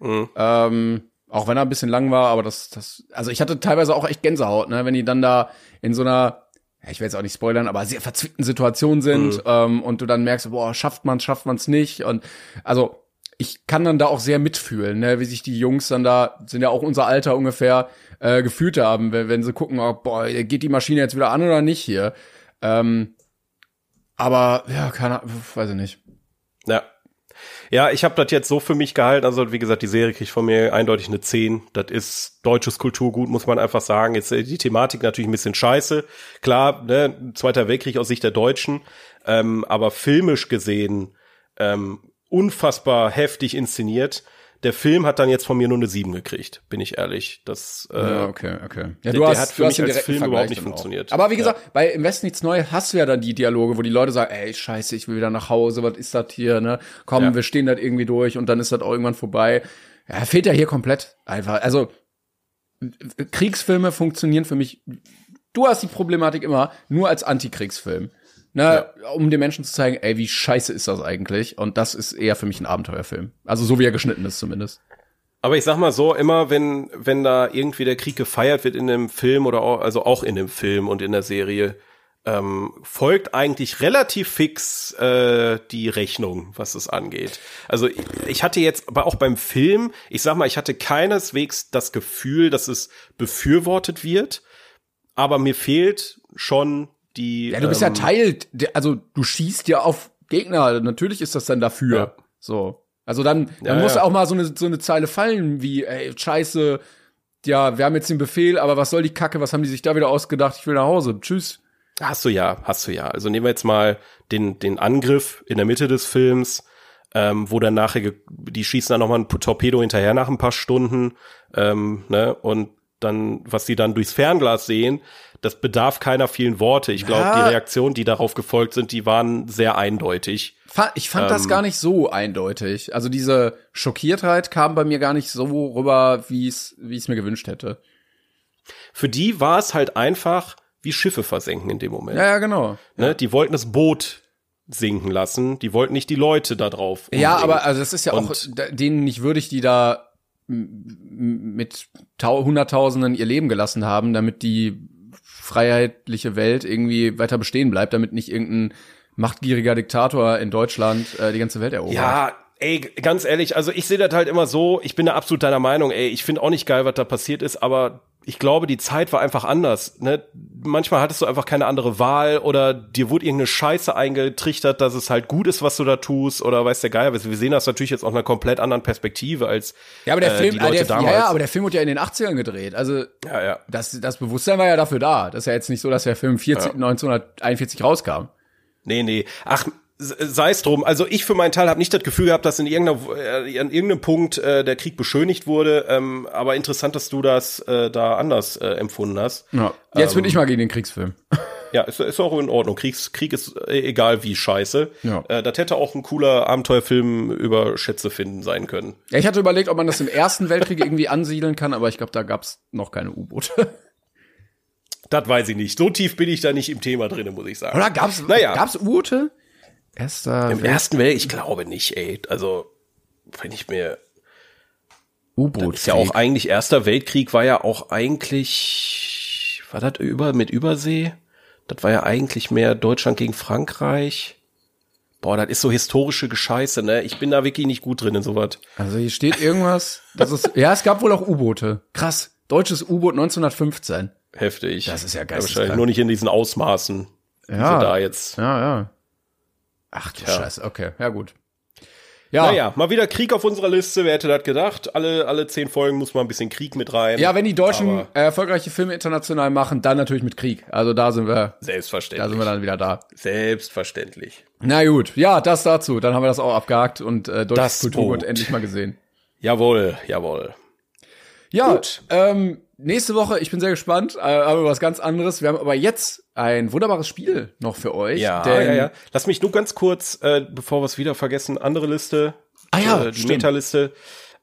Mhm. Ähm, auch wenn er ein bisschen lang war, aber das, das, also ich hatte teilweise auch echt Gänsehaut, ne, wenn die dann da in so einer, ja, ich will jetzt auch nicht spoilern, aber sehr verzwickten Situation sind mhm. ähm, und du dann merkst, boah, schafft man's, schafft man's nicht und also ich kann dann da auch sehr mitfühlen, ne, wie sich die Jungs dann da, sind ja auch unser Alter ungefähr, äh, gefühlt haben, wenn, wenn sie gucken, oh, boah, geht die Maschine jetzt wieder an oder nicht hier. Ähm, aber ja, keine Ahnung, weiß ich nicht. Ja. Ja, ich habe das jetzt so für mich gehalten. Also wie gesagt, die Serie kriegt von mir eindeutig eine 10. Das ist deutsches Kulturgut, muss man einfach sagen. Jetzt äh, die Thematik natürlich ein bisschen scheiße. Klar, ne, Zweiter Weltkrieg aus Sicht der Deutschen. Ähm, aber filmisch gesehen ähm, unfassbar heftig inszeniert. Der Film hat dann jetzt von mir nur eine 7 gekriegt, bin ich ehrlich. Das, äh, ja, okay, okay. Ja, du der, hast, der hat für mich als Film Vergleich überhaupt nicht funktioniert. Aber wie gesagt, ja. bei Im Westen nichts Neues hast du ja dann die Dialoge, wo die Leute sagen, ey, scheiße, ich will wieder nach Hause, was ist das hier, ne? Komm, ja. wir stehen das irgendwie durch und dann ist das auch irgendwann vorbei. Ja, fehlt ja hier komplett einfach. Also, Kriegsfilme funktionieren für mich, du hast die Problematik immer nur als Antikriegsfilm ne, ja. um den Menschen zu zeigen, ey, wie scheiße ist das eigentlich? Und das ist eher für mich ein Abenteuerfilm. Also so wie er geschnitten ist zumindest. Aber ich sag mal so, immer wenn, wenn da irgendwie der Krieg gefeiert wird in dem Film oder auch, also auch in dem Film und in der Serie, ähm, folgt eigentlich relativ fix äh, die Rechnung, was es angeht. Also ich, ich hatte jetzt, aber auch beim Film, ich sag mal, ich hatte keineswegs das Gefühl, dass es befürwortet wird, aber mir fehlt schon die. Ja, du bist ähm, ja Teil, also du schießt ja auf Gegner. Natürlich ist das dann dafür. Ja. So. Also dann, dann ja, muss ja. auch mal so eine, so eine Zeile fallen wie, ey, scheiße, ja, wir haben jetzt den Befehl, aber was soll die Kacke, was haben die sich da wieder ausgedacht? Ich will nach Hause. Tschüss. Hast du ja, hast du ja. Also nehmen wir jetzt mal den, den Angriff in der Mitte des Films, ähm, wo dann nachher, die schießen dann nochmal ein Torpedo hinterher nach ein paar Stunden, ähm, ne, und dann, was sie dann durchs Fernglas sehen, das bedarf keiner vielen Worte. Ich glaube, die Reaktionen, die darauf gefolgt sind, die waren sehr eindeutig. Ich fand ähm, das gar nicht so eindeutig. Also diese Schockiertheit kam bei mir gar nicht so rüber, wie es wie es mir gewünscht hätte. Für die war es halt einfach wie Schiffe versenken in dem Moment. Ja, ja genau. Ne? Ja. Die wollten das Boot sinken lassen. Die wollten nicht die Leute da drauf. Umbringen. Ja, aber also das ist ja auch denen nicht würdig, die da mit Hunderttausenden ihr Leben gelassen haben, damit die freiheitliche Welt irgendwie weiter bestehen bleibt, damit nicht irgendein machtgieriger Diktator in Deutschland äh, die ganze Welt erobert. Ja, ey, ganz ehrlich, also ich sehe das halt immer so, ich bin da absolut deiner Meinung, ey, ich finde auch nicht geil, was da passiert ist, aber ich glaube, die Zeit war einfach anders. Ne? Manchmal hattest du einfach keine andere Wahl oder dir wurde irgendeine Scheiße eingetrichtert, dass es halt gut ist, was du da tust oder weiß der Geier. Wir sehen das natürlich jetzt aus einer komplett anderen Perspektive als ja, aber der äh, Film, die Leute der, damals. Ja, aber der Film wurde ja in den 80ern gedreht. Also ja, ja. Das, das Bewusstsein war ja dafür da. Das ist ja jetzt nicht so, dass der Film 40, ja. 1941 rauskam. Nee, nee. Ach, sei es drum. Also ich für meinen Teil habe nicht das Gefühl gehabt, dass in irgendeiner, äh, an irgendeinem Punkt äh, der Krieg beschönigt wurde. Ähm, aber interessant, dass du das äh, da anders äh, empfunden hast. Ja. Jetzt ähm, bin ich mal gegen den Kriegsfilm. Ja, ist, ist auch in Ordnung. Kriegs, Krieg ist äh, egal wie scheiße. Ja. Äh, das hätte auch ein cooler Abenteuerfilm über Schätze finden sein können. Ja, ich hatte überlegt, ob man das im Ersten Weltkrieg irgendwie ansiedeln kann, aber ich glaube, da gab's noch keine U-Boote. Das weiß ich nicht. So tief bin ich da nicht im Thema drin, muss ich sagen. Oder gab's, Naja. gab's U-Boote? Erster Im Ersten Welt, ich glaube nicht, ey. Also, wenn ich mir, U-Boot. ist ja auch eigentlich, Erster Weltkrieg war ja auch eigentlich, war das über, mit Übersee? Das war ja eigentlich mehr Deutschland gegen Frankreich. Boah, das ist so historische Gescheiße, ne? Ich bin da wirklich nicht gut drin in sowas. Also hier steht irgendwas, das ist, ja, es gab wohl auch U-Boote. Krass. Deutsches U-Boot 1915. Heftig. Das ist ja Wahrscheinlich geisteskrank. nur nicht in diesen Ausmaßen. Ja. Ja. da jetzt. Ja, ja. Ach du Tja. Scheiße, okay, ja gut. Ja, Naja, mal wieder Krieg auf unserer Liste. Wer hätte das gedacht? Alle, alle zehn Folgen muss mal ein bisschen Krieg mit rein. ja, wenn die Deutschen Aber äh, erfolgreiche Filme international machen, dann natürlich mit Krieg. Also da sind wir, da Selbstverständlich. sind wir dann wieder da. Selbstverständlich. Na gut, ja, das dazu. Dann haben wir das auch abgehakt und äh, deutsches Kulturgut endlich mal gesehen. Jawohl, jawohl. Ja, Gut. Ähm, nächste Woche, ich bin sehr gespannt, äh, aber was ganz anderes. Wir haben aber jetzt ein wunderbares Spiel noch für euch. Ja, denn, ja, ja. Lass mich nur ganz kurz, äh, bevor wir es wieder vergessen, andere Liste. Ah ja, äh. Meta-Liste.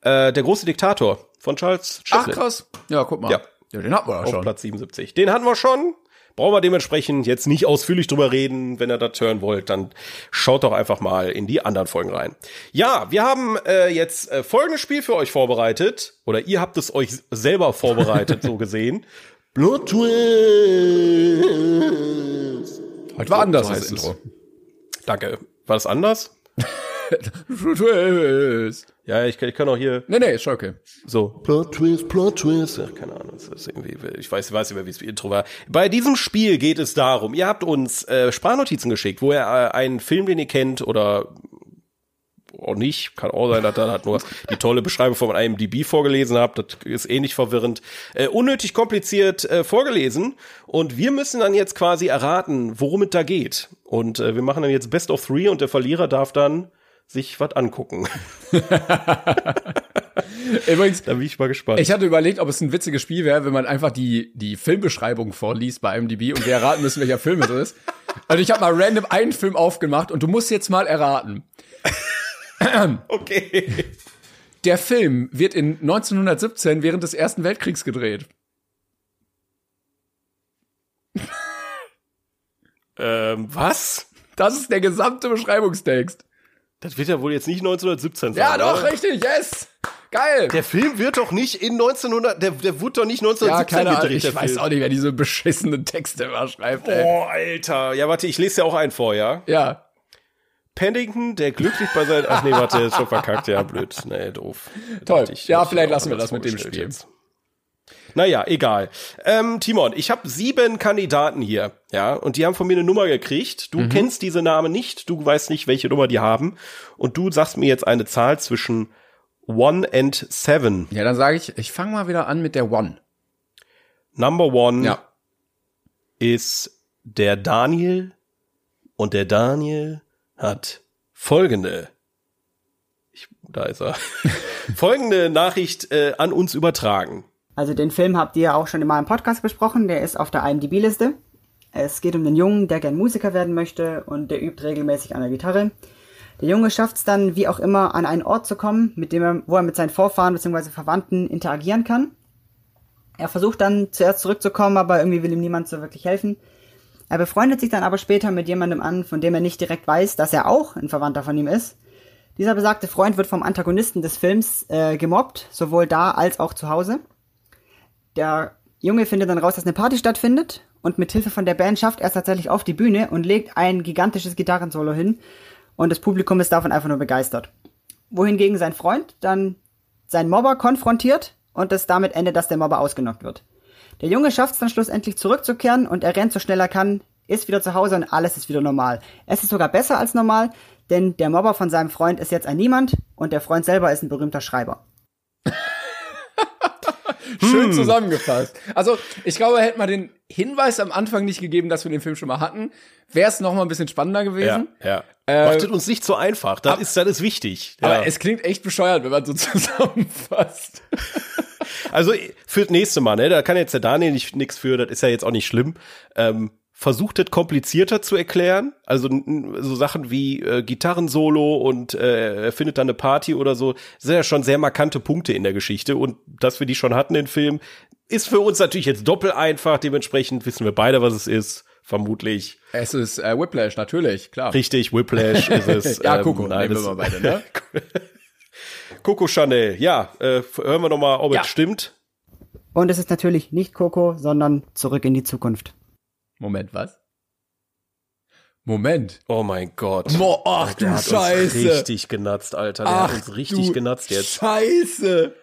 Äh, der große Diktator von Charles Ach Chaplin. krass. Ja, guck mal. Ja. ja den hatten wir auf schon. Platz 77. Den hatten wir schon. Brauchen wir dementsprechend jetzt nicht ausführlich drüber reden. Wenn ihr das hören wollt, dann schaut doch einfach mal in die anderen Folgen rein. Ja, wir haben äh, jetzt äh, folgendes Spiel für euch vorbereitet. Oder ihr habt es euch selber vorbereitet, so gesehen. Blood Twist. Heute war anders so das. Intro. Danke. War das anders? Twist. Ja, ich, kann- ich kann auch hier Nee, nee, ist schon okay. so Plot Twist, Plot Twist. Ach, keine Ahnung, das ist irgendwie, ich weiß, weiß nicht mehr, wie es Intro war. Bei diesem Spiel geht es darum, ihr habt uns äh, Sprachnotizen geschickt, wo ihr äh, einen Film, den ihr kennt oder auch nicht, kann auch sein, dass ihr halt nur die tolle Beschreibung von IMDb vorgelesen habt, das ist ähnlich verwirrend, äh, unnötig kompliziert äh, vorgelesen und wir müssen dann jetzt quasi erraten, worum es da geht. Und äh, wir machen dann jetzt Best of Three und der Verlierer darf dann sich was angucken. Übrigens, Da bin ich mal gespannt. ich hatte überlegt, ob es ein witziges Spiel wäre, wenn man einfach die, die Filmbeschreibung vorliest bei IMDb und wir erraten müssen, welcher Film es ist. Also ich habe mal random einen Film aufgemacht und du musst jetzt mal erraten. okay. Der Film wird in 1917 während des Ersten Weltkriegs gedreht. Ähm, was? Das ist der gesamte Beschreibungstext. Das wird ja wohl jetzt nicht 1917 sein. Ja, doch, oder? richtig, yes! Geil! Der Film wird doch nicht in 1900, der, der wurde doch nicht ja, 1917 keine Ahnung, gedreht, ich weiß Film. auch nicht, wer diese beschissenen Texte immer schreibt, ey. Oh, Alter. Ja, warte, ich lese ja auch einen vor, ja? Ja. Paddington, der glücklich bei seinen, ach nee, warte, ist schon verkackt, ja, blöd. Nee, doof. Toll. Ja, vielleicht lassen wir das mit dem Spiel. jetzt. Naja, egal. Ähm, Timon, ich habe sieben Kandidaten hier, ja, und die haben von mir eine Nummer gekriegt. Mhm. Du kennst diese Namen nicht, du weißt nicht, welche Nummer die haben. Und du sagst mir jetzt eine Zahl zwischen one and seven. Ja, dann sage ich, ich fange mal wieder an mit der One. Number one Ja. ist der Daniel und der Daniel hat folgende, ich, da ist er, folgende Nachricht äh, an uns übertragen. Also den Film habt ihr auch schon in meinem Podcast besprochen, der ist auf der IMDb-Liste. Es geht um den Jungen, der gern Musiker werden möchte und der übt regelmäßig an der Gitarre. Der Junge schafft es dann, wie auch immer, an einen Ort zu kommen, mit dem er, wo er mit seinen Vorfahren bzw. Verwandten interagieren kann. Er versucht dann zuerst zurückzukommen, aber irgendwie will ihm niemand so wirklich helfen. Er befreundet sich dann aber später mit jemandem an, von dem er nicht direkt weiß, dass er auch ein Verwandter von ihm ist. Dieser besagte Freund wird vom Antagonisten des Films äh, gemobbt, sowohl da als auch zu Hause. Der Junge findet dann raus, dass eine Party stattfindet und mit Hilfe von der Band schafft er es tatsächlich auf die Bühne und legt ein gigantisches Gitarrensolo hin und das Publikum ist davon einfach nur begeistert. Wohingegen sein Freund dann seinen Mobber konfrontiert und es damit endet, dass der Mobber ausgenockt wird. Der Junge schafft es dann schlussendlich zurückzukehren und er rennt so schnell er kann, ist wieder zu Hause und alles ist wieder normal. Es ist sogar besser als normal, denn der Mobber von seinem Freund ist jetzt ein Niemand und der Freund selber ist ein berühmter Schreiber. Schön zusammengefasst. Also, ich glaube, hätte man den Hinweis am Anfang nicht gegeben, dass wir den Film schon mal hatten, wäre es noch mal ein bisschen spannender Ja, gewesen. ja. Äh, Macht es uns nicht so einfach. Das ist, das ist wichtig. Ja. Aber es klingt echt bescheuert, wenn man so zusammenfasst. Also für das nächste Mal, ne, da kann jetzt der Daniel nicht nix für, das ist ja jetzt auch nicht schlimm. Ähm, versucht hat, komplizierter zu erklären. Also so Sachen wie äh, Gitarrensolo und äh, er findet dann eine Party oder so, sind ja schon sehr markante Punkte in der Geschichte. Und dass wir die schon hatten, den Film, ist für uns natürlich jetzt doppelt einfach. Dementsprechend wissen wir beide, was es ist. Vermutlich. Es ist äh, Whiplash, natürlich, klar. Richtig, Whiplash ist es. Ja, Ähm, Coco, nein, nehmen wir mal beide, ne? Coco Chanel, ja, äh, hören wir noch mal, ob Ja. es stimmt. Und es ist natürlich nicht Coco, sondern zurück in die Zukunft. Moment, was? Moment. Oh mein Gott. Boah, ach Der du hat Scheiße. Uns richtig genatzt, Alter. Der hat uns richtig genatzt jetzt. Scheiße.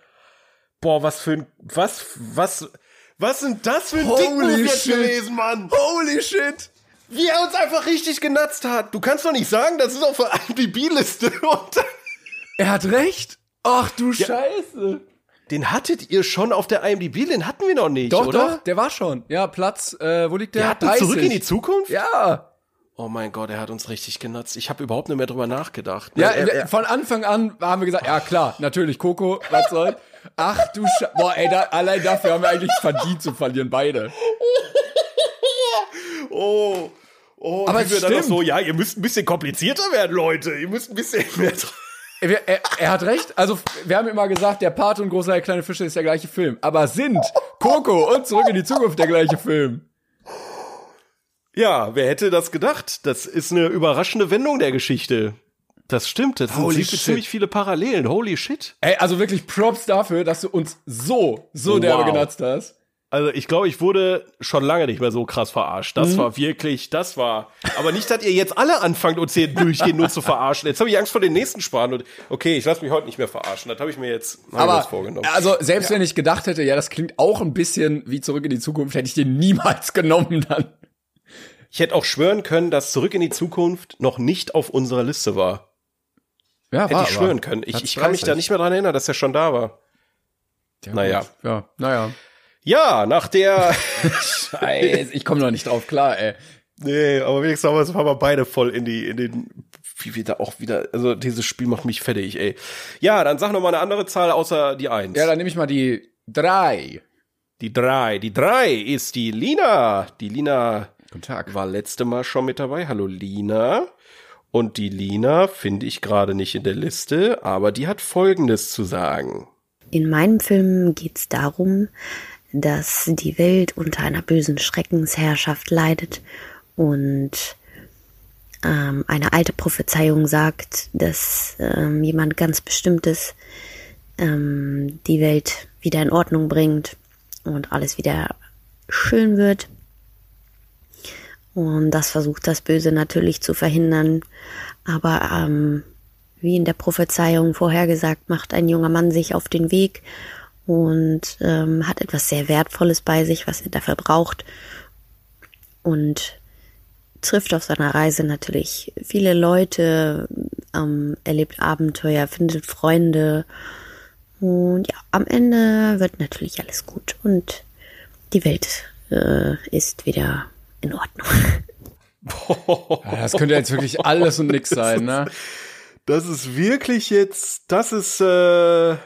Boah, was für ein, was, was, was sind das für ein Holy Dickmove jetzt shit. gewesen, Mann? Holy shit. Wie er uns einfach richtig genatzt hat. Du kannst doch nicht sagen, das ist auf der IMDb-Liste. Und Er hat recht. Ach du Scheiße. Den hattet ihr schon auf der IMDb, den hatten wir noch nicht, Doch, oder? doch, der war schon. Ja, Platz, äh, wo liegt der? Der hat zurück in die Zukunft? Ja. Oh mein Gott, er hat uns richtig genatzt. Ich habe überhaupt nicht mehr drüber nachgedacht. Ja, er, er, von Anfang an haben wir gesagt, ja klar, natürlich Coco, was soll. Ach du Scheiße. Boah, ey, da, allein dafür haben wir eigentlich verdient zu verlieren, beide. oh, oh, Aber wie wir dann stimmt. so, ja, ihr müsst ein bisschen komplizierter werden, Leute. Ihr müsst ein bisschen mehr. Er, er, er hat recht. Also, wir haben immer gesagt, der Pate und Großer der kleine Fische ist der gleiche Film. Aber sind Coco und Zurück in die Zukunft der gleiche Film? Ja, wer hätte das gedacht? Das ist eine überraschende Wendung der Geschichte. Das stimmt, das Holy sind shit. ziemlich viele Parallelen. Holy shit. Ey, also wirklich Props dafür, dass du uns so, so Wow. derbe genatzt hast. Also ich glaube, ich wurde schon lange nicht mehr so krass verarscht. Mhm. Das war wirklich, das war. Aber nicht, dass ihr jetzt alle anfangt, uns hier durchgehend nur zu verarschen. Jetzt habe ich Angst vor den nächsten Sparen. Und okay, ich lasse mich heute nicht mehr verarschen. Das habe ich mir jetzt Aber, vorgenommen. also, selbst wenn ich gedacht hätte, ja, das klingt auch ein bisschen wie Zurück in die Zukunft, hätte ich den niemals genommen dann. Ich hätte auch schwören können, dass Zurück in die Zukunft noch nicht auf unserer Liste war. Ja, Hätte ich schwören können. Ich, ich kann mich da nicht mehr dran erinnern, dass er schon da war. naja. Ja, naja. Ja, nach der. Scheiße, ich komme noch nicht drauf klar, ey. nee, aber wenigstens haben wir, beide voll in die, in den, wie wir da auch wieder, also dieses Spiel macht mich fertig, ey. Ja, dann sag noch mal eine andere Zahl außer die eins. Ja, dann nehme ich mal die drei. Die drei. Die drei ist die Lina. Die Lina Guten Tag. war letzte Mal schon mit dabei. Hallo Lina. Und die Lina finde ich gerade nicht in der Liste, aber die hat Folgendes zu sagen. In meinem Film geht es darum, dass die Welt unter einer bösen Schreckensherrschaft leidet und ähm, eine alte Prophezeiung sagt, dass ähm, jemand ganz Bestimmtes ähm, die Welt wieder in Ordnung bringt und alles wieder schön wird. Und das versucht das Böse natürlich zu verhindern. Aber ähm, wie in der Prophezeiung vorhergesagt, macht ein junger Mann sich auf den Weg und ähm, hat etwas sehr Wertvolles bei sich, was er dafür braucht. Und trifft auf seiner Reise natürlich viele Leute, ähm, erlebt Abenteuer, findet Freunde. Und ja, am Ende wird natürlich alles gut und die Welt äh, ist wieder in Ordnung. Ja, das könnte jetzt wirklich alles und nix sein, ne? Das ist wirklich jetzt, das ist, äh,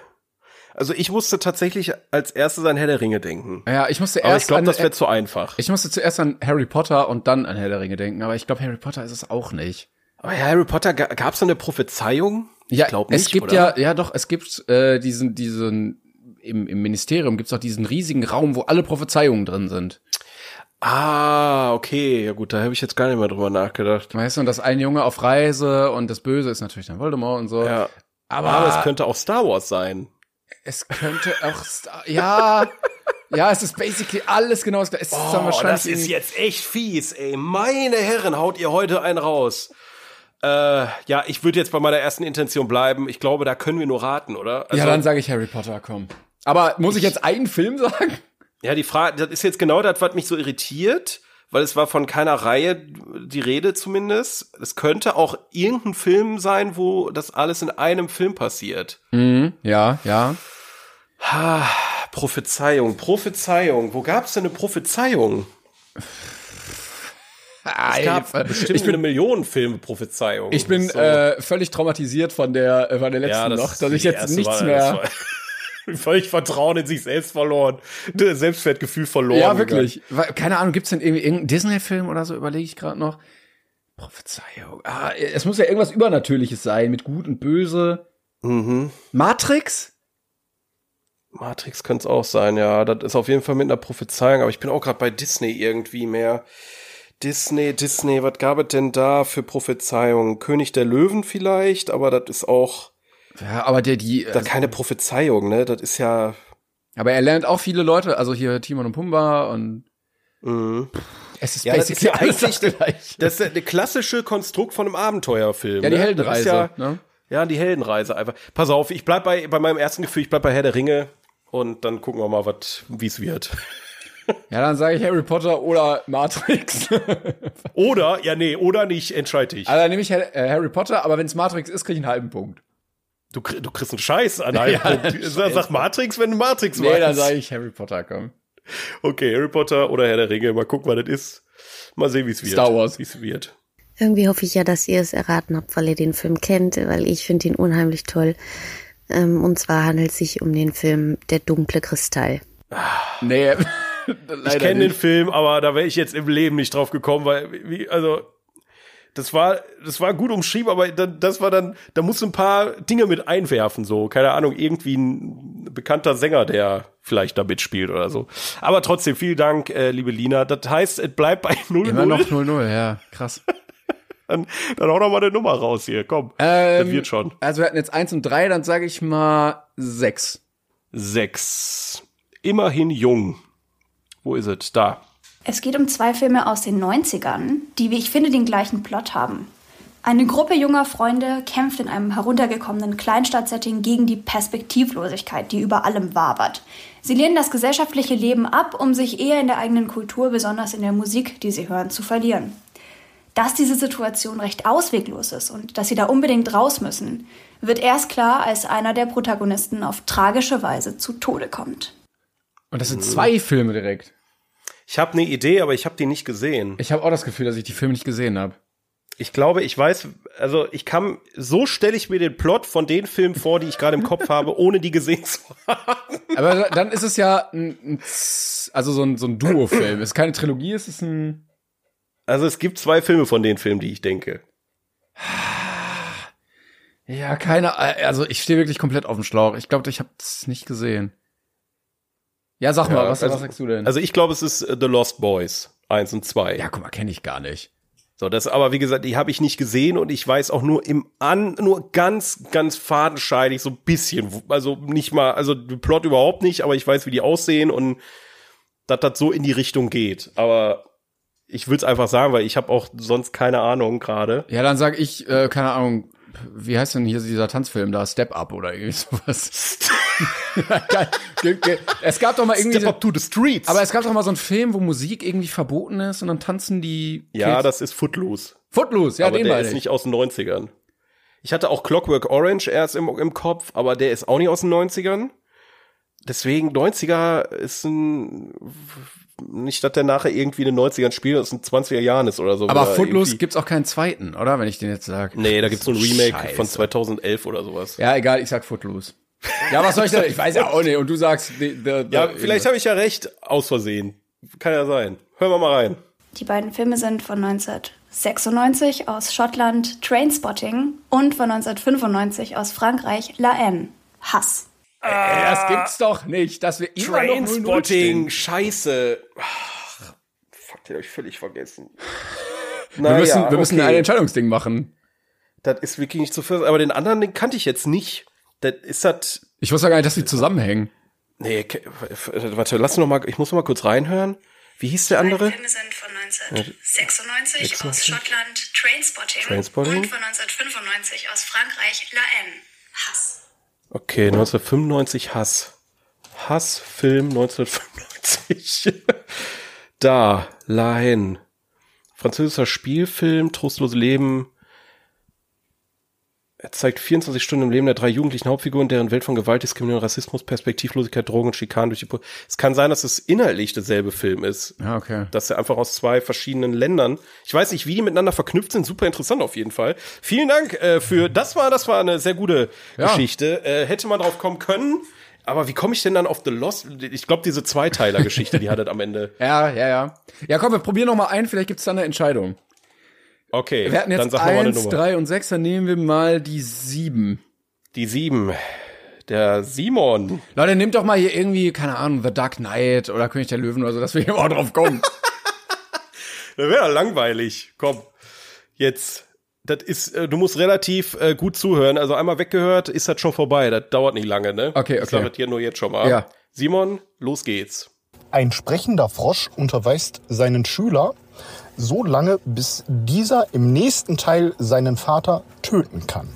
also ich musste tatsächlich als erstes an Herr der Ringe denken. Ja, ich musste Aber erst ich glaube, das wäre zu einfach. ich musste zuerst an Harry Potter und dann an Herr der Ringe denken, aber ich glaube, Harry Potter ist es auch nicht. Aber Harry Potter, ga- gab's da eine Prophezeiung? Ja, ich glaube nicht, es gibt oder? ja, ja doch, es gibt äh, diesen, diesen, im, im Ministerium gibt's auch diesen riesigen Raum, wo alle Prophezeiungen drin sind. Ah, okay. Ja gut, da habe ich jetzt gar nicht mehr drüber nachgedacht. Weißt du, und das ein Junge auf Reise und das Böse ist natürlich dann Voldemort und so. Ja. aber, Aber es könnte auch Star Wars sein. Es könnte auch, Star ja, ja, es ist basically alles genau das gleiche. Es ist dann Oh, wahrscheinlich das ist jetzt echt fies, ey. Meine Herren, haut ihr heute einen raus. Äh, ja, ich würde jetzt bei meiner ersten Intention bleiben. Ich glaube, da können wir nur raten, oder? Also, ja, dann sage ich Harry Potter, komm. Aber muss ich jetzt einen Film sagen? Ja, die Frage, das ist jetzt genau das, was mich so irritiert, weil es war von keiner Reihe die Rede zumindest. Es könnte auch irgendein Film sein, wo das alles in einem Film passiert. Ja, ja. Ha, Prophezeiung, Prophezeiung. Wo gab's denn eine Prophezeiung? Es gab bestimmt ich bin, eine Million Filme Prophezeiung. ich bin So. äh, völlig traumatisiert von der, äh, von der letzten Ja, noch, dass ich jetzt nichts mehr. Völlig Vertrauen in sich selbst verloren. Selbstwertgefühl verloren. Ja, wirklich. Weil, Keine Ahnung, gibt's denn irgendwie irgendeinen Disney-Film oder so, überlege ich gerade noch. Prophezeiung. Ah, es muss ja irgendwas Übernatürliches sein, mit Gut und Böse. Mhm. Matrix? Matrix könnte es auch sein, ja. Das ist auf jeden Fall mit einer Prophezeiung, aber ich bin auch gerade bei Disney irgendwie mehr. Disney, Disney, was gab es denn da für Prophezeiungen? König der Löwen vielleicht, aber das ist auch Ja, aber der, die, da keine Prophezeiung, ne? Das ist ja. aber er lernt auch viele Leute, also hier Timon und Pumba und Mhm. es ist Ja, das ist ja eigentlich das. Das ist eine klassische Konstrukt von einem Abenteuerfilm. Ja, die ne? Heldenreise, ja, ne? ja, die Heldenreise einfach. Pass auf, ich bleib bei, bei meinem ersten Gefühl, ich bleib bei Herr der Ringe und dann gucken wir mal, was, wie es wird. Ja, dann sage ich Harry Potter oder Matrix. Oder, ja, nee, oder nicht, entscheide ich. also dann nehme ich Har- äh, Harry Potter, aber wenn es Matrix ist, kriege ich einen halben Punkt. Du, du kriegst einen Scheiß an einem Ja, Punkt. Sag, sag Matrix, wenn du Matrix Nee, dann meinst. sage ich Harry Potter, komm. Okay, Harry Potter oder Herr der Ringe, mal gucken, was das ist. Mal sehen, wie es wird. Star Wars. Wie es wird. Irgendwie hoffe ich ja, dass ihr es erraten habt, weil ihr den Film kennt, weil ich finde ihn unheimlich toll. Ähm, und zwar handelt es sich um den Film Der dunkle Kristall. Nee, Ich kenne den Film, aber da wäre ich jetzt im Leben nicht drauf gekommen, weil, wie, also, das war, das war gut umschrieben, aber das war dann, da musst du ein paar Dinge mit einwerfen, so, keine Ahnung, irgendwie ein bekannter Sänger, der vielleicht da mitspielt oder so. Aber trotzdem, vielen Dank, äh, liebe Lina. Das heißt, es bleibt bei 0 Immer noch 0-0, ja, krass. Dann, dann hau doch mal eine Nummer raus hier, komm. Ähm, das wird schon. Also wir hatten jetzt 1 und 3, dann sage ich mal 6. Sechs. Immerhin jung. Wo ist es? Da. Es geht um zwei Filme aus den 90ern, die, wie ich finde, den gleichen Plot haben. Eine Gruppe junger Freunde kämpft in einem heruntergekommenen Kleinstadtsetting gegen die Perspektivlosigkeit, die über allem wabert. Sie lehnen das gesellschaftliche Leben ab, um sich eher in der eigenen Kultur, besonders in der Musik, die sie hören, zu verlieren. Dass diese Situation recht ausweglos ist und dass sie da unbedingt raus müssen, wird erst klar, als einer der Protagonisten auf tragische Weise zu Tode kommt. Und das sind zwei Filme direkt. Ich habe eine Idee, aber ich habe die nicht gesehen. Ich habe auch das Gefühl, dass ich die Filme nicht gesehen habe. Ich glaube, ich weiß, also ich kann, so stelle ich mir den Plot von den Filmen vor, die ich gerade im Kopf habe, ohne die gesehen zu haben. Aber dann ist es ja ein, ein also so ein, so ein Duo-Film. Es ist keine Trilogie, es ist ein. Also es gibt zwei Filme von den Filmen, die ich denke. Ja, keine. Also ich stehe wirklich komplett auf dem Schlauch. Ich glaube, ich habe es nicht gesehen. Ja, sag mal, Ja, was, also- was sagst du denn? Also ich glaube, es ist äh, The Lost Boys eins und zwei. ja, guck mal, kenne ich gar nicht. So, das aber wie gesagt, die habe ich nicht gesehen und ich weiß auch nur im an nur ganz ganz fadenscheinig so ein bisschen, also nicht mal, also den Plot überhaupt nicht, aber ich weiß, wie die aussehen und dass das so in die Richtung geht. Aber ich würde es einfach sagen, weil ich habe auch sonst keine Ahnung gerade. Ja, dann sag ich, äh, keine Ahnung, wie heißt denn hier dieser Tanzfilm da? Step Up oder irgendwie sowas. Es gab doch mal irgendwie. Step up to the streets. aber es gab doch mal so einen Film, wo Musik irgendwie verboten ist und dann tanzen die. ja, Kids. das ist Footloose. Footloose, ja, aber den der ist ich. nicht aus den 90ern. Ich hatte auch Clockwork Orange erst im, im Kopf, aber der ist auch nicht aus den 90ern. Deswegen 90er ist ein nicht, dass der nachher irgendwie in den 90ern spielt, das in 20er Jahren ist oder so. Aber Footloose gibt's auch keinen zweiten, oder? Wenn ich den jetzt sag. Nee, da gibt's so ein Remake Scheiße. von 2011 oder sowas. Ja, egal, ich sag Footloose. Ja, was soll ich denn? Ich weiß ja auch nicht. Und du sagst, the, the, Ja, vielleicht habe ich ja recht, aus Versehen. Kann ja sein. Hören wir mal rein. Die beiden Filme sind von 1996 aus Schottland Trainspotting und von 1995 aus Frankreich La Haine. Hass. Ey, das gibt's doch nicht, dass wir immer noch 0-0 Trainspotting, stehen. scheiße. Ach, fuck, den hab ich völlig vergessen. Wir müssen, wir müssen ein Entscheidungsding machen. Das ist wirklich nicht zu fassen. Aber den anderen, den kannte ich jetzt nicht. Das ist das. Ich wusste gar nicht, dass die zusammenhängen. Nee, warte, lass noch mal, ich muss noch mal kurz reinhören. Wie hieß der andere? Filme sind von 1996 aus 96. Schottland Trainspotting, Trainspotting. und von 1995 aus Frankreich La Haine. Hass. Okay, 1995 Hass. Hassfilm 1995. da, La Haine. Französischer Spielfilm, trostlose Leben. Er zeigt 24 Stunden im Leben der drei jugendlichen Hauptfiguren, deren Welt von Gewalt, Diskriminierung, Rassismus, Perspektivlosigkeit, Drogen und Schikanen durch die... Po es kann sein, dass es inhaltlich derselbe Film ist. Ja, okay. dass er einfach aus zwei verschiedenen Ländern. Ich weiß nicht, wie die miteinander verknüpft sind. Super interessant auf jeden Fall. Vielen Dank äh, für das war das war eine sehr gute Ja. Geschichte. Äh, hätte man drauf kommen können. aber wie komme ich denn dann auf The Lost? Ich glaube, diese Zweiteiler-Geschichte, die hat das am Ende. Ja, ja, ja. Ja, komm, wir probieren noch mal ein, vielleicht gibt's da eine Entscheidung. Okay, Wir hatten dann jetzt sag noch mal eine eins, Nummer. drei und sechs, dann nehmen wir mal die sieben. Die sieben. Der Simon. Leute, nehmt doch mal hier irgendwie, keine Ahnung, The Dark Knight oder König der Löwen oder so, dass wir hier mal drauf kommen. Das wäre langweilig. Komm. Jetzt. Das ist, äh, du musst relativ äh, gut zuhören. Also einmal weggehört, ist das schon vorbei. Das dauert nicht lange, ne? Okay, Ich okay. sag das hier nur jetzt schon mal. Ja. Simon, los geht's. Ein sprechender Frosch unterweist seinen Schüler so lange, bis dieser im nächsten Teil seinen Vater töten kann.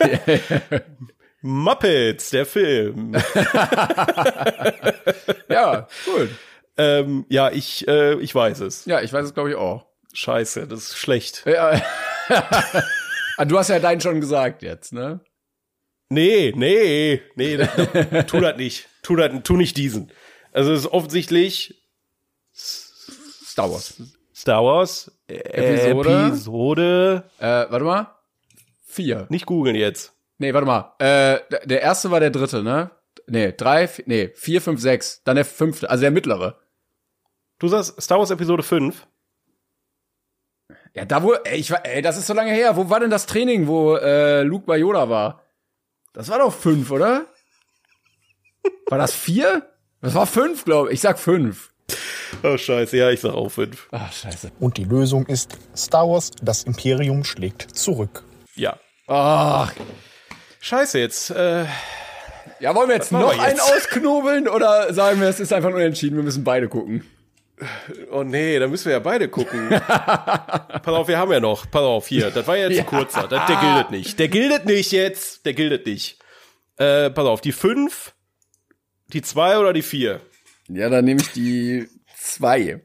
Muppets, der Film. ja, cool. ähm, ja, ich, äh, ich weiß es. Ja, ich weiß es, glaube ich, auch. Scheiße, das ist schlecht. Ja. Ah, du hast ja deinen schon gesagt jetzt, ne? Nee, nee, nee, tu das nicht. Tu das, tu nicht diesen. Also es ist offensichtlich Star Wars. Star Wars Episode? Episode. Äh, warte mal. Vier. Nicht googeln jetzt. Nee, warte mal. Äh, der- erste war der dritte, ne? Nee, drei, vi- nee, vier, fünf, sechs. Dann der fünfte, also der mittlere. Du sagst Star Wars Episode 5. Ja, da wo, ey, ich war, ey, das ist so lange her. Wo war denn das Training, wo äh, Luke bei Yoda war? Das war doch fünf, oder? War das vier? Das war fünf, glaube ich. Ich sag fünf. Oh scheiße, ja, ich sag auch 5. Ach, scheiße. Und die Lösung ist Star Wars, das Imperium schlägt zurück. Ja. Ach, Scheiße, jetzt. Äh, ja, wollen wir jetzt noch wir einen jetzt? ausknobeln oder sagen wir, es ist einfach unentschieden, wir müssen beide gucken? oh nee, da müssen wir ja beide gucken. Pass auf, wir haben ja noch. Pass auf, hier. Das war jetzt ein kurzer. Das, der gildet nicht. Der gildet nicht jetzt. Der gildet nicht. Äh, pass auf, die 5, die 2 oder die 4? Ja, dann nehme ich die zwei.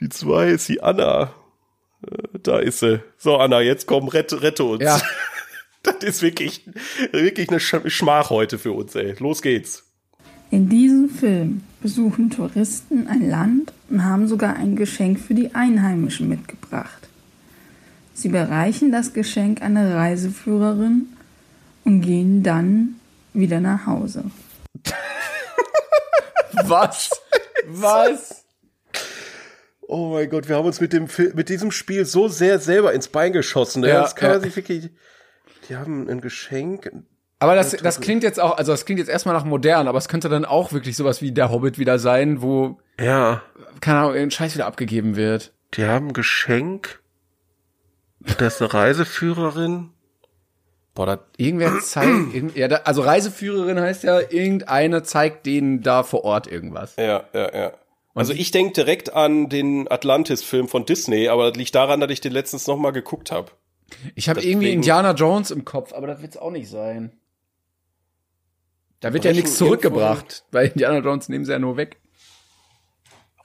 Die 2 ist die Anna. Äh, Da ist sie. So, Anna, jetzt komm, rette, rette uns. Ja. Das ist wirklich, wirklich eine Sch- Schmach heute für uns, ey. Los geht's. In diesem Film besuchen Touristen ein Land und haben sogar ein Geschenk für die Einheimischen mitgebracht. Sie bereichen das Geschenk einer Reiseführerin und gehen dann wieder nach Hause. Was? Was? Oh mein Gott, wir haben uns mit dem mit diesem Spiel so sehr selber ins Bein geschossen. Ne? Ja, das kann man sich wirklich. Die haben ein Geschenk. Aber das, das klingt jetzt auch, also das klingt jetzt erstmal nach modern, aber es könnte dann auch wirklich sowas wie der Hobbit wieder sein, wo, Ja, keine Ahnung, irgendein Scheiß wieder abgegeben wird. die haben ein Geschenk. Das ist eine Reiseführerin. Boah, das, Irgendwer zeigt, irgend, ja, da, also Reiseführerin heißt ja, irgendeine zeigt denen da vor Ort irgendwas. ja, ja, ja. Also ich denke direkt an den Atlantis-Film von Disney, aber das liegt daran, dass ich den letztens noch mal geguckt habe. Ich habe irgendwie Indiana Jones im Kopf, aber das wird's auch nicht sein. Da wird ja nichts zurückgebracht, weil Indiana Jones nehmen sie ja nur weg.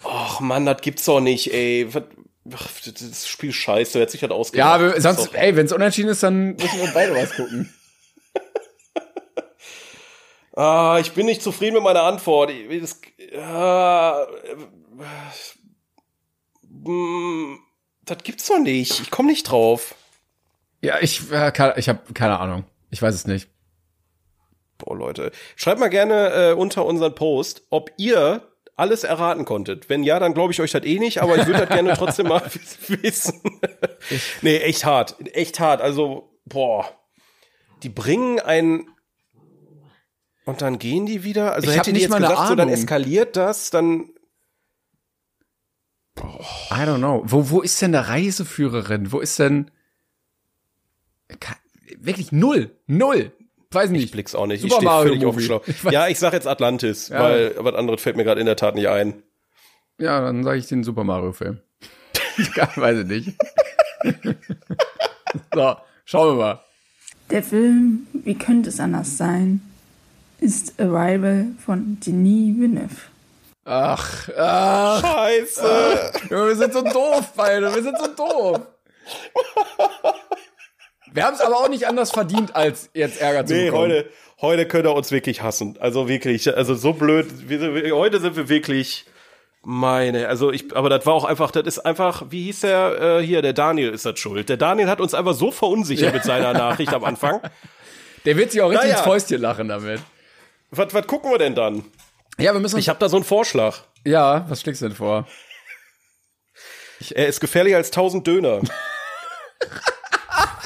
Ach Mann, das gibt's doch nicht, ey. Ach, das Spiel scheiße, wer hat sich das ausgedacht? Ja, ist sonst, ey, wenn's unentschieden ist, dann müssen wir beide was gucken. Ah, ich bin nicht zufrieden mit meiner Antwort. Ich- Das, ah, das gibt's doch nicht. Ich komme nicht drauf. Ja, ich, äh, ich habe keine Ahnung. Ich weiß es nicht. Boah, Leute. Schreibt mal gerne äh, unter unseren Post, ob ihr alles erraten konntet. Wenn ja, dann glaube ich euch das eh nicht, aber ich würde das gerne trotzdem mal wissen. nee, echt hart. Echt hart. Also, boah. Die bringen ein. Und dann gehen die wieder? Also Ich hätte die nicht jetzt gesagt, so dann Ahnung. eskaliert das, dann. I don't know. Wo, wo ist denn der Reiseführerin? Wo ist denn. Wirklich null. Null. Weiß nicht. Ich blick's auch nicht. Super ich stehe Mario völlig auf dem. Schlauch. Ich Ja, ich sag jetzt Atlantis, Ja. weil was anderes fällt mir gerade in der Tat nicht ein. Ja, dann sage ich den Super Mario Film. Ja, weiß ich nicht. so, schauen wir mal. Der Film, wie könnte es anders sein, ist Arrival von Denis Villeneuve. Ach, ach, Scheiße. Junge, wir sind so doof, beide. Wir sind so doof. Wir haben es aber auch nicht anders verdient, als jetzt Ärger zu Nee, bekommen. heute, heute könnt ihr uns wirklich hassen. Also wirklich, also so blöd. Wir, wir, heute sind wir wirklich meine, also ich, aber das war auch einfach, das ist einfach, wie hieß der äh, hier, der Daniel ist das schuld. Der Daniel hat uns einfach so verunsichert mit seiner Nachricht am Anfang. Der wird sich auch richtig Naja. ins Fäustchen lachen damit. Was, was gucken wir denn dann? Ja, wir müssen Ich habe da so einen Vorschlag. ja, was schlägst du denn vor? Er ist gefährlicher als 1000 Döner.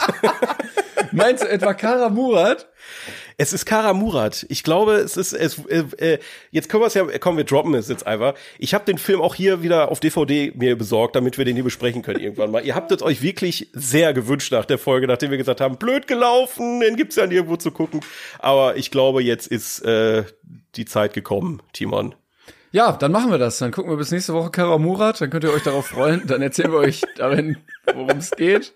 Meinst du etwa Kara Murat? Es ist Kara Murat. Ich glaube, es ist es. Äh, äh, jetzt können wir es ja. Komm, wir droppen es jetzt einfach. Ich habe den Film auch hier wieder auf DVD mir besorgt, damit wir den hier besprechen können irgendwann mal. Ihr habt es euch wirklich sehr gewünscht nach der Folge, nachdem wir gesagt haben, blöd gelaufen, den gibt's ja nirgendwo zu gucken. Aber ich glaube, jetzt ist äh, die Zeit gekommen, Timon. Ja, dann machen wir das. Dann gucken wir bis nächste Woche Kara Murat. Dann könnt ihr euch darauf freuen. Dann erzählen wir euch darin, worum es geht.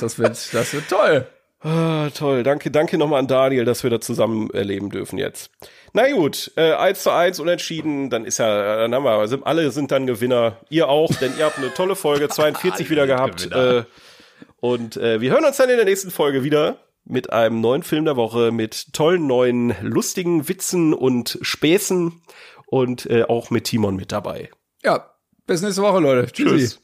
Das wird, das wird toll. Ah, toll. Danke, danke nochmal an Daniel, dass wir das zusammen erleben dürfen jetzt. Na gut, äh, 1 zu 1 unentschieden, dann ist ja, dann haben wir, sind, alle sind dann Gewinner. Ihr auch, denn ihr habt eine tolle Folge 42 wieder gehabt. Äh, und äh, wir hören uns dann in der nächsten Folge wieder mit einem neuen Film der Woche, mit tollen neuen, lustigen Witzen und Späßen und äh, auch mit Timon mit dabei. Ja, bis nächste Woche, Leute. Tschüssi. Tschüss.